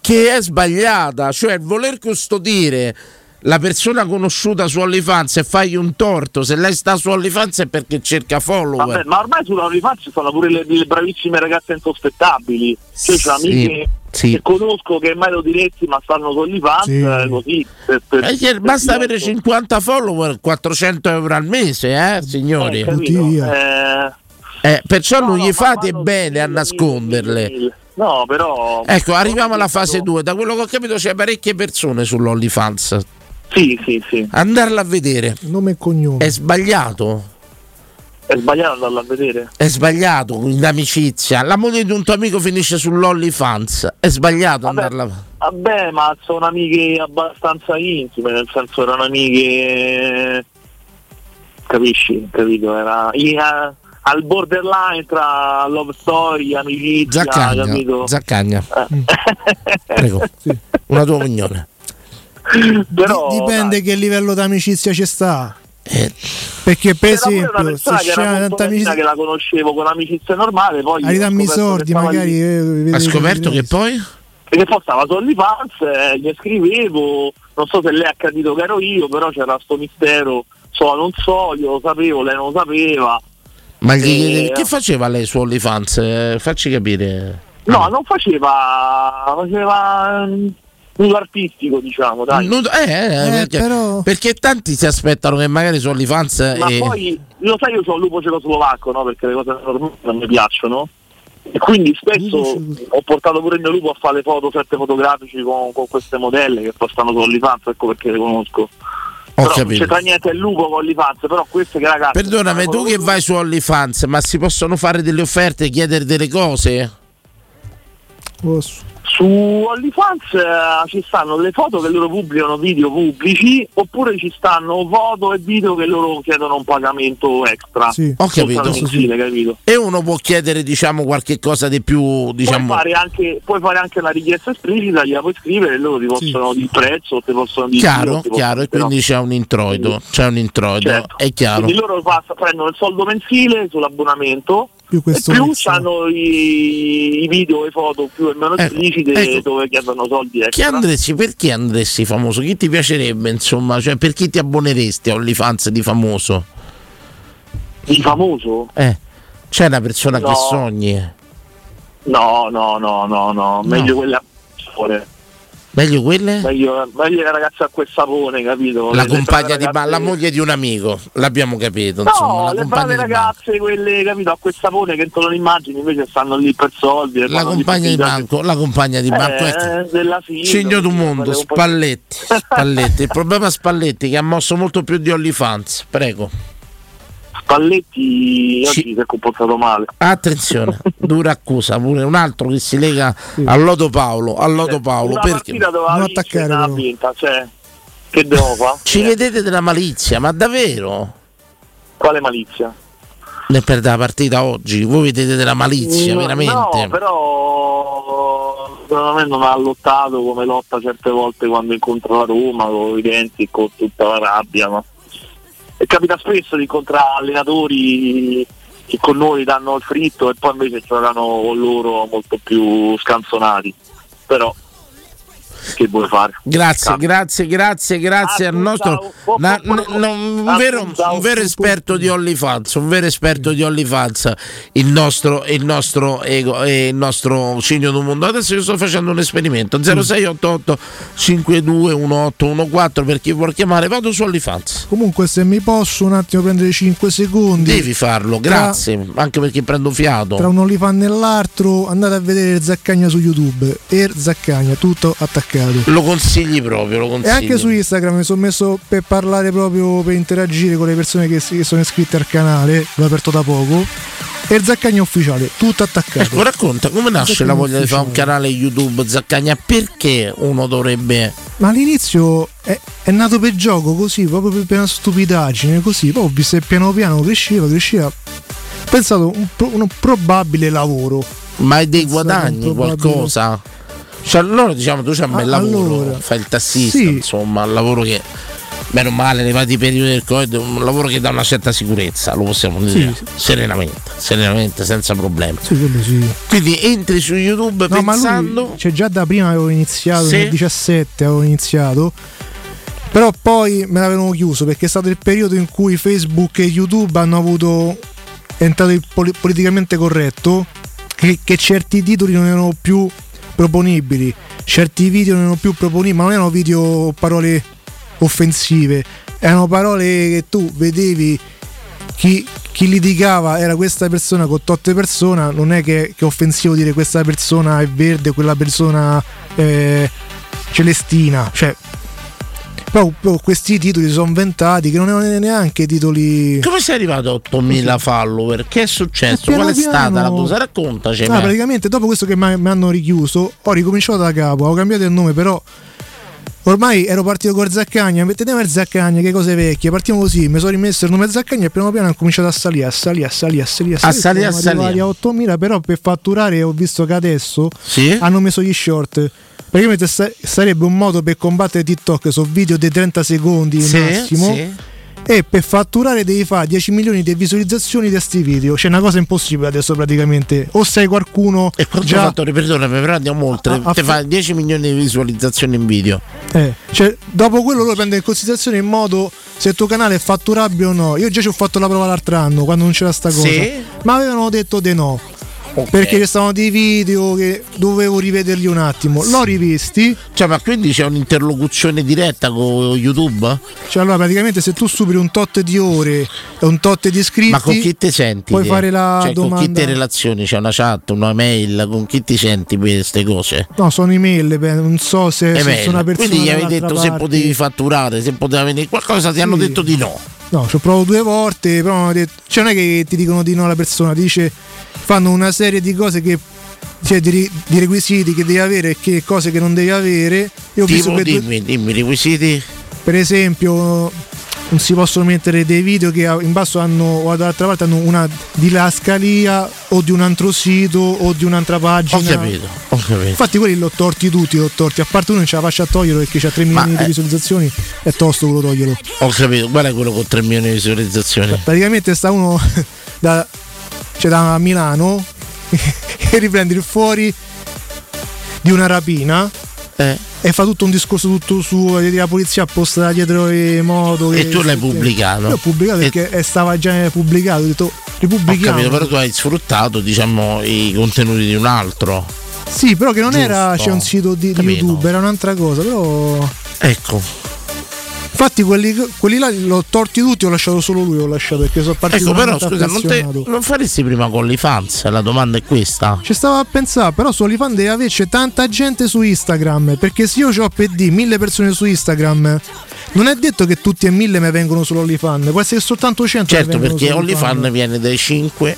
che è sbagliata, cioè voler custodire la persona conosciuta su OnlyFans e fargli un torto, se lei sta su OnlyFans è perché cerca follower. Vabbè, ma ormai sulla OnlyFans sono pure le, le bravissime ragazze insospettabili. Cioè, Sì, amiche sì. che conosco che mai lo diretti ma stanno su OnlyFans, Sì. eh, così. per- per- per basta diverso. avere 50 follower, 400 euro al mese, eh, signori. Eh, via. Eh, Eh, perciò no, non no, gli fate bene a nasconderle. No, però. Ecco, arriviamo alla fase 2. Da quello che ho capito c'è parecchie persone sull'OnlyFans. Sì, sì, sì. Andarla a vedere Nome e cognome. è sbagliato. È sbagliato andarla a vedere. È sbagliato in amicizia. La moglie di un tuo amico finisce sull'OnlyFans. È sbagliato Vabbè, andarla Vabbè, ma sono amiche abbastanza intime, nel senso erano amiche. Capisci? Capito? Era in- a- al borderline tra love story, amicizia, Zaccagna. capito? Zaccagna. Eh. Prego. Una tua opinione. Però, Di- dipende che livello d'amicizia ci sta. Eh, Perché per C'era pure una esempio, se che molto tanta amicizia, che la conoscevo con amicizia normale, poi hai ho dammi scoperto sordi, che magari. lì- eh, vedi- scoperto che poi? e che poi stava su OnlyFans, eh, gli scrivevo, non so se lei ha capito che ero io, però c'era sto mistero, so non so, io lo sapevo, lei non lo sapeva. Ma Eh, chiede- che faceva lei su OnlyFans? Eh, Facci capire. No, non faceva, faceva nudo artistico, diciamo, dai. Nudo- eh, eh, perché, però- perché tanti si aspettano che magari su OnlyFans. Ma eh, poi, lo sai, io sono lupo cecoslovacco, no? Perché le cose non mi piacciono. E quindi spesso ho portato pure il mio lupo a fare le foto, sette fotografici con, con queste modelle che poi stanno su OnlyFans, ecco perché le conosco. Ho però non capito. c'entra niente il lupo con OnlyFans, però queste che ragazzi. Perdonami, tu che vai su OnlyFans, ma si possono fare delle offerte, chiedere delle cose? Oh, su- OnlyFans eh, ci stanno le foto che loro pubblicano video pubblici oppure ci stanno foto e video che loro chiedono un pagamento extra. Ho capito. Soltanto mensile, capito? E uno può chiedere, diciamo, qualche cosa di più, diciamo. Puoi, fare anche, puoi fare anche una richiesta esplicita, gliela puoi scrivere e loro ti possono dire il prezzo, ti possono dire Chiaro, ti chiaro, e quindi c'è un introito, c'è un introito, Certo. è chiaro. Quindi loro passa- prendono il soldo mensile sull'abbonamento Più e questo più hanno i, i video e foto più e meno esplicite ecco. dove chiedono soldi Chi extra. andresti, perché andresti famoso? Chi ti piacerebbe, insomma? Cioè, per chi ti abboneresti a OnlyFans di famoso? Di famoso? Eh, c'è una persona No. che sogni. No, no, no, no, no, meglio quelle a sapone. Meglio quelle? Meglio, meglio le ragazze a quel sapone, capito? La Le- compagna di ba- la ragazze- moglie di un amico, l'abbiamo capito, insomma, No, la le brave ragazze, quelle capito a quel sapone che tu non immagini, invece stanno lì per soldi. La compagna di banco, la compagna di banco, Eh, ecco. della figlia, Cigno du quelle mondo, Spalletti, Spalletti. Il problema è Spalletti che ha mosso molto più di OnlyFans, prego. Spalletti oggi si è comportato male. Attenzione, dura accusa, pure un altro che si lega al Lodo Paolo, al Lodo Paolo, Una perché Non attaccare, però. vinta, cioè, che devo ci vedete della malizia, ma davvero? Quale malizia? Ne perde la partita oggi, voi vedete della malizia, No, veramente? No, però secondo me non ha lottato come lotta certe volte quando incontra la Roma con i denti e con tutta la rabbia. No? E capita spesso di incontrare allenatori che con noi danno il fritto e poi invece giocano loro molto più scanzonati. Però che vuoi fare? Grazie, grazie, grazie, grazie al nostro na- n- un, vero, un vero esperto di OnlyFans, un vero esperto di OnlyFans, il nostro, il nostro ego e il nostro Cigno del Mondo. Adesso io sto facendo un esperimento 0688 521814 per chi vuol chiamare, vado su OnlyFans. Comunque, se mi posso un attimo prendere 5 secondi. Devi farlo, grazie, anche perché prendo fiato. Tra un OnlyFans e l'altro andate a vedere Zaccagna su YouTube. Er Zaccagna, tutto attaccato. Lo consigli proprio, lo E consigli. anche su Instagram mi sono messo per parlare proprio per interagire con le persone che, si- che sono iscritte al canale, l'ho aperto da poco. E Zaccagna ufficiale, tutto attaccato. Ecco, racconta come nasce la voglia di fare un canale YouTube Zaccagna? Perché uno dovrebbe. Ma all'inizio è, è nato per gioco così, proprio per, una stupidaggine, così. Poi ho visto che piano piano cresceva, cresceva. Ho pensato un, un probabile lavoro. Ma hai dei guadagni, qualcosa? Cioè, allora diciamo tu c'hai un bel lavoro, allora, fai il tassista, sì. insomma, un lavoro che bene o male nei vari periodi del Covid, un lavoro che dà una certa sicurezza, lo possiamo dire Sì. serenamente, serenamente, senza problemi. Sì. Quindi entri su YouTube No, pensando. lui, cioè già da prima avevo iniziato, nel 17 avevo iniziato. Però poi me l'avevano chiuso perché è stato il periodo in cui Facebook e YouTube hanno avuto. È entrato il poli- politicamente corretto. Che, che certi titoli non erano più proponibili, certi video non erano più proponibili, ma non erano video parole offensive, erano parole che tu vedevi chi, chi litigava era questa persona con totte persona, non è che, che è offensivo dire questa persona è verde, quella persona è celestina, cioè però questi titoli sono inventati che non erano neanche titoli Come sei arrivato a 8000 follower? Che è successo? Qual è stata la cosa? Raccontaci. Ah, praticamente dopo questo che mi hanno richiuso, ho ricominciato da capo, ho cambiato il nome, però ormai ero partito con Zaccagna, mettete il Zaccagna, che cose vecchie, partiamo così, mi sono rimesso il nome Zaccagna e piano piano ho cominciato a salire, a salire, a salire, a salire, A salire, a Siamo arrivati salire. a 8000, però per fatturare ho visto che adesso Sì? hanno messo gli short. Praticamente sa- sarebbe un modo per combattere TikTok su video di 30 secondi Sì, massimo. sì. E per fatturare devi fare 10 milioni di visualizzazioni di questi video. C'è una cosa impossibile adesso praticamente. O sei qualcuno E quanto già ha fatto? Perdonami, però andiamo oltre. Ah, Te fa- fa 10 milioni di visualizzazioni in video. Eh, cioè, dopo quello loro prendono in considerazione in modo se il tuo canale è fatturabile o no. Io già ci ho fatto la prova l'altro anno quando non c'era sta cosa. Sì? Ma avevano detto di no. Perché ci stavano dei video che dovevo rivederli un attimo. L'ho rivisti. Cioè, ma quindi c'è un'interlocuzione diretta con YouTube? Cioè, allora praticamente se tu superi un tot di ore e un tot di iscritti. Ma con chi ti senti? Puoi fare la cioè, domanda. Con chi ti relazioni? C'è una chat, una mail? Con chi ti senti per queste cose? No, sono email, beh, non so se, se sono una persona. Quindi gli avevi detto se parte. potevi fatturare, se poteva venire qualcosa, ti hanno detto di no. No, ci ho provato due volte, però hanno detto, cioè non è che ti dicono di no alla persona, ti dice fanno una serie di cose che cioè, di, di requisiti che devi avere e che cose che non devi avere. Io ho visto Tipo, che due- dimmi, dimmi, i requisiti. per esempio non si possono mettere dei video che in basso hanno o dall'altra parte hanno una didascalia o di un altro sito o di un'altra pagina. Ho capito, ho capito. Infatti quelli l'ho torti tutti, l'ho torti, a parte uno non ce la faccio a toglierlo perché c'ha 3 milioni di eh. visualizzazioni, è tosto quello toglierlo. Ho capito, guarda quello con 3 milioni di visualizzazioni. Praticamente sta uno da, cioè da Milano e riprende il fuori di una rapina Eh. e fa tutto un discorso tutto su eh, la polizia apposta dietro le moto. E che- tu l'hai pubblicato? Io ho pubblicato perché eh, stava già pubblicato, ho detto Ho ripubblichiamo. capito, però tu hai sfruttato, diciamo, i contenuti di un altro. Sì, però che non era Giusto. c'è un sito di, di. YouTube, era un'altra cosa, però Ecco. Infatti quelli, quelli là l'ho torti tutti, ho lasciato solo lui, ho lasciato perché sono partito Ecco, però scusa, non, te, non faresti prima con l'IFANS? La domanda è questa. Ci stavo a pensare, però su OnlyFans deve averci tanta gente su Instagram. Perché se io ho PD, mille persone su Instagram, non è detto che tutti e mille mi vengono sull'OnlyFans. Può essere soltanto 100 mi Certo, perché OnlyFans viene dai 5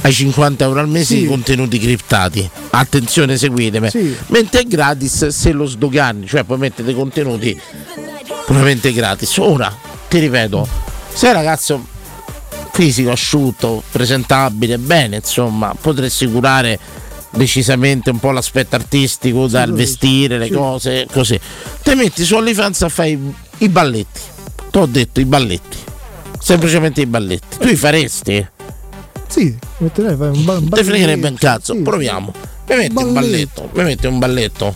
ai 50 euro al mese Sì. di contenuti criptati. Attenzione, seguitemi. Sì. Mentre è gratis se lo sdogani, cioè puoi mettere dei contenuti puramente gratis. Ora, ti ripeto, sei un ragazzo fisico, asciutto, presentabile, bene, insomma, potresti curare decisamente un po' l'aspetto artistico dal sì, vestire, le sì. cose, così. Te metti su OnlyFans a fare i, i balletti. Ti ho detto i balletti. Semplicemente i balletti. Tu li faresti? Sì, metterei fai un, ba- un Te fregherebbe un balletto, cazzo. sì. Proviamo. Mi metti un balletto. Mi metti un balletto.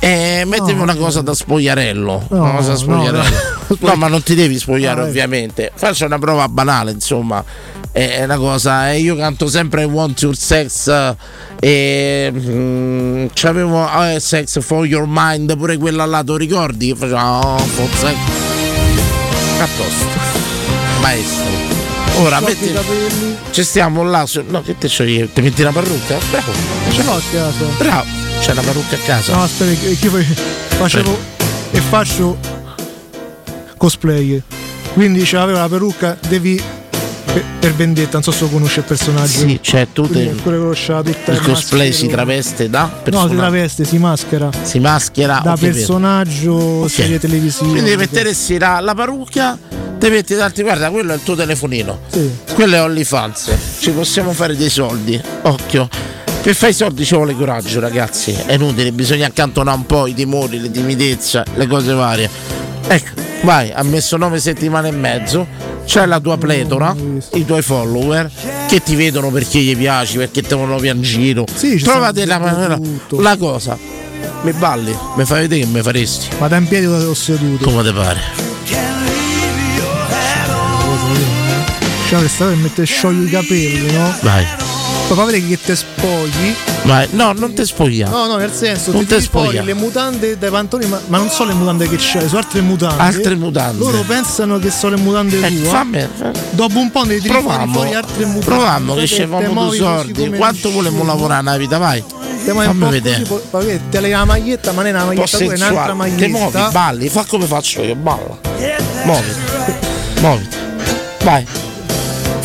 E mettimi No, una cosa da spogliarello. No, una cosa da spogliarello. no. No, ma non ti devi spogliare, Ah, ovviamente. Faccio una prova banale, insomma. È una cosa. E io canto sempre I Want Your Sex. eh, E mm, c'avevo eh, Sex for Your Mind, pure quella là, tu ricordi? Che faceva oh, for sex. A posto. Maestro. Ora metti. Ci stiamo là. Su... No, che te io? Ti metti la parrucca? Bravo. Ce l'ho a casa. Bravo. C'è la parrucca a casa. No, aspetta, che io facevo e faccio cosplay. Quindi c'aveva la parrucca, devi per, vendetta, non so se lo conosce il personaggio. Sì, cioè tu te- il cosplay si traveste da No, si traveste, si maschera. si maschera da capito. personaggio Ok. serie televisive. Quindi metteresti la, la parrucca, ti metti davanti, guarda, quello è il tuo telefonino. Sì. Quello è OnlyFans. Ci possiamo fare dei soldi. Occhio. Per fare i soldi ci vuole coraggio, ragazzi. È inutile, bisogna accantonare un po' i timori, le timidezze, le cose varie. Ecco, vai, ha messo nove settimane e mezzo. C'è la tua pletora, i tuoi follower che ti vedono perché gli piaci, perché te vogliono pian giro. Sì, Trovate la, la, la cosa. Mi balli, mi fai vedere che mi faresti. Ma da in piedi o seduto? Come ti pare? Cioè, stava per mettere sciogli i capelli, no? Vai. Poi fa vedere che te spogli. Vai. No, non ti spogliare. No, no, nel senso, Non ti te spoglia. le mutande dai pantaloni, ma, ma non so le mutande che c'è, sono altre mutande. Altre mutande. Loro pensano che sono le mutande Ecco, tue. fammi. Dopo un po' ne tiri fuori, altre mutande. Proviamo che te fanno due come Quanto volevamo lavorare nella vita? Vai. Te Fammi vedere. così, poi- poi te levi la maglietta, ma non è una maglietta tua, è un'altra sensuale. Ti muovi, maglietta. balli, fa come faccio io, balla. Muoviti. Muoviti. Vai.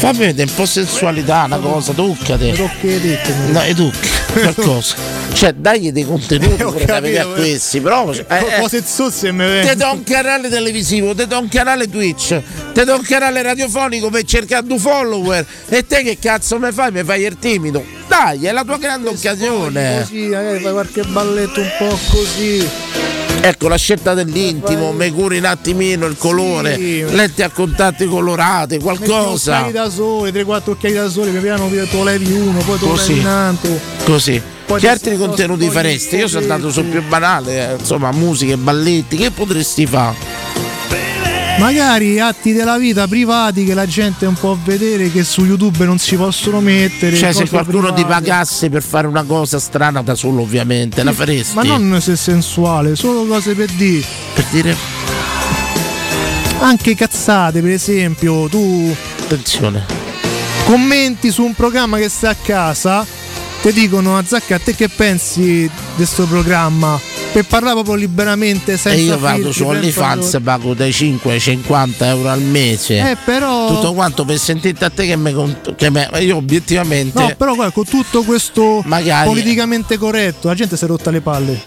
Fammi vedere un po' sensualità, una cosa, toccate. Tocchi. No, e tocca qualcosa. Cioè, dagli dei contenuti Ho pure vedere a capito, questi, però. eh, eh. Cose zozze me Te vengono. do un canale televisivo, te do un canale Twitch, te do un canale radiofonico per cercare due follower e te che cazzo mi fai? Mi fai il timido? Dai, è la tua grande occasione. Così, magari fai qualche balletto un po' così. Ecco la scelta dell'intimo, mi curi un attimino il colore, Sì. lenti a contatti colorate, qualcosa. occhiali da sole, 3-4 occhiali da sole, piano piano lo levi uno, poi lo Così. levi un altro. Così. Poi che altri contenuti faresti? Io sono andato sul più banale, eh, insomma, musiche, balletti, che potresti fare? Magari atti della vita privati che la gente non può vedere, che su YouTube non si possono mettere. Cioè, se qualcuno ti private. pagasse per fare una cosa strana da solo, ovviamente, la faresti? Ma non se sensuale, solo cose per dire. Per dire, Anche cazzate, per esempio, tu attenzione. commenti su un programma che stai a casa ti dicono a Zacca, a te che pensi di questo programma? Per parlare proprio liberamente senza E io vado su OnlyFans pago dai 5 ai 50 euro al mese. Eh, però- Tutto quanto per sentirti a te che, me, che me- io obiettivamente. No, però con tutto questo Magari- politicamente corretto, la gente si è rotta le palle.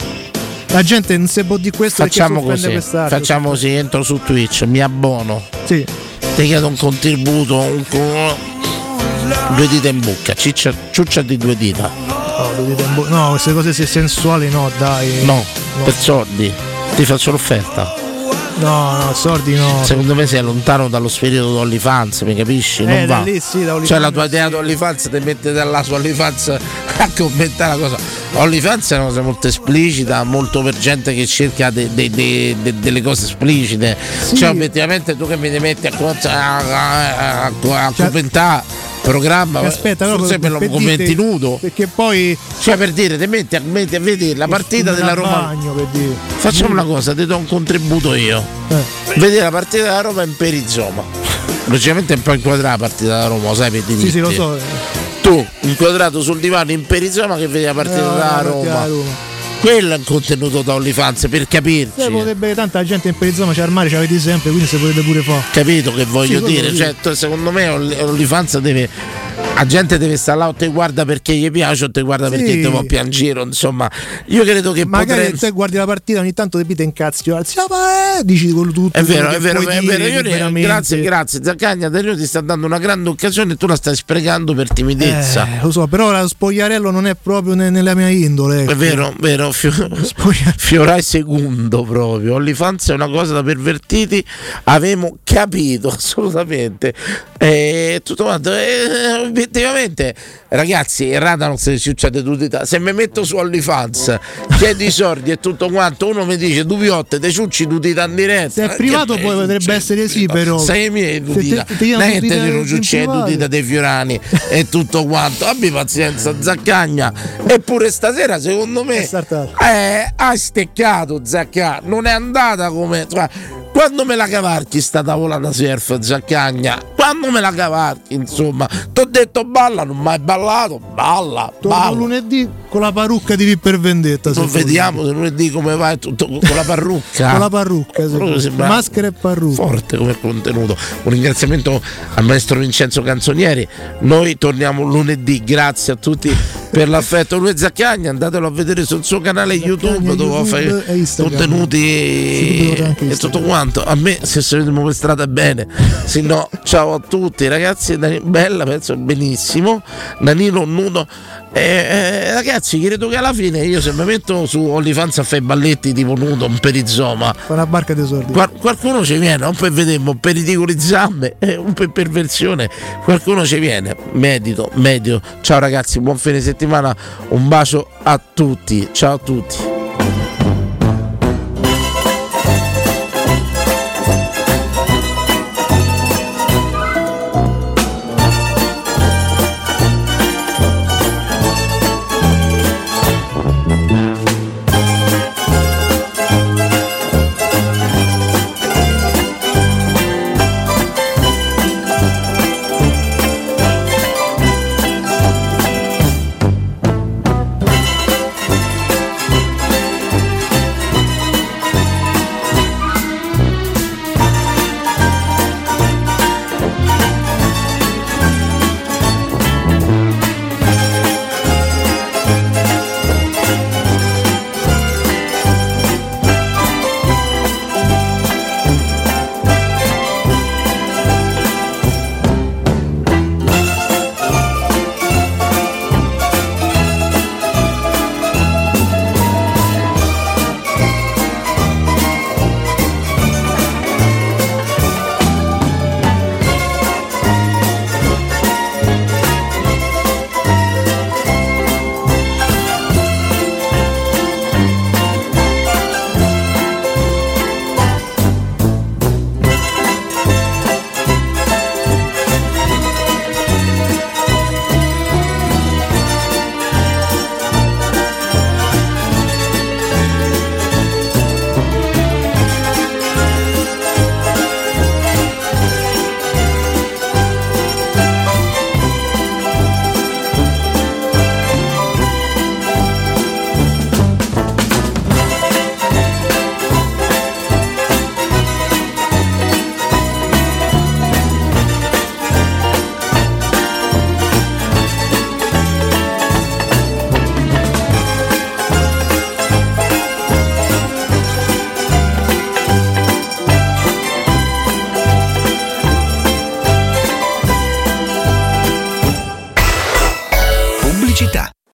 La gente non si può di questo Facciamo così, facciamo così, entro su Twitch, mi abbono. Sì. Ti chiedo un contributo, un due dita in bocca, ciccia, ciuccia di due dita. No, dita in bo- no, queste cose se- sensuali no, dai. No, per soldi. Ti faccio l'offerta. No, no, sordi no. Secondo me sei lontano dallo spirito di OnlyFans, mi capisci? Non Eh, va. lì sì, da Cioè la tua idea di OnlyFans ti mette dalla su OnlyFans a commentare la cosa. OnlyFans è una cosa molto esplicita, molto per gente che cerca de- de- de- de- delle cose esplicite. Sì. Cioè obiettivamente tu che mi metti a, a, a- a- a commentare programma, Cioè, Aspetta, però forse me lo per commenti nudo. Perché poi Cioè per dire, ti metti a, metti a vedere la partita della Roma. bagno, per dire. Facciamo una cosa, ti do un contributo io. Eh. Vedere la partita della Roma in perizoma. Logicamente è un po' inquadrata la partita della Roma, sai per diritti. Sì, sì, lo so. Tu, inquadrato sul divano in perizoma che vedi la partita Eh, della Roma. Quello è un contenuto da OnlyFans per capirci. Eh, potrebbe tanta gente in perizoma c'è al mare, ci avete sempre, quindi se potete pure fare. Capito che voglio Sì, dire? Cioè, secondo me Only- OnlyFans deve. La gente deve stare là o te guarda perché gli piace o te guarda perché Sì. te può piangere. Insomma, io credo che Magari potremmo- te guardi la partita ogni tanto ti pite in cazzo, alzi, ma eh, dici quello tutto. È vero, è vero, è vero. Io ne- grazie, grazie. Zaccagna, Dario ti sta dando una grande occasione e tu la stai sprecando per timidezza. Eh, lo so, però lo spogliarello non è proprio ne- nella mia indole. ecco. È vero, vero, fio- Fiorai secondo proprio. OnlyFans è una cosa da pervertiti. Avevamo capito assolutamente. E tutto quanto. E, obiettivamente, ragazzi, non se succede tutti. Se mi metto su OnlyFans, chiedi i soldi e tutto quanto, uno mi dice tu piotte, te ciucci tutti in diretta. Se è privato Che poi potrebbe cioè, essere sì, però. sei miei dudita. te- ti diano Non è che te ne ciucci privato. dudita dei Fiorani e tutto quanto. Abbi pazienza, Zaccagna. Eppure stasera, secondo me, eh, hai steccato, Zaccagna. Non è andata come. cioè, quando me la cavarchi sta tavolata surf, Zaccagna? Quando me la cavarchi, insomma? Ti ho detto balla, non mai ballato, balla, Torno balla. lunedì con la parrucca di V per vendetta. Non vediamo se lunedì come va tutto con la parrucca. Con la parrucca, sì. Maschera e parrucca. Forte come contenuto. Un ringraziamento al maestro Vincenzo Canzonieri. Noi torniamo lunedì. Grazie a tutti per l'affetto. Lui Zaccagna, andatelo a vedere sul suo canale YouTube dove YouTube fa e Instagram. contenuti dove e tutto quanto. A me se saremo per strada bene. Se no, ciao a tutti ragazzi. Bella, penso benissimo. Danilo nudo. Eh, eh, ragazzi, credo che alla fine io se mi metto su OnlyFans a fare i balletti tipo nudo, un perizoma, una barca dei soldi. Qual- qualcuno ci viene, un per vedere, un per ridicoli zampe, eh, un per perversione, qualcuno ci viene, medito, medio. Ciao ragazzi, buon fine settimana, un bacio a tutti, ciao a tutti.